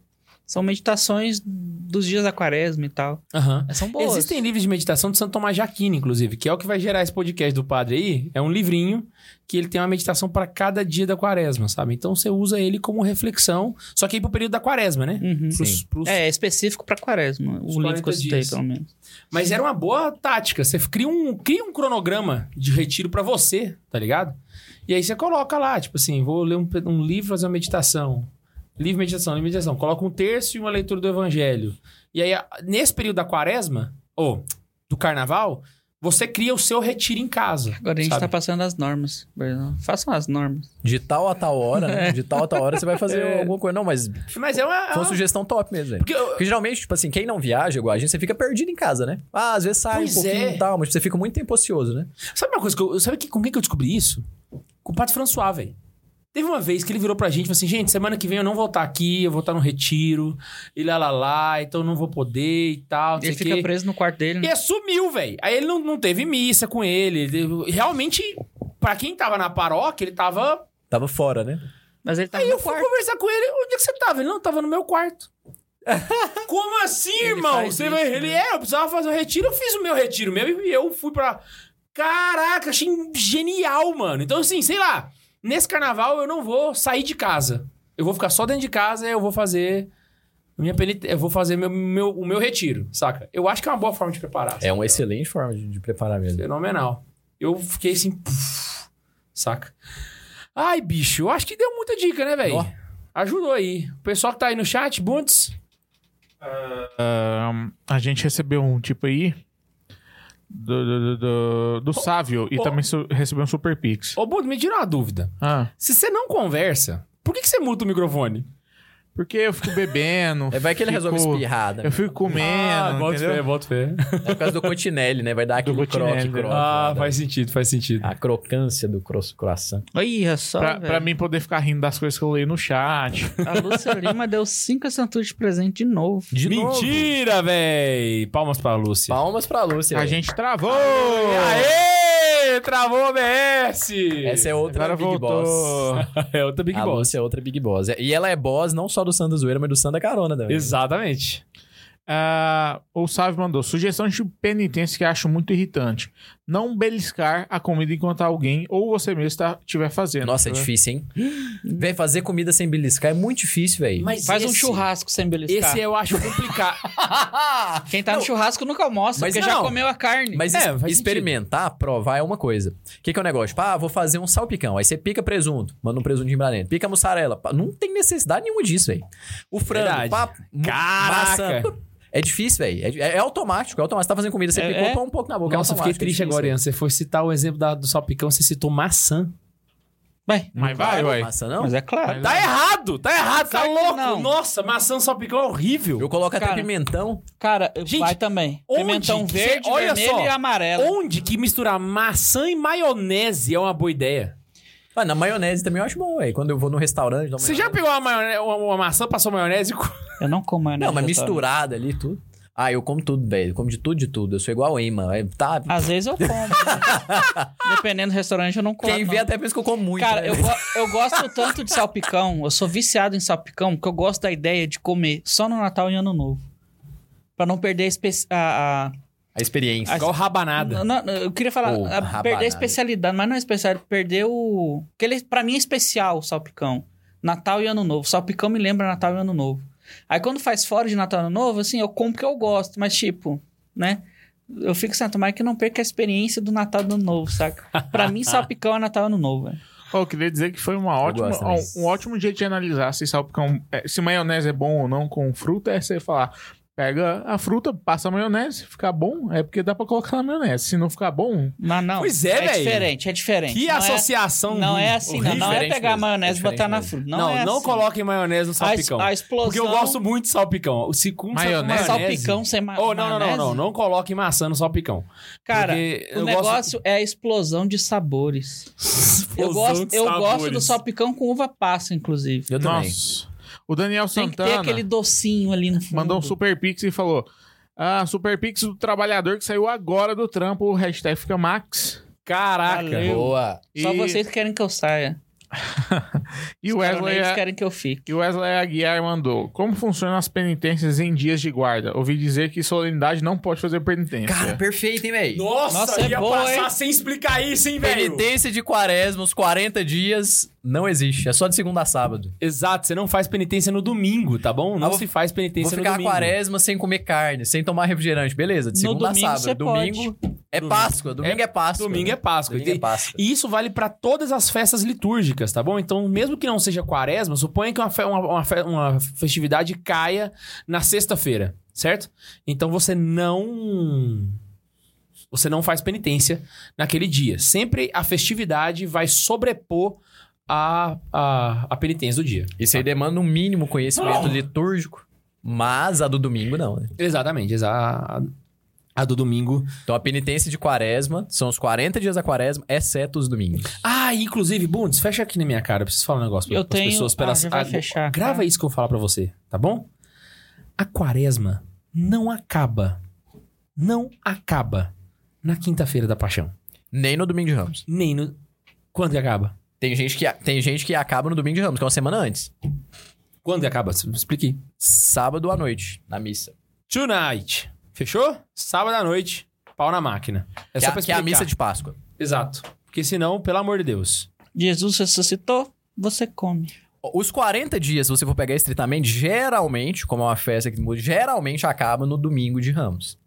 São meditações dos dias da quaresma e tal. Aham. São boas. Existem livros de meditação de Santo Tomás de Aquino, inclusive, que é o que vai gerar esse podcast do padre aí. É um livrinho que ele tem uma meditação para cada dia da quaresma, sabe? Então você usa ele como reflexão, só que aí pro período da quaresma, né? Uhum. Pros- Sim. pros- É, é específico pra quaresma. Os O livro que 40 eu citei, dias. pelo menos. Mas era uma boa tática. Você cria um, cria um cronograma de retiro para você, tá ligado? E aí você coloca lá, tipo assim, vou ler um, um livro, fazer uma meditação. Livro, meditação, livro, meditação. Coloca um terço e uma leitura do evangelho. E aí, nesse período da quaresma, ou do carnaval, você cria o seu retiro em casa. Agora a gente sabe? tá passando as normas. Façam as normas. De tal a tal hora, né? De tal a tal hora você vai fazer É. alguma coisa. Não, mas Mas é uma. é foi uma sugestão top mesmo, velho. Porque eu- Porque geralmente, tipo assim, quem não viaja igual a gente, você fica perdido em casa, né? Ah, às vezes sai Pois um pouquinho é. e tal, mas você fica muito tempo ocioso, né? Sabe uma coisa que eu. Sabe que, com quem que eu descobri isso? Com o Pato François, velho. Teve uma vez que ele virou pra gente e falou assim: gente, semana que vem eu não vou estar aqui, eu vou estar no retiro, e lá lá lá, então eu não vou poder e tal. Não Ele fica quê. preso no quarto dele. E Né? aí sumiu, velho. Aí ele não, não teve missa com ele. Ele- Realmente, pra quem tava na paróquia, ele tava. Tava fora, né? Mas ele tá Aí no eu fui quarto. conversar com ele. Onde é que você tava? Ele não tava no meu quarto. Como assim, Ele irmão? faz Você isso, vai... né? Ele é, eu precisava fazer um retiro, eu fiz o meu retiro mesmo e eu fui pra. Caraca, achei genial, mano. Então, assim, sei lá, nesse carnaval eu não vou sair de casa. Eu vou ficar só dentro de casa e eu vou fazer. Minha penit... Eu vou fazer meu, meu, o meu retiro, saca? Eu acho que é uma boa forma de preparar. É uma excelente forma de, de preparar mesmo. Fenomenal. Eu fiquei assim, puf, saca? Ai, bicho, eu acho que deu muita dica, né, velho? Ó. Ajudou aí. O pessoal que tá aí no chat, Bundes. Ahn, a gente recebeu um tipo aí do, do, do, do, Sávio e também su- recebeu um Super Pix. Ô, Bundes, me tira uma dúvida. Ah, Se você não conversa, por que, que você muta o microfone? Porque eu fico bebendo. É, vai que ele fico- resolve espirrar, né? Eu fico comendo, bota entendeu? fé, bota fé. É por causa do continelli, né? Vai dar aquele Cotinelli, croque, né? croque. Ah, faz sentido, faz sentido. A crocância do cro coração. Olha só, Pra, velho. pra mim poder ficar rindo das coisas que eu leio no chat. A Lúcia Lima deu cinco assinaturas de presente de novo. De novo. Mentira, véi! Palmas pra Lúcia. Palmas pra Lúcia. A velho. gente travou! Aê! Travou o OBS! Essa é outra Agora Big voltou. Boss. é outra Big a Boss. Lúcia é outra Big Boss. E ela é boss não só do Santa Zoeira, mas do Santa Carona também. Exatamente. Ah, o Sávio mandou sugestão de penitência que acho muito irritante. Não beliscar a comida enquanto alguém ou você mesmo tá- estiver fazendo. Nossa, é difícil, hein? Véi, fazer comida sem beliscar é muito difícil, velho. Mas Faz um esse- churrasco sem beliscar. Esse eu acho complicado. Quem tá no churrasco nunca almoça, Mas porque já não. comeu a carne. Mas É, faz sentido. experimentar, provar é uma coisa. O que, que é o negócio? Tipo, ah, vou fazer um salpicão. Aí você pica presunto, manda um presuntinho pra dentro. Pica mussarela. Não tem necessidade nenhuma disso, velho. O frango, Verdade. pá, Caraca. maçã, É difícil, velho. É, é- é automático, é automático. Você tá fazendo comida, você É, picou, é. põe um pouco na boca. é Nossa, eu fiquei é triste difícil, agora, Ian. Você foi citar o exemplo da- do salpicão, você citou maçã. Vai. Mas vai, ué. Maçã, não? Mas é claro. Tá errado, tá errado, tá louco. não. Nossa, maçã salpicão é horrível. Eu coloco até Cara, pimentão. Cara, Gente, vai também. Pimentão verde, olha vermelho só, e amarelo. Onde que misturar maçã e maionese é uma boa ideia? Mas na maionese também eu acho bom, velho. Quando eu vou no restaurante... Você já pegou uma, maionese, uma, uma maçã, passou maionese? Eu não como maionese. Não, mas misturada ali, tudo. Ah, eu como tudo, velho. Eu como de tudo, de tudo. Eu sou igual o Eman. É, Tá... Às vezes eu como. Dependendo do restaurante, eu não como. Quem não. vê até pensa que eu como muito. Cara, né? eu, go- eu gosto tanto de salpicão, eu sou viciado em salpicão, que eu gosto da ideia de comer só no Natal e Ano Novo. Pra não perder a, espe- a, a- A experiência. Igual rabanada. Não, não, eu queria falar, Ô, a- rabanada. perder a especialidade, mas não é especial, perder o. Que ele, pra mim é especial o salpicão. Natal e Ano Novo. Salpicão me lembra Natal e Ano Novo. Aí quando faz fora de Natal e Ano Novo, assim, eu como porque eu gosto, mas tipo, né? Eu fico assim, tomara que não perca a experiência do Natal e do Ano Novo, saca? Pra mim, salpicão é Natal e Ano Novo, velho. Ô, Eu queria dizer que foi uma ótima, gosto também. um, um ótimo jeito de analisar se salpicão, é, se maionese é bom ou não com fruta, é você falar, pega a fruta, passa a maionese, ficar bom, é porque dá pra colocar na maionese. Se não ficar bom, Mas não. Pois é, É velho. diferente, é diferente. Que Não é- associação Não é assim, não. Não é pegar a mesmo, maionese é e botar na fruta. Não, Não, é não assim. coloquem maionese no A, salpicão. a explosão... Porque eu gosto muito de salpicão. Se com Maionese? maionese... Salpicão sem ma Oh, não, não, não, maionese? não. Não coloquem maçã no salpicão. Cara, o eu negócio é a explosão de sabores. Eu Explosão gosto, de eu gosto do sabores. salpicão com uva passa, inclusive. Eu também. nossa. O Daniel Tem que ter Santana aquele docinho ali no fundo. mandou um super pix e falou: Ah, super pix do trabalhador que saiu agora do trampo, o hashtag fica Max. Caraca. Valeu. Boa. Só E- vocês querem que eu saia. E o Os Wesley, caroneiros é- querem que eu fique. e o Wesley Aguiar mandou: Como funcionam as penitências em dias de guarda? Ouvi dizer que solenidade não pode fazer penitência. Cara, perfeito, hein, velho? Nossa, Nossa, é ia boa, passar hein? sem explicar isso, hein, velho? Penitência de quaresma, os 40 dias, não existe. É só de segunda a sábado. Exato, você não faz penitência no domingo, tá bom? Não Ah, vou- se faz Vou penitência no ficar a domingo. quaresma sem comer carne, sem tomar refrigerante. Beleza, de segunda a domingo sábado. você Domingo é Domingo. Páscoa. Domingo é, Páscoa. Domingo é Páscoa. Domingo é E- Páscoa. E isso vale pra todas as festas litúrgicas, tá bom? Então, mesmo que não seja quaresma, suponha que uma, fe- uma- uma fe- uma festividade caia na sexta-feira, certo? Então você não. Você não faz penitência naquele dia. Sempre a festividade vai sobrepor a, a, a penitência do dia. Isso aí demanda um mínimo conhecimento litúrgico, mas a do domingo não, né? Exatamente. exa- A, a do domingo. Então a penitência de quaresma são os 40 dias da quaresma, exceto os domingos. Ah, inclusive, Bundes, fecha aqui na minha cara. Eu preciso falar um negócio pra, Eu tenho- pessoas. ah, já vai fechar, Grava tá? isso que eu vou falar pra você, tá bom? A quaresma não acaba. Não acaba na quinta-feira da paixão. Nem no domingo de Ramos. Nem no... Quando que acaba? Tem gente que, tem gente que acaba no domingo de Ramos, que é uma semana antes. Quando que acaba? Explique. Sábado à noite, na missa. Tonight. Fechou? Sábado à noite, pau na máquina. É que, só é, pra que é a explicar. missa de Páscoa. Exato. Porque senão, pelo amor de Deus. Jesus ressuscitou, você come. Os 40 dias, se você for pegar estritamente, geralmente, como é uma festa que muda, geralmente acaba no domingo de Ramos.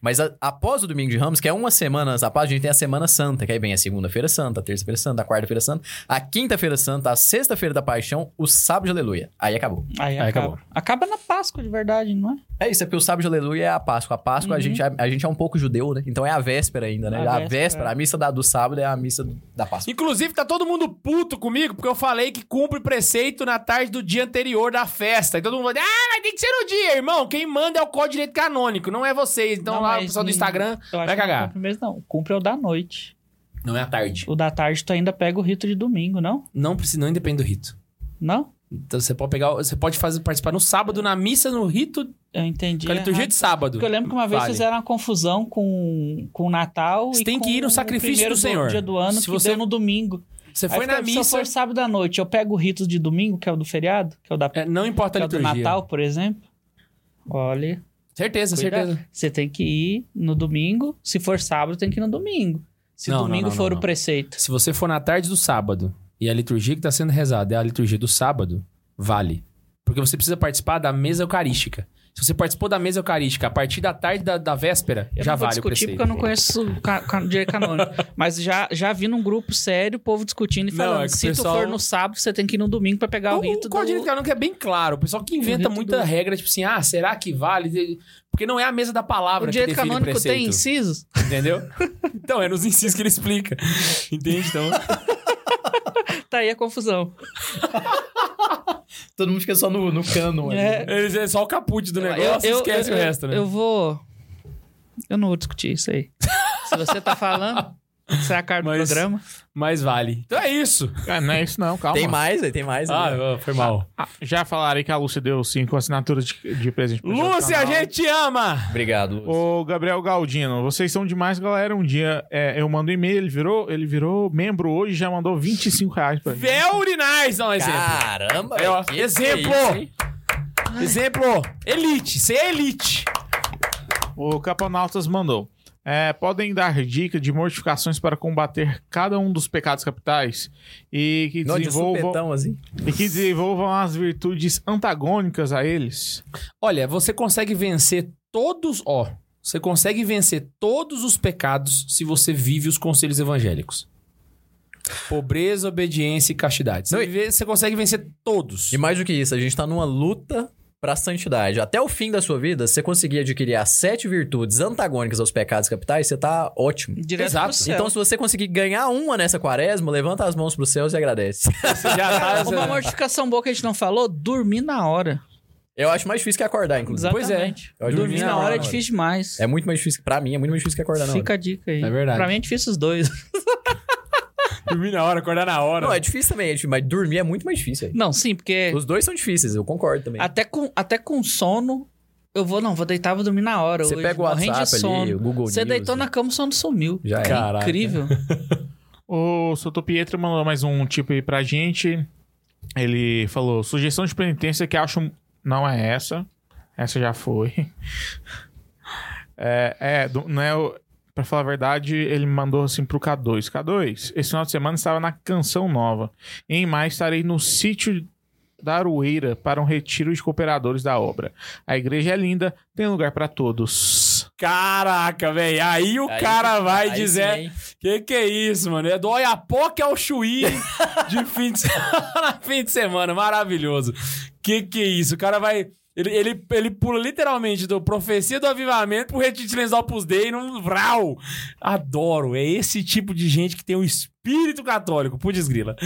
Mas a- após o domingo de Ramos, que é uma semana antes da paz, a gente tem a Semana Santa, que aí vem a segunda-feira santa, a terça-feira santa, a quarta-feira santa, a quinta-feira santa, a sexta-feira da paixão, o sábado de aleluia. Aí acabou. Aí, Aí acaba. acabou. Acaba na Páscoa, de verdade, não é? É isso, é porque o sábado de aleluia é a Páscoa. A Páscoa, a, Uhum. gente, é- a, gente é um pouco judeu, né? Então é a véspera ainda, né? A A, véspera, véspera, é. a missa da- do sábado é a missa da Páscoa. Inclusive, tá todo mundo puto comigo, porque eu falei que cumpre preceito na tarde do dia anterior da festa. E todo mundo fala, ah, mas tem que ser no dia, irmão. Quem manda é o Código Direito Canônico, não é vocês. Então Não, lá, o pessoal do não- Instagram vai que não cagar. cumpre mesmo, não. O cumpre é o da noite. Não é à tarde. O da tarde tu ainda pega o rito de domingo, não? Não precisa, não independe do rito. Não? Então você pode pegar, você pode fazer, participar no sábado, na missa, no rito, Eu entendi. com a liturgia errado. de sábado. Porque eu lembro que uma vez Vale. fizeram uma confusão com, com o Natal Você tem que ir no sacrifício do Senhor. dia do ano Se que você- no domingo. Você Aí foi na fica, Se eu missa, for sábado à noite, eu pego o rito de domingo, que é o do feriado, que é o da é, não importa a é o do liturgia. Natal, por exemplo. Olha, Certeza, Cuidado. certeza. Você tem que ir no domingo. Se for sábado, tem que ir no domingo. Se Não, domingo não, for não, o não. preceito. Se você for na tarde do sábado e a liturgia que está sendo rezada é a liturgia do sábado, vale. Porque você precisa participar da mesa eucarística. Se você participou da mesa eucarística a partir da tarde da, da véspera, Eu já não vale o preceito. porque eu não conheço o ca- ca- direito canônico. Mas já, já vi num grupo sério o povo discutindo e Não, falando: é que o se pessoal- tu for no sábado, você tem que ir no domingo pra pegar o, O, rito o código do... canônico é bem claro. O pessoal que inventa muita do- regra, tipo assim, ah, será que vale? Porque não é a mesa da O palavra que direito define o canônico preceito. tem incisos? Entendeu? então, é nos incisos que ele explica. Entende? Então, Tá aí a confusão. Todo mundo fica só no, no cano. É. eles é só o caput do negócio e esquece eu- o resto, né? Eu vou. Eu não vou discutir isso aí. Se você tá falando, isso é a cara do Mas- programa. Mas vale. Então é isso. Ah, não é isso não, calma. Tem mais, aí tem mais. Ah, né? foi mal. Ah, já falaram que a Lúcia deu cinco assinaturas de, de presente pro Lúcia, a gente te ama! Obrigado, Lúcio. Ô, Gabriel Galdino, vocês são demais, galera. Um dia é, eu mando um e-mail, ele virou, ele virou membro hoje e já mandou 25 reais pra gente. Very nice, não, exemplo. Caramba, ó, que que exemplo. é isso? Exemplo, elite, você é elite. O Caponautas mandou. É, podem dar dica de mortificações para combater cada um dos pecados capitais e que de desenvolvam, supetão, assim. e que desenvolvam as virtudes antagônicas a eles. Olha, você consegue vencer todos, ó, você consegue vencer todos os pecados se você vive os conselhos evangélicos. Pobreza, obediência e castidade. Você, Não, vive- você consegue vencer todos. E mais do que isso, a gente tá numa luta pra santidade. Até o fim da sua vida, se você conseguir adquirir as sete virtudes antagônicas aos pecados capitais, você tá ótimo. Direto Exato. pro céu. Então, se você conseguir ganhar uma nessa quaresma, levanta as mãos pros céus e agradece. Você já tá- Uma mortificação boa que a gente não falou, dormir na hora. Eu acho mais difícil que acordar, inclusive. Pois é. Exatamente. Eu acho Dormir difícil na na hora é difícil demais. É muito mais difícil. Pra mim, é muito mais difícil que acordar, não. Fica a dica aí. É verdade. Pra mim é difícil os dois. Dormir na hora, acordar na hora. Não, é difícil também, é difícil, mas dormir é muito mais difícil. aí. Não, sim, porque Os dois são difíceis, eu concordo também. até com, até com sono, eu vou, não, vou deitar, vou dormir na hora. Você pega o WhatsApp ali, o Google Você News, deitou né? na cama, o sono sumiu. Já é. Caraca. Incrível. O Soto Pietro mandou mais um tipo aí pra gente. Ele falou: sugestão de penitência que acho. Não é essa. Essa já foi. É, é não é o. Pra falar a verdade, ele me mandou assim pro K2. K2, esse final de semana estava na Canção Nova. Em maio estarei no sítio da Aroeira para um retiro de cooperadores da obra. A igreja é linda, tem lugar para todos. Caraca, velho. Aí o Aí- cara vai aí dizer. sim, que que é isso, mano? É do Oiapoque ao Chuí de fim de semana. fim de semana. Maravilhoso. Que que é isso? O cara vai. Ele, ele, ele pula literalmente do Profecia do Avivamento pro Retiro de Silêncio do Opus Dei num vral. Adoro. É esse tipo de gente que tem o espírito católico. Putz grila.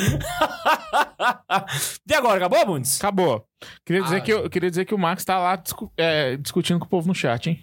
e agora, acabou, Bundes? Acabou. Queria dizer, Ah. que, eu, queria dizer que o Max tá lá discu- é, discutindo com o povo no chat, hein?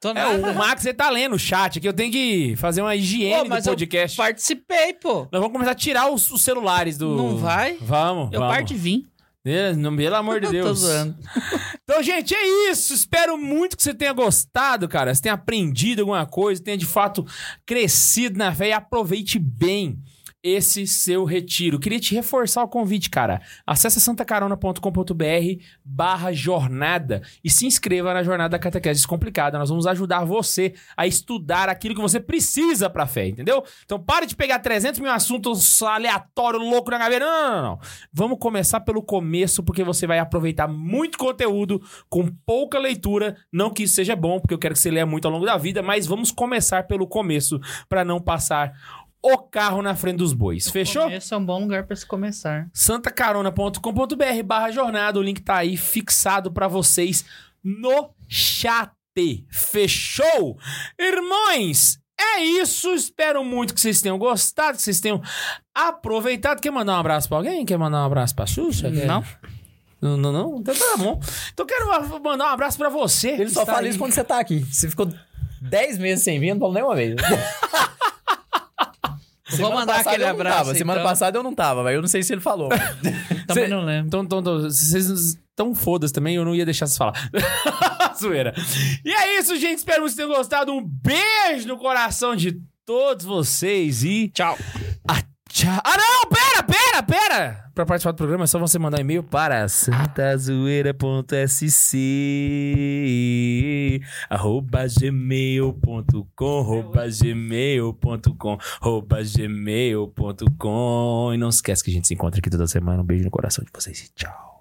Tô É, o Max, ele tá lendo o chat aqui. Eu tenho que fazer uma higiene Pô, mas do eu podcast. Participei, pô. Nós vamos começar a tirar os, os celulares do. Não vai? Vamos. Eu vamos. parto e vim. Pelo amor de Deus. Então, gente, é isso. Espero muito que você tenha gostado, cara. Você tenha aprendido alguma coisa, tenha de fato crescido na fé e aproveite bem esse seu retiro. Queria te reforçar o convite, cara. Acesse santacarona.com.br barra jornada e se inscreva na Jornada da Catequese Descomplicada. Nós vamos ajudar você a estudar aquilo que você precisa pra fé, entendeu? Então pare de pegar 300 mil assuntos aleatórios, louco na. Não, não, não, não. Vamos começar pelo começo, porque você vai aproveitar muito conteúdo com pouca leitura. Não que isso seja bom, porque eu quero que você leia muito ao longo da vida, mas vamos começar pelo começo para não passar o carro na frente dos bois. Fechou? Esse é um bom lugar pra se começar. santacarona.com.br barra jornada. O link tá aí fixado pra vocês no chat. Fechou? Irmãos, é isso. Espero muito que vocês tenham gostado, que vocês tenham aproveitado. Quer mandar um abraço pra alguém? Quer mandar um abraço pra Xuxa? Quer- Não. Não, não, não? Então tá bom. Então quero mandar um abraço pra você. Ele só fala aí. isso quando você tá aqui. Você ficou 10 meses sem vir, não falou nenhuma vez. Vou mandar aquele abraço. Tava. Semana então. passada eu não tava, mas eu não sei se ele falou. Também Cê- não lembro. Então, então, então, vocês estão fodas também, eu não ia deixar vocês falar. Zoeira. E é isso, gente. Espero que vocês tenham gostado. Um beijo no coração de todos vocês e. Tchau. Ah, tchau. Ah, não! Pera, pera, pera! Pra participar do programa é só você mandar um e-mail para santazoeira.sc arroba gmail.com arroba gmail.com arroba gmail.com e não esquece que a gente se encontra aqui toda semana. Um beijo no coração de vocês e tchau.